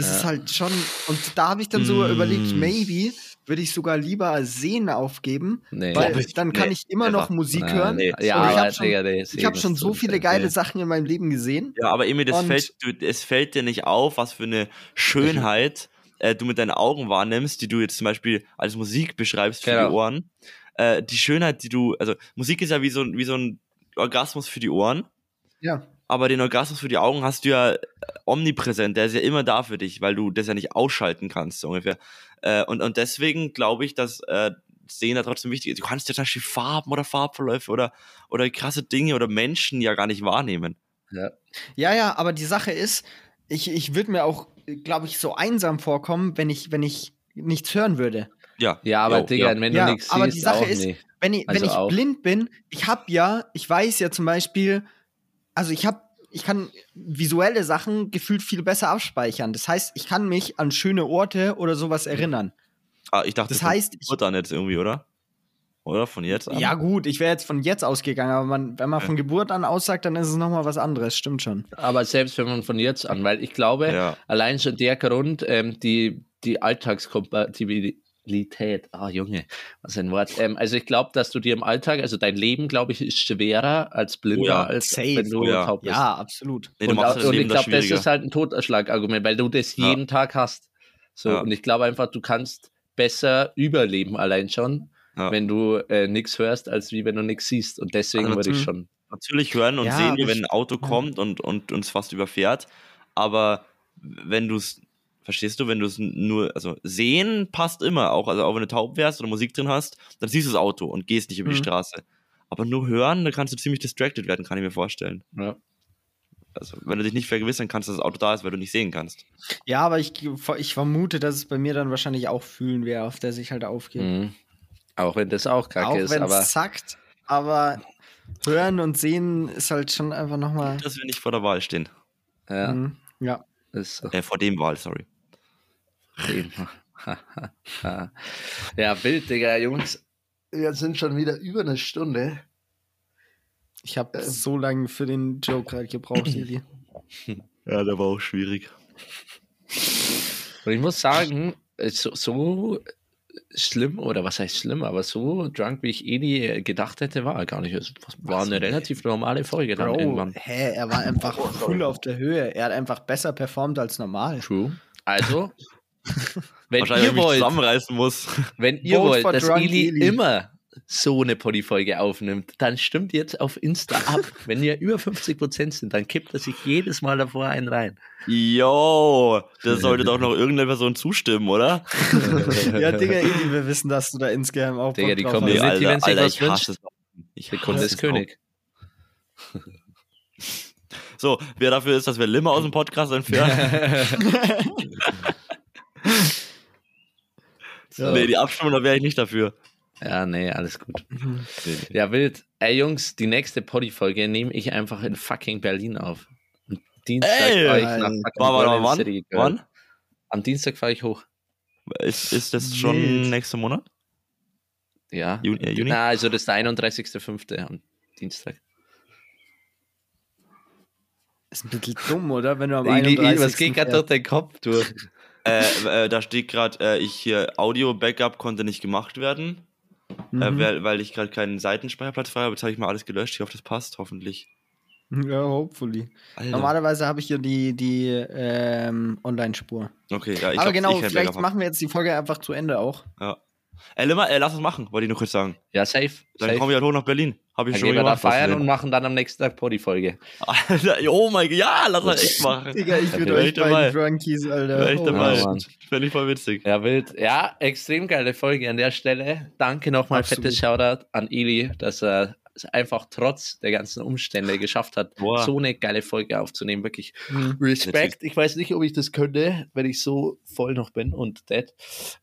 [SPEAKER 1] Das
[SPEAKER 3] Ja.
[SPEAKER 1] ist halt schon. Und da habe ich dann so
[SPEAKER 2] Mm.
[SPEAKER 1] überlegt, maybe würde ich sogar lieber Sehen aufgeben,
[SPEAKER 3] nee.
[SPEAKER 1] weil
[SPEAKER 2] ich-
[SPEAKER 1] dann kann
[SPEAKER 2] nee,
[SPEAKER 1] ich immer noch Musik
[SPEAKER 3] Nein,
[SPEAKER 1] hören.
[SPEAKER 2] nee.
[SPEAKER 3] Ja,
[SPEAKER 1] Und ich
[SPEAKER 3] aber,
[SPEAKER 1] hab schon-
[SPEAKER 3] nee,
[SPEAKER 1] Ich habe schon so viele geile Sachen in meinem Leben gesehen.
[SPEAKER 2] Ja, aber Emil, das fällt, du, es fällt dir nicht auf, was für eine Schönheit äh, du mit deinen Augen wahrnimmst, die du jetzt zum Beispiel als Musik beschreibst für
[SPEAKER 3] Genau.
[SPEAKER 2] die Ohren. Äh, die Schönheit, die du, also Musik ist ja wie so, ein- wie so ein Orgasmus für die Ohren.
[SPEAKER 1] Ja.
[SPEAKER 2] Aber den Orgasmus für die Augen hast du ja äh, omnipräsent, der ist ja immer da für dich, weil du das ja nicht ausschalten kannst, so ungefähr. Äh, und, und deswegen glaube ich, dass äh, Sehen da trotzdem wichtig ist. Du kannst ja zum Beispiel Farben oder Farbverläufe oder, oder krasse Dinge oder Menschen ja gar nicht wahrnehmen.
[SPEAKER 3] Ja.
[SPEAKER 1] Ja, ja, aber die Sache ist, ich, ich würde mir auch, glaube ich, so einsam vorkommen, wenn ich, wenn ich nichts hören würde.
[SPEAKER 2] Ja,
[SPEAKER 3] Ja, aber
[SPEAKER 2] Jo,
[SPEAKER 3] Digga,
[SPEAKER 2] ja.
[SPEAKER 3] wenn
[SPEAKER 1] Ja,
[SPEAKER 3] du nichts
[SPEAKER 1] aber
[SPEAKER 3] siehst,
[SPEAKER 1] die Sache
[SPEAKER 3] auch
[SPEAKER 1] ist-
[SPEAKER 3] nicht.
[SPEAKER 1] Wenn ich,
[SPEAKER 3] Also
[SPEAKER 1] wenn ich
[SPEAKER 3] auch.
[SPEAKER 1] blind bin, ich habe ja, ich weiß ja zum Beispiel, also ich habe, ich kann visuelle Sachen gefühlt viel besser abspeichern. Das heißt, ich kann mich an schöne Orte oder sowas erinnern.
[SPEAKER 2] Ah, ich dachte,
[SPEAKER 1] Das heißt, ich-
[SPEAKER 2] wird dann jetzt irgendwie, oder? oder? Von jetzt an?
[SPEAKER 1] Ja, gut, ich wäre jetzt von jetzt ausgegangen, aber man, wenn man von Geburt an aussagt, dann ist es nochmal was anderes, stimmt schon.
[SPEAKER 3] Aber selbst wenn man von jetzt an, weil ich glaube,
[SPEAKER 2] Ja.
[SPEAKER 3] allein schon der Grund, ähm, die, die Alltagskompatibilität, ah Junge, was ein Wort. Ähm, also ich glaube, dass du dir im Alltag, also dein Leben, glaube ich, ist schwerer als blinder,
[SPEAKER 2] Oh ja,
[SPEAKER 3] als
[SPEAKER 1] safe.
[SPEAKER 3] wenn du
[SPEAKER 2] Oh ja.
[SPEAKER 3] taub bist.
[SPEAKER 1] Ja, absolut.
[SPEAKER 2] Nee,
[SPEAKER 3] und und ich glaube, das ist halt ein Totschlagargument, weil du das
[SPEAKER 2] Ja.
[SPEAKER 3] jeden Tag hast. So,
[SPEAKER 2] Ja.
[SPEAKER 3] und ich glaube einfach, du kannst besser überleben allein schon,
[SPEAKER 2] Ja.
[SPEAKER 3] wenn du äh, nichts hörst, als wie wenn du nichts siehst. Und deswegen
[SPEAKER 2] Also
[SPEAKER 3] würde ich schon.
[SPEAKER 2] Natürlich hören und
[SPEAKER 1] Ja,
[SPEAKER 2] sehen wir, wenn ein Auto kommt und, und uns fast überfährt. Aber wenn du es, verstehst du, wenn du es nur, also sehen passt immer, auch, also auch wenn du taub wärst oder Musik drin hast, dann siehst du das Auto und gehst nicht über die
[SPEAKER 1] Mhm.
[SPEAKER 2] Straße. Aber nur hören, da kannst du ziemlich distracted werden, kann ich mir vorstellen.
[SPEAKER 3] Ja.
[SPEAKER 2] Also, wenn du dich nicht vergewissern kannst, dass das Auto da ist, weil du nicht sehen kannst.
[SPEAKER 1] Ja, aber ich, ich vermute, dass es bei mir dann wahrscheinlich auch fühlen wäre, auf der sich halt aufgeht.
[SPEAKER 3] Mhm. Auch wenn das auch kacke
[SPEAKER 1] auch
[SPEAKER 3] ist,
[SPEAKER 1] wenn
[SPEAKER 3] aber
[SPEAKER 1] es zackt, aber hören und sehen ist halt schon einfach nochmal.
[SPEAKER 2] Dass wir nicht vor der Wahl stehen.
[SPEAKER 3] ja,
[SPEAKER 1] Mhm. Ja.
[SPEAKER 3] Ist so.
[SPEAKER 2] Äh, vor dem Wahl, sorry. [laughs]
[SPEAKER 3] Ja, wild, Digga, Jungs. Wir sind schon wieder über eine Stunde.
[SPEAKER 1] Ich habe so lange für den Joke gerade gebraucht, [laughs] Eli.
[SPEAKER 2] Ja, der war auch schwierig.
[SPEAKER 3] Und ich muss sagen, so, so schlimm, oder was heißt schlimm, aber so drunk, wie ich eh nie gedacht hätte, war er gar nicht. Es war eine relativ normale Folge dann
[SPEAKER 1] Bro,
[SPEAKER 3] irgendwann.
[SPEAKER 1] hä, er war einfach voll auf der Höhe. Er hat einfach besser performt als normal.
[SPEAKER 3] True. Also, [laughs] wenn ihr
[SPEAKER 2] wenn ich mich
[SPEAKER 3] wollt,
[SPEAKER 2] zusammenreißen muss.
[SPEAKER 3] wenn ihr wollt, dass Eli
[SPEAKER 1] Eli.
[SPEAKER 3] immer so eine Poddy-Folge aufnimmt, dann stimmt jetzt auf Insta ab. [laughs] wenn wir über 50% sind, dann kippt er sich jedes Mal davor einen rein.
[SPEAKER 2] Yo, da sollte doch noch irgendeine Person zustimmen, oder?
[SPEAKER 1] ja, Digga, Eli, wir wissen, dass du da insgeheim auch
[SPEAKER 3] Digga, die kommen. Nee, Alter, wenn sich was
[SPEAKER 2] ich
[SPEAKER 3] wünscht,
[SPEAKER 2] hasse es. Ich
[SPEAKER 3] Sekunde
[SPEAKER 2] hasse
[SPEAKER 3] ist König.
[SPEAKER 2] So, wer dafür ist, dass wir Limmer aus dem Podcast entfernen.
[SPEAKER 3] So. [laughs]
[SPEAKER 2] Nee, die Abstimmung, da wäre ich nicht dafür.
[SPEAKER 3] Ja, nee, alles gut.
[SPEAKER 1] Mhm.
[SPEAKER 3] Ja, wild. Ey, Jungs, die nächste Poddy-Folge nehme ich einfach in fucking Berlin auf. Am Dienstag
[SPEAKER 2] Ey,
[SPEAKER 3] fahre ich nach fucking
[SPEAKER 2] War, war,
[SPEAKER 3] Berlin
[SPEAKER 2] wann?
[SPEAKER 3] City.
[SPEAKER 2] Wann?
[SPEAKER 3] Am Dienstag fahre ich hoch.
[SPEAKER 2] Ist, ist das schon
[SPEAKER 1] Wild.
[SPEAKER 2] nächster Monat?
[SPEAKER 3] Ja.
[SPEAKER 2] Juni, äh, Juni?
[SPEAKER 3] Na, also das ist der 31.05. am Dienstag.
[SPEAKER 1] Ist ein bisschen dumm, oder? Wenn du am
[SPEAKER 3] Eli,
[SPEAKER 1] 31.
[SPEAKER 3] Eli, was geht gerade durch deinen Kopf durch?
[SPEAKER 2] Äh, äh, da steht gerade, äh, ich hier Audio-Backup konnte nicht gemacht werden, äh,
[SPEAKER 1] Mhm.
[SPEAKER 2] weil, weil ich gerade keinen Seitenspeicherplatz frei habe. Jetzt habe ich mal alles gelöscht. Ich hoffe, das passt, hoffentlich.
[SPEAKER 1] Ja, hopefully.
[SPEAKER 2] Alter.
[SPEAKER 1] Normalerweise habe ich hier die, die ähm, Online-Spur.
[SPEAKER 2] Okay, ja, ich
[SPEAKER 1] Aber
[SPEAKER 2] glaub,
[SPEAKER 1] genau,
[SPEAKER 2] ich
[SPEAKER 1] vielleicht machen wir jetzt die Folge einfach zu Ende auch.
[SPEAKER 2] Ja. Ey, Limmer, äh, lass uns machen, wollte ich nur kurz sagen.
[SPEAKER 3] Ja, safe.
[SPEAKER 2] Dann
[SPEAKER 3] safe.
[SPEAKER 2] kommen wir halt hoch nach Berlin. Habe ich
[SPEAKER 3] Dann
[SPEAKER 2] schon
[SPEAKER 3] gehen wir da
[SPEAKER 2] gemacht. was
[SPEAKER 3] feiern und machen dann am nächsten Tag Poddy-Folge.
[SPEAKER 2] Alter, [laughs] oh mein Gott, ja, lass das echt machen.
[SPEAKER 1] Digga, ich würde euch
[SPEAKER 2] ich dabei.
[SPEAKER 1] beiden Drunkies, Alter.
[SPEAKER 2] Ich
[SPEAKER 1] Oh,
[SPEAKER 2] dabei.
[SPEAKER 3] Ja, Mann.
[SPEAKER 2] Fände ich voll witzig.
[SPEAKER 3] Ja, wild. Ja, extrem geile Folge an der Stelle. Danke nochmal, fettes Shoutout an Eli, dass er es einfach trotz der ganzen Umstände geschafft hat,
[SPEAKER 2] Boah.
[SPEAKER 3] so eine geile Folge aufzunehmen. Wirklich
[SPEAKER 1] Mhm.
[SPEAKER 3] Respekt. Ich weiß nicht, ob ich das könnte, wenn ich so voll noch bin und dead.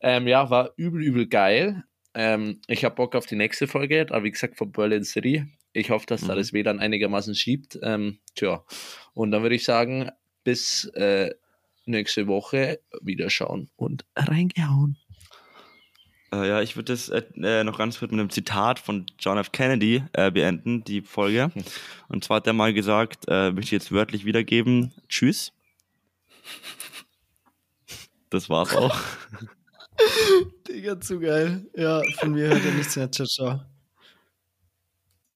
[SPEAKER 3] Ähm, ja, war übel, übel geil. Ähm, ich habe Bock auf die nächste Folge, aber wie gesagt, von Berlin City. Ich hoffe, dass da
[SPEAKER 2] Mhm.
[SPEAKER 3] das WLAN einigermaßen schiebt. Ähm, tja, und dann würde ich sagen, bis äh, nächste Woche wieder schauen und reingehauen.
[SPEAKER 2] Äh, ja, ich würde das äh, äh, noch ganz kurz mit einem Zitat von John F. Kennedy äh, beenden, die Folge. [laughs] Und zwar hat er mal gesagt, äh, möchte ich jetzt wörtlich wiedergeben, tschüss. Das war's auch. [laughs]
[SPEAKER 1] Digga, zu geil. Ja, von mir hört er nichts mehr. Ciao, ciao.